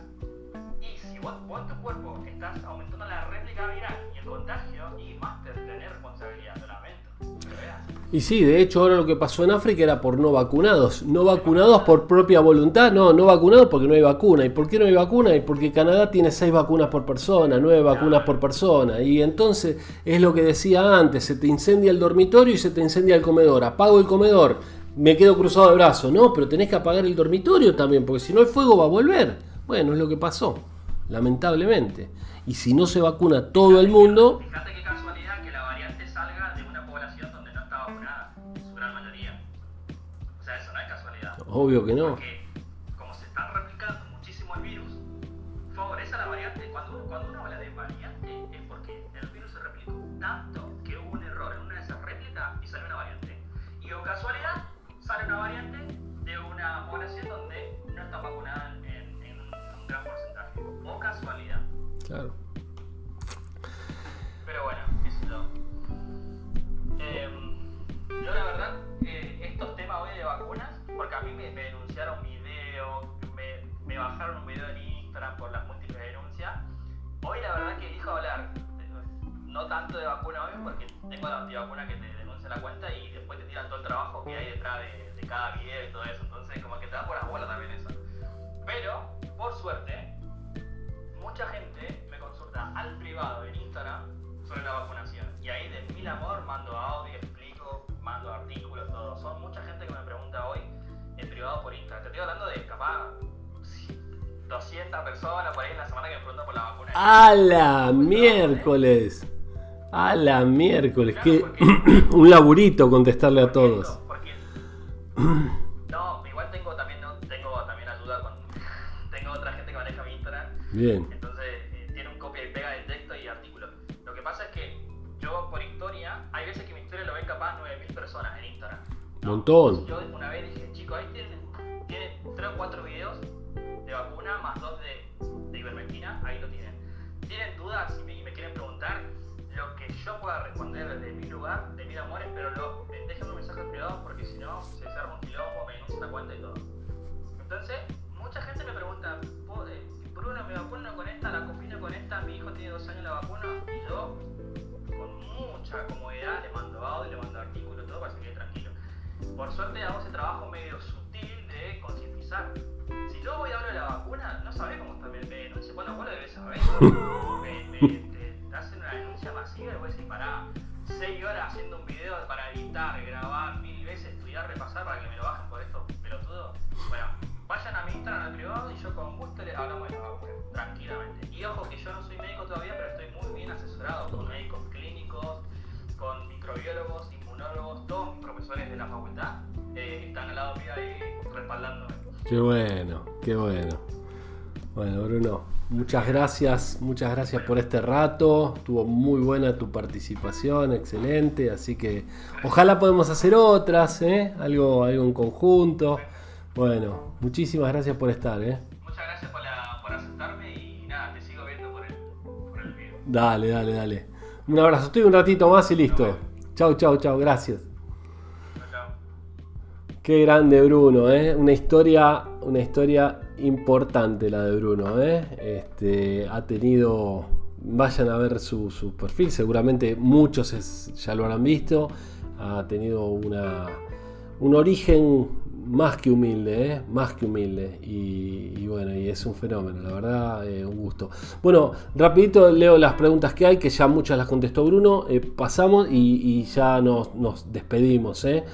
Y si vos, en tu cuerpo estás aumentando la réplica viral y el contagio, y más te tenés responsabilidad, lo lamento. Y sí, de hecho ahora lo que pasó en África era por no vacunados. No vacunados por propia voluntad, no, no vacunados porque no hay vacuna. ¿Y por qué no hay vacuna? Y porque Canadá tiene seis vacunas por persona, nueve vacunas por persona. Y entonces es lo que decía antes, se te incendia el dormitorio y se te incendia el comedor. Apago el comedor, me quedo cruzado de brazos. No, pero tenés que apagar el dormitorio también, porque si no el fuego va a volver. Bueno, es lo que pasó, lamentablemente. Y si no se vacuna todo el mundo... Obvio que no. Tanto de vacuna hoy, porque tengo la antivacuna que te denuncia la cuenta y después te tiran todo el trabajo que hay detrás de, de cada video y todo eso. Entonces como que te da por las bolas también eso. Pero, por suerte, mucha gente me consulta al privado en Instagram sobre la vacunación. Y ahí de mil amor mando audio, explico, mando artículos, todo. Son mucha gente que me pregunta hoy en privado por Instagram. Te estoy hablando de capaz 200 personas por ahí en la semana que me preguntan por la vacuna. ¡A la miércoles! ¡A la miércoles! que un laburito contestarle a todos. Porque, no, igual tengo también, tengo también ayuda con. Tengo otra gente que maneja mi Instagram. Bien. Entonces eh, tiene un copia y pega de texto y artículo. Lo que pasa es que yo por historia, hay veces que mi historia lo ven capaz 9000 personas en Instagram. ¿no? Montón. Yo porque si no se arma un quilombo, me denuncia la cuenta y todo. Entonces, mucha gente me pregunta, eh, Bruno, ¿me vacuno con esta? ¿La combino con esta? Mi hijo tiene dos años la vacuna y yo, con mucha comodidad, le mando audio, le mando artículos, todo para que quede tranquilo. Por suerte hago ese trabajo medio sutil de concientizar. Si yo voy a hablar de la vacuna, no sabés cómo está, me, me denuncia, bueno, vos lo debes saber. Te, hacen una denuncia masiva y voy a decir, pará, 6 horas haciendo un video para editar, grabar repasar para que me lo bajen por esto pelotudo. Bueno, vayan a mi Instagram al privado y yo con gusto les hablamos de la vacuna, tranquilamente. Y ojo que yo no soy médico todavía, pero estoy muy bien asesorado con médicos clínicos, con microbiólogos, inmunólogos, todos mis profesores de la facultad eh, están al lado mío ahí respaldándome. Qué bueno, qué bueno. Bueno, Bruno, muchas gracias, muchas gracias por este rato. Estuvo muy buena tu participación, excelente. Así que ojalá podamos hacer otras, ¿eh? algo, algo en conjunto. Bueno, muchísimas gracias por estar. ¿eh? Muchas gracias por, la, por aceptarme y nada, te sigo viendo por el, por el video. Dale, dale, dale. Un abrazo, estoy un ratito más y listo. Chau, chau, chau, gracias. Qué grande Bruno, ¿eh? Una historia, una historia importante la de Bruno, ¿eh? Este, ha tenido, vayan a ver su, su perfil, seguramente muchos ya lo habrán visto, ha tenido una, un origen más que humilde, ¿eh? más que humilde. Y, bueno, y es un fenómeno, la verdad, eh, un gusto. Bueno, rapidito leo las preguntas que hay, que ya muchas las contestó Bruno. Eh, pasamos y, ya nos, nos despedimos. ¿eh?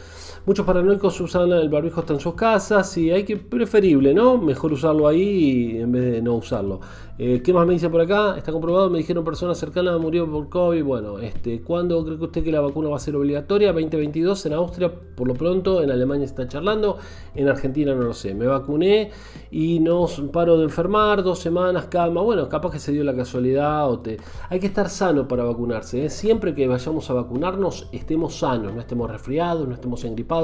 Muchos paranoicos usan el barbijo hasta en sus casas y hay que preferible, ¿no? Mejor usarlo ahí en vez de no usarlo. Eh, ¿Qué más me dice por acá? Está comprobado, me dijeron personas cercanas murió por COVID. Bueno, este, ¿cuándo cree usted que la vacuna va a ser obligatoria? 2022 en Austria, por lo pronto, en Alemania está charlando, en Argentina no lo sé. Me vacuné y no paro de enfermar, dos semanas, calma. Bueno, capaz que se dio la casualidad o te... Hay que estar sano para vacunarse. ¿eh? Siempre que vayamos a vacunarnos, estemos sanos, no estemos resfriados, no estemos engripados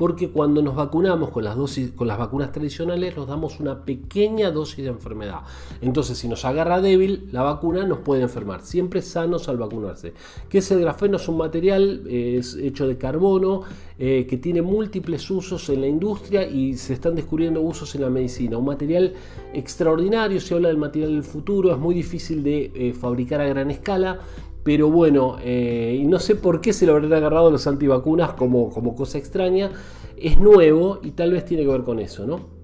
porque cuando nos vacunamos con las, dosis, con las vacunas tradicionales nos damos una pequeña dosis de enfermedad. Entonces, si nos agarra débil, la vacuna nos puede enfermar. Siempre sanos al vacunarse. ¿Qué es el grafeno? Es un material es hecho de carbono eh, que tiene múltiples usos en la industria y se están descubriendo usos en la medicina. Un material extraordinario, se habla del material del futuro, es muy difícil de eh, fabricar a gran escala pero bueno, eh, y no sé por qué se lo habrán agarrado los antivacunas como, como cosa extraña. Es nuevo y tal vez tiene que ver con eso, ¿no?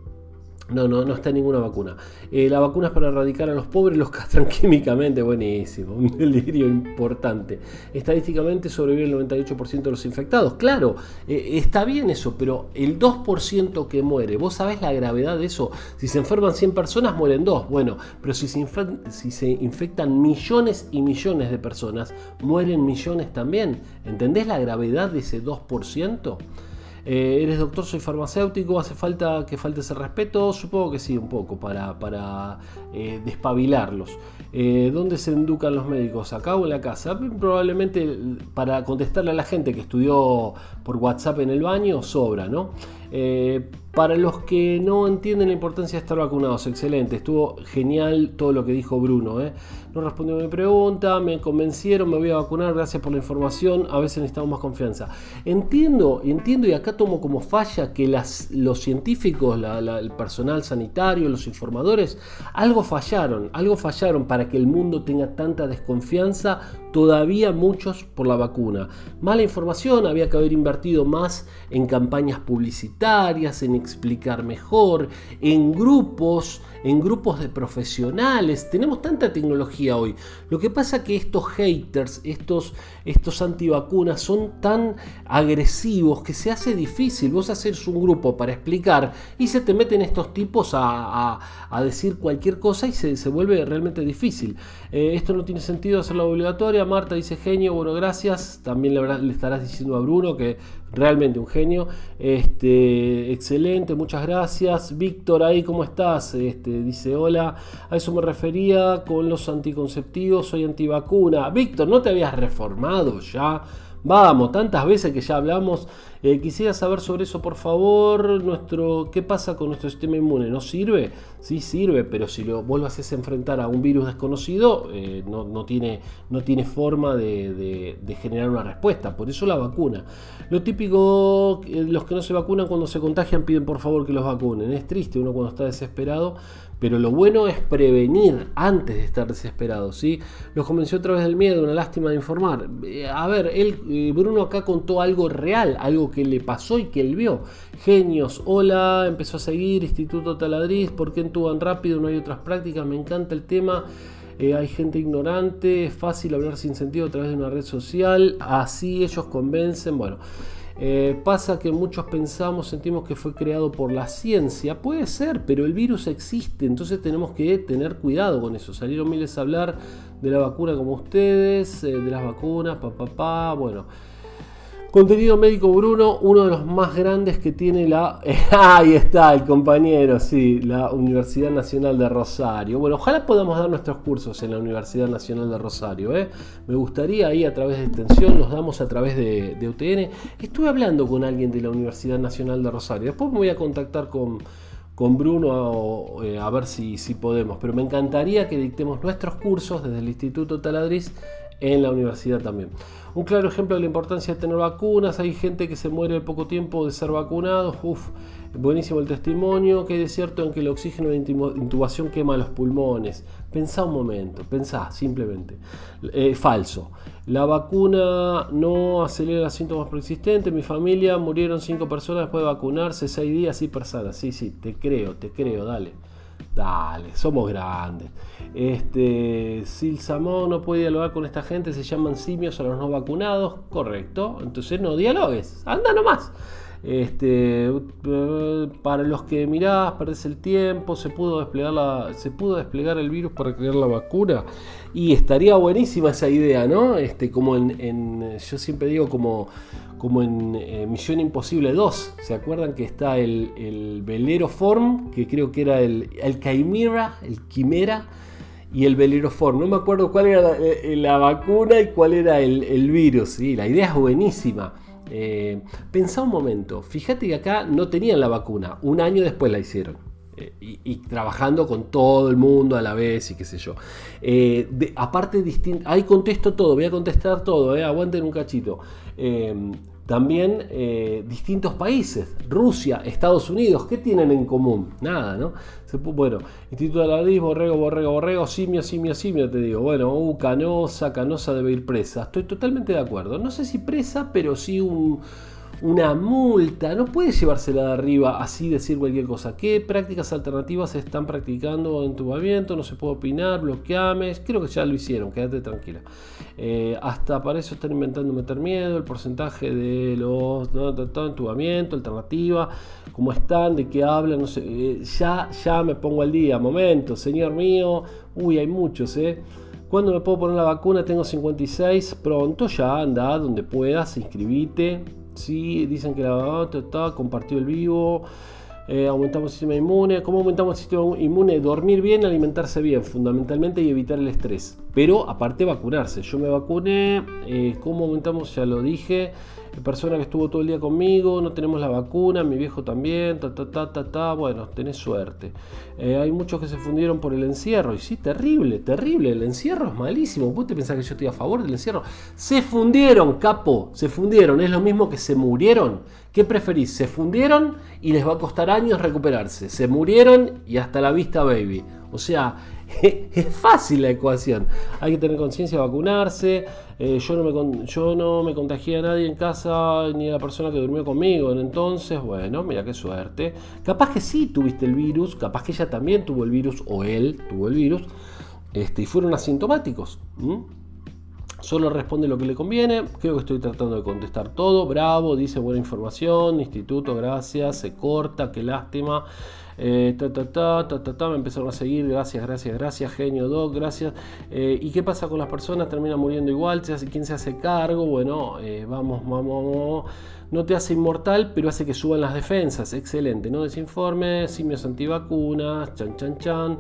No, no, no está ninguna vacuna. Eh, la vacuna es para erradicar a los pobres, los castran químicamente, buenísimo, un delirio importante. Estadísticamente sobrevive el 98% de los infectados. Claro, eh, está bien eso, pero el 2% que muere, ¿vos sabés la gravedad de eso? Si se enferman 100 personas, mueren 2. Bueno, pero si se, si se infectan millones y millones de personas, mueren millones también. ¿Entendés la gravedad de ese 2%? Eh, eres doctor, soy farmacéutico, hace falta que falte ese respeto, supongo que sí, un poco, para, para eh, despabilarlos. Eh, ¿Dónde se educan los médicos? ¿Acá o en la casa? Probablemente para contestarle a la gente que estudió por WhatsApp en el baño, sobra, ¿no? Para los que no entienden la importancia de estar vacunados, excelente, estuvo genial todo lo que dijo Bruno. ¿eh? No respondió a mi pregunta, me convencieron, me voy a vacunar, gracias por la información, a veces necesitamos más confianza. Entiendo, entiendo y acá tomo como falla que los científicos, el personal sanitario, los informadores, algo fallaron, algo fallaron para que el mundo tenga tanta desconfianza, todavía muchos por la vacuna. Mala información, había que haber invertido más en campañas publicitarias, en explicar mejor, en grupos, en grupos de profesionales. Tenemos tanta tecnología hoy. Lo que pasa que estos haters, estos, estos antivacunas son tan agresivos que se hace difícil. Vos haces un grupo para explicar y se te meten estos tipos a, decir cualquier cosa y se, se vuelve realmente difícil. Eh, esto no tiene sentido hacerlo obligatoria. Marta dice genio, bueno, gracias. También le, le estarás diciendo a Bruno que realmente un genio. Este, excelente, muchas gracias. Víctor, ahí, ¿cómo estás? Este, dice, hola, a eso me refería con los anticonceptivos, soy antivacuna. Víctor, ¿no te habías reformado ya? Vamos, tantas veces que ya hablamos Eh, quisiera saber sobre eso, por favor. Nuestro, ¿Qué pasa con nuestro sistema inmune? ¿No sirve? Sí sirve, pero si lo, vos haces enfrentar a un virus desconocido, eh, no, tiene, no tiene forma de, generar una respuesta. Por eso la vacuna. Lo típico, los que no se vacunan cuando se contagian piden por favor que los vacunen. Es triste uno cuando está desesperado pero lo bueno es prevenir antes de estar desesperado, ¿sí? Los convenció a través del miedo, una lástima de informar. Eh, a ver, él, eh, Bruno acá contó algo real, algo que le pasó y que él vio. Genios, hola, empezó a seguir, Instituto Taladriz, ¿por qué entuban rápido? No hay otras prácticas, me encanta el tema. Eh, hay gente ignorante, es fácil hablar sin sentido a través de una red social, así ellos convencen, bueno. Eh, pasa que muchos pensamos, sentimos que fue creado por la ciencia. Puede ser, pero el virus existe, entonces tenemos que tener cuidado con eso. Salieron miles a hablar de la vacuna como ustedes, eh, de las vacunas, papá, pa, pa, bueno. Contenido médico Bruno, uno de los más grandes que tiene la... ahí está el compañero, sí, la Universidad Nacional de Rosario. Bueno, ojalá podamos dar nuestros cursos en la Universidad Nacional de Rosario. ¿eh? Me gustaría ahí a través de extensión, los damos a través de, UTN. Estuve hablando con alguien de la Universidad Nacional de Rosario. Después me voy a contactar con, con Bruno a, eh, a ver si, si podemos. Pero me encantaría que dictemos nuestros cursos desde el Instituto Taladriz en la universidad también. Un claro ejemplo de la importancia de tener vacunas. Hay gente que se muere de poco tiempo de ser vacunados. Uf, buenísimo el testimonio. Que es cierto en que el oxígeno de intubación quema los pulmones. Pensá un momento, pensá simplemente. Eh, falso. La vacuna no acelera síntomas persistentes. Mi familia murieron cinco personas después de vacunarse, seis días y personas. Sí, sí, te creo, te creo, dale. Dale, somos grandes. Este, Samón no puede dialogar con esta gente, se llaman simios a los no vacunados, correcto. Entonces no dialogues, anda nomás. Este, para los que mirás, perdés el tiempo, se pudo desplegar se pudo desplegar el virus para crear la vacuna y estaría buenísima esa idea, ¿no? Este, como en, yo siempre digo como como en eh, Misión Imposible 2. ¿Se acuerdan que está el, velero Form, que creo que era el, el Chimera, el Quimera, y el velero Form? No me acuerdo cuál era la, eh, vacuna y cuál era el, virus. ¿sí? La idea es buenísima. Eh, pensá un momento, fíjate que acá no tenían la vacuna, un año después la hicieron. y, trabajando con todo el mundo a la vez y qué sé yo. aparte, ahí contesto todo, voy a contestar todo, aguanten un cachito. También eh, distintos países, Rusia, Estados Unidos, ¿qué tienen en común? Nada, ¿no? bueno, Instituto de la borrego, borrego, borrego, simio, simio, simio, te digo. Bueno, canosa, canosa debe ir presa. Estoy totalmente de acuerdo. No sé si presa, pero sí un una multa, no puedes llevársela de arriba así decir cualquier cosa. ¿Qué prácticas alternativas se están practicando en tu No se puede opinar, bloqueames, creo que ya lo hicieron, quédate tranquila. Eh, hasta para eso están inventando meter miedo, el porcentaje de los no, entubamiento, alternativa, cómo están, de qué hablan, no sé, eh, ya, ya me pongo al día, momento, señor mío, uy, hay muchos, eh. ¿Cuándo me puedo poner la vacuna? Tengo 56, pronto ya anda donde puedas, inscribite Sí, dicen que la está compartió el vivo. Eh, aumentamos el sistema inmune. ¿Cómo aumentamos el sistema inmune? Dormir bien, alimentarse bien, fundamentalmente, y evitar el estrés. Pero aparte vacunarse. Yo me vacuné. Eh, ¿Cómo aumentamos? Ya lo dije persona que estuvo todo el día conmigo, no tenemos la vacuna, mi viejo también, ta, ta, ta, ta, ta. bueno, tenés suerte. Eh, hay muchos que se fundieron por el encierro, y sí, terrible, terrible, el encierro es malísimo, vos te pensás que yo estoy a favor del encierro. Se fundieron, capo, se fundieron, es lo mismo que se murieron. ¿Qué preferís? Se fundieron y les va a costar años recuperarse. Se murieron y hasta la vista, baby. O sea, es fácil la ecuación. Hay que tener conciencia de vacunarse. Eh, yo, no me, contagié a nadie en casa ni a la persona que durmió conmigo. Entonces, bueno, mira qué suerte. Capaz que sí tuviste el virus, capaz que ella también tuvo el virus o él tuvo el virus este, y fueron asintomáticos. Solo responde lo que le conviene. Creo que estoy tratando de contestar todo. Bravo, dice buena información. Instituto, gracias. Se corta, qué lástima. Eh, ta, me empezaron a seguir, gracias, gracias, gracias, genio, doc, gracias. Eh, ¿Y qué pasa con las personas? Terminan muriendo igual, ¿quién se hace cargo? Bueno, eh, vamos, vamos, vamos. No te hace inmortal, pero hace que suban las defensas. Excelente, ¿no? Desinforme, simios antivacunas, chan, chan, chan.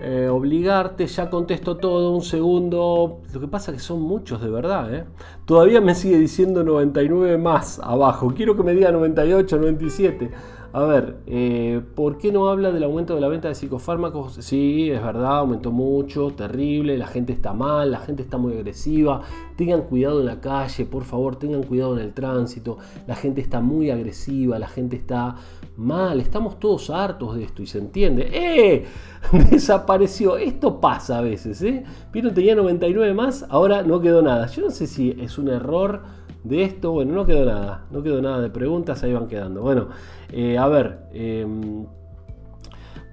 eh, obligarte, ya contesto todo, un segundo. Lo que pasa es que son muchos de verdad. Todavía me sigue diciendo 99 más abajo. Quiero que me diga 98, 97. A ver, eh, ¿por qué no habla del aumento de la venta de psicofármacos? Sí, es verdad, aumentó mucho, terrible, la gente está mal, la gente está muy agresiva. Tengan cuidado en la calle, por favor, tengan cuidado en el tránsito. La gente está muy agresiva, la gente está mal, estamos todos hartos de esto y se entiende. ¡Eh! Desapareció. Esto pasa a veces, ¿eh? Vieron, tenía 99 más, ahora no quedó nada. Yo no sé si es un error de esto. Bueno, no quedó nada, no quedó nada de preguntas, ahí van quedando. Bueno, eh, a ver. Em,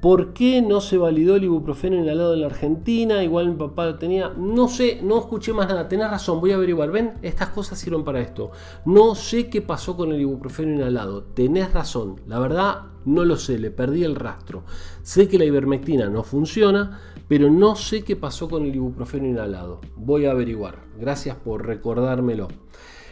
¿Por qué no se validó el ibuprofeno inhalado en la Argentina? Igual mi papá lo tenía. No sé, no escuché más nada. Tenés razón, voy a averiguar. Ven, estas cosas sirven para esto. No sé qué pasó con el ibuprofeno inhalado. Tenés razón. La verdad, no lo sé. Le perdí el rastro. Sé que la ivermectina no funciona, pero no sé qué pasó con el ibuprofeno inhalado. Voy a averiguar. Gracias por recordármelo.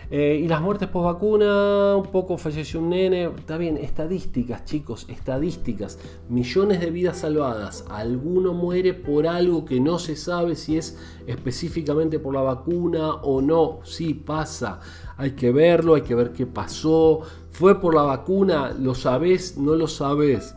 Eh, y las muertes post vacuna, un poco falleció un nene. Está bien, estadísticas, chicos, estadísticas. Millones de vidas salvadas. Alguno muere por algo que no se sabe si es específicamente por la vacuna o no. Sí, pasa. Hay que verlo, hay que ver qué pasó. ¿Fue por la vacuna? ¿Lo sabes? ¿No lo sabes?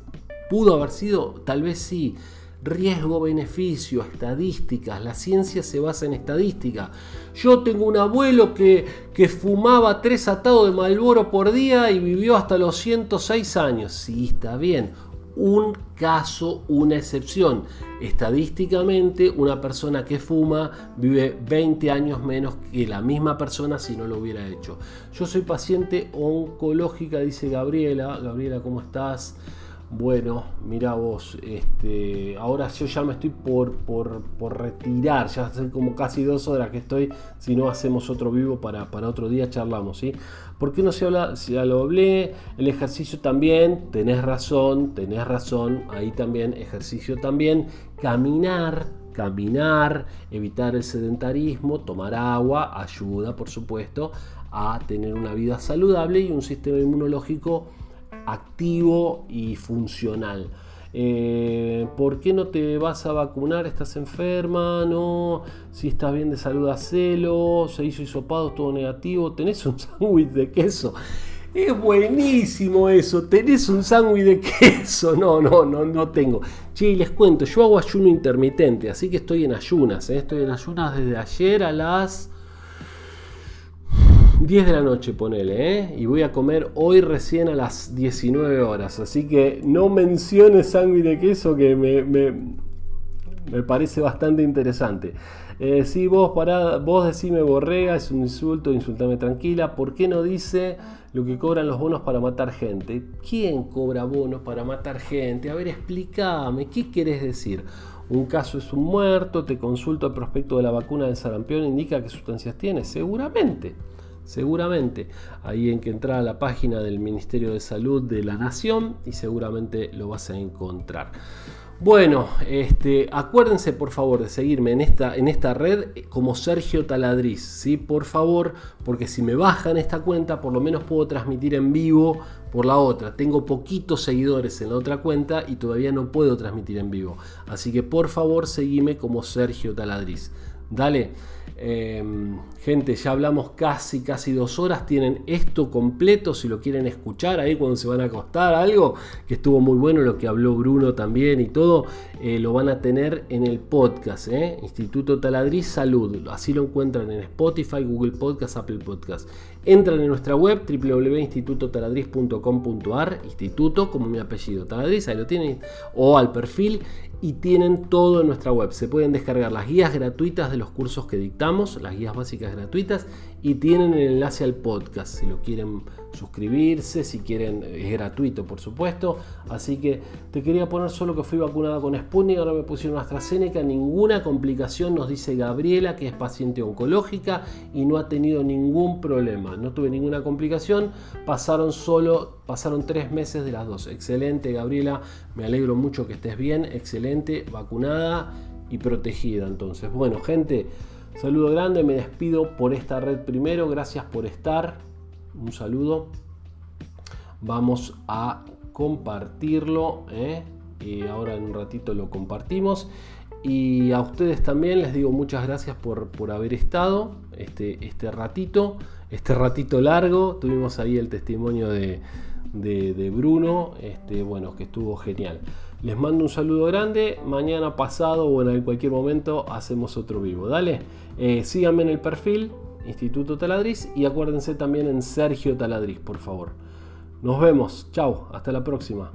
¿Pudo haber sido? Tal vez sí riesgo-beneficio, estadísticas. La ciencia se basa en estadística. Yo tengo un abuelo que, que fumaba tres atados de Malboro por día y vivió hasta los 106 años. Sí, está bien. Un caso, una excepción. Estadísticamente, una persona que fuma vive 20 años menos que la misma persona si no lo hubiera hecho. Yo soy paciente oncológica, dice Gabriela. Gabriela, ¿cómo estás? Bueno, mira vos, este, ahora yo ya me estoy por, por, retirar, ya hace como casi dos horas que estoy, si no hacemos otro vivo para, para otro día charlamos, ¿sí? ¿Por qué no se habla? Si ya lo hablé, el ejercicio también, tenés razón, tenés razón, ahí también, ejercicio también, caminar, caminar, evitar el sedentarismo, tomar agua, ayuda por supuesto a tener una vida saludable y un sistema inmunológico activo y funcional. Eh, ¿Por qué no te vas a vacunar? ¿Estás enferma? No. Si estás bien de salud, hacelo. Se hizo hisopado, todo negativo. Tenés un sándwich de queso. Es buenísimo eso. Tenés un sándwich de queso. No, no, no, no tengo. Che, les cuento, yo hago ayuno intermitente, así que estoy en ayunas. ¿eh? Estoy en ayunas desde ayer a las 10 de la noche, ponele, ¿eh? Y voy a comer hoy recién a las 19 horas. Así que no menciones sangre de queso que me, me, parece bastante interesante. Eh, si vos, pará, vos decime borrega, es un insulto, insultame tranquila. ¿Por qué no dice lo que cobran los bonos para matar gente? ¿Quién cobra bonos para matar gente? A ver, explícame, ¿qué querés decir? Un caso es un muerto, te consulto el prospecto de la vacuna del sarampión, indica qué sustancias tiene. Seguramente seguramente. Ahí en que entra a la página del Ministerio de Salud de la Nación y seguramente lo vas a encontrar. Bueno, este, acuérdense por favor de seguirme en esta, en esta red como Sergio Taladriz, ¿sí? Por favor, porque si me bajan esta cuenta, por lo menos puedo transmitir en vivo por la otra. Tengo poquitos seguidores en la otra cuenta y todavía no puedo transmitir en vivo. Así que por favor, seguime como Sergio Taladriz. Dale. Em, gente, ya hablamos casi, casi dos horas. Tienen esto completo si lo quieren escuchar ahí cuando se van a acostar. Algo que estuvo muy bueno, lo que habló Bruno también y todo. Eh, lo van a tener en el podcast, ¿eh? Instituto Taladriz Salud. Así lo encuentran en Spotify, Google Podcast, Apple Podcast. Entran en nuestra web www.institutotaladriz.com.ar, instituto como mi apellido, Taladriz, ahí lo tienen, o al perfil y tienen todo en nuestra web. Se pueden descargar las guías gratuitas de los cursos que dictamos, las guías básicas gratuitas, y tienen el enlace al podcast si lo quieren suscribirse, si quieren, es gratuito por supuesto. Así que te quería poner solo que fui vacunada con Sputnik, ahora me pusieron AstraZeneca, ninguna complicación, nos dice Gabriela, que es paciente oncológica y no ha tenido ningún problema, no tuve ninguna complicación, pasaron solo, pasaron tres meses de las dos. Excelente Gabriela, me alegro mucho que estés bien, excelente, vacunada y protegida entonces. Bueno gente, saludo grande, me despido por esta red primero, gracias por estar un saludo. Vamos a compartirlo. ¿eh? y ahora en un ratito lo compartimos. Y a ustedes también les digo muchas gracias por, por haber estado este, este ratito, este ratito largo. Tuvimos ahí el testimonio de, de, Bruno, este, bueno, que estuvo genial. Les mando un saludo grande. Mañana pasado, bueno, en cualquier momento hacemos otro vivo. Dale, eh, síganme en el perfil Instituto Taladriz y acuérdense también en Sergio Taladriz, por favor. Nos vemos. Chao. Hasta la próxima.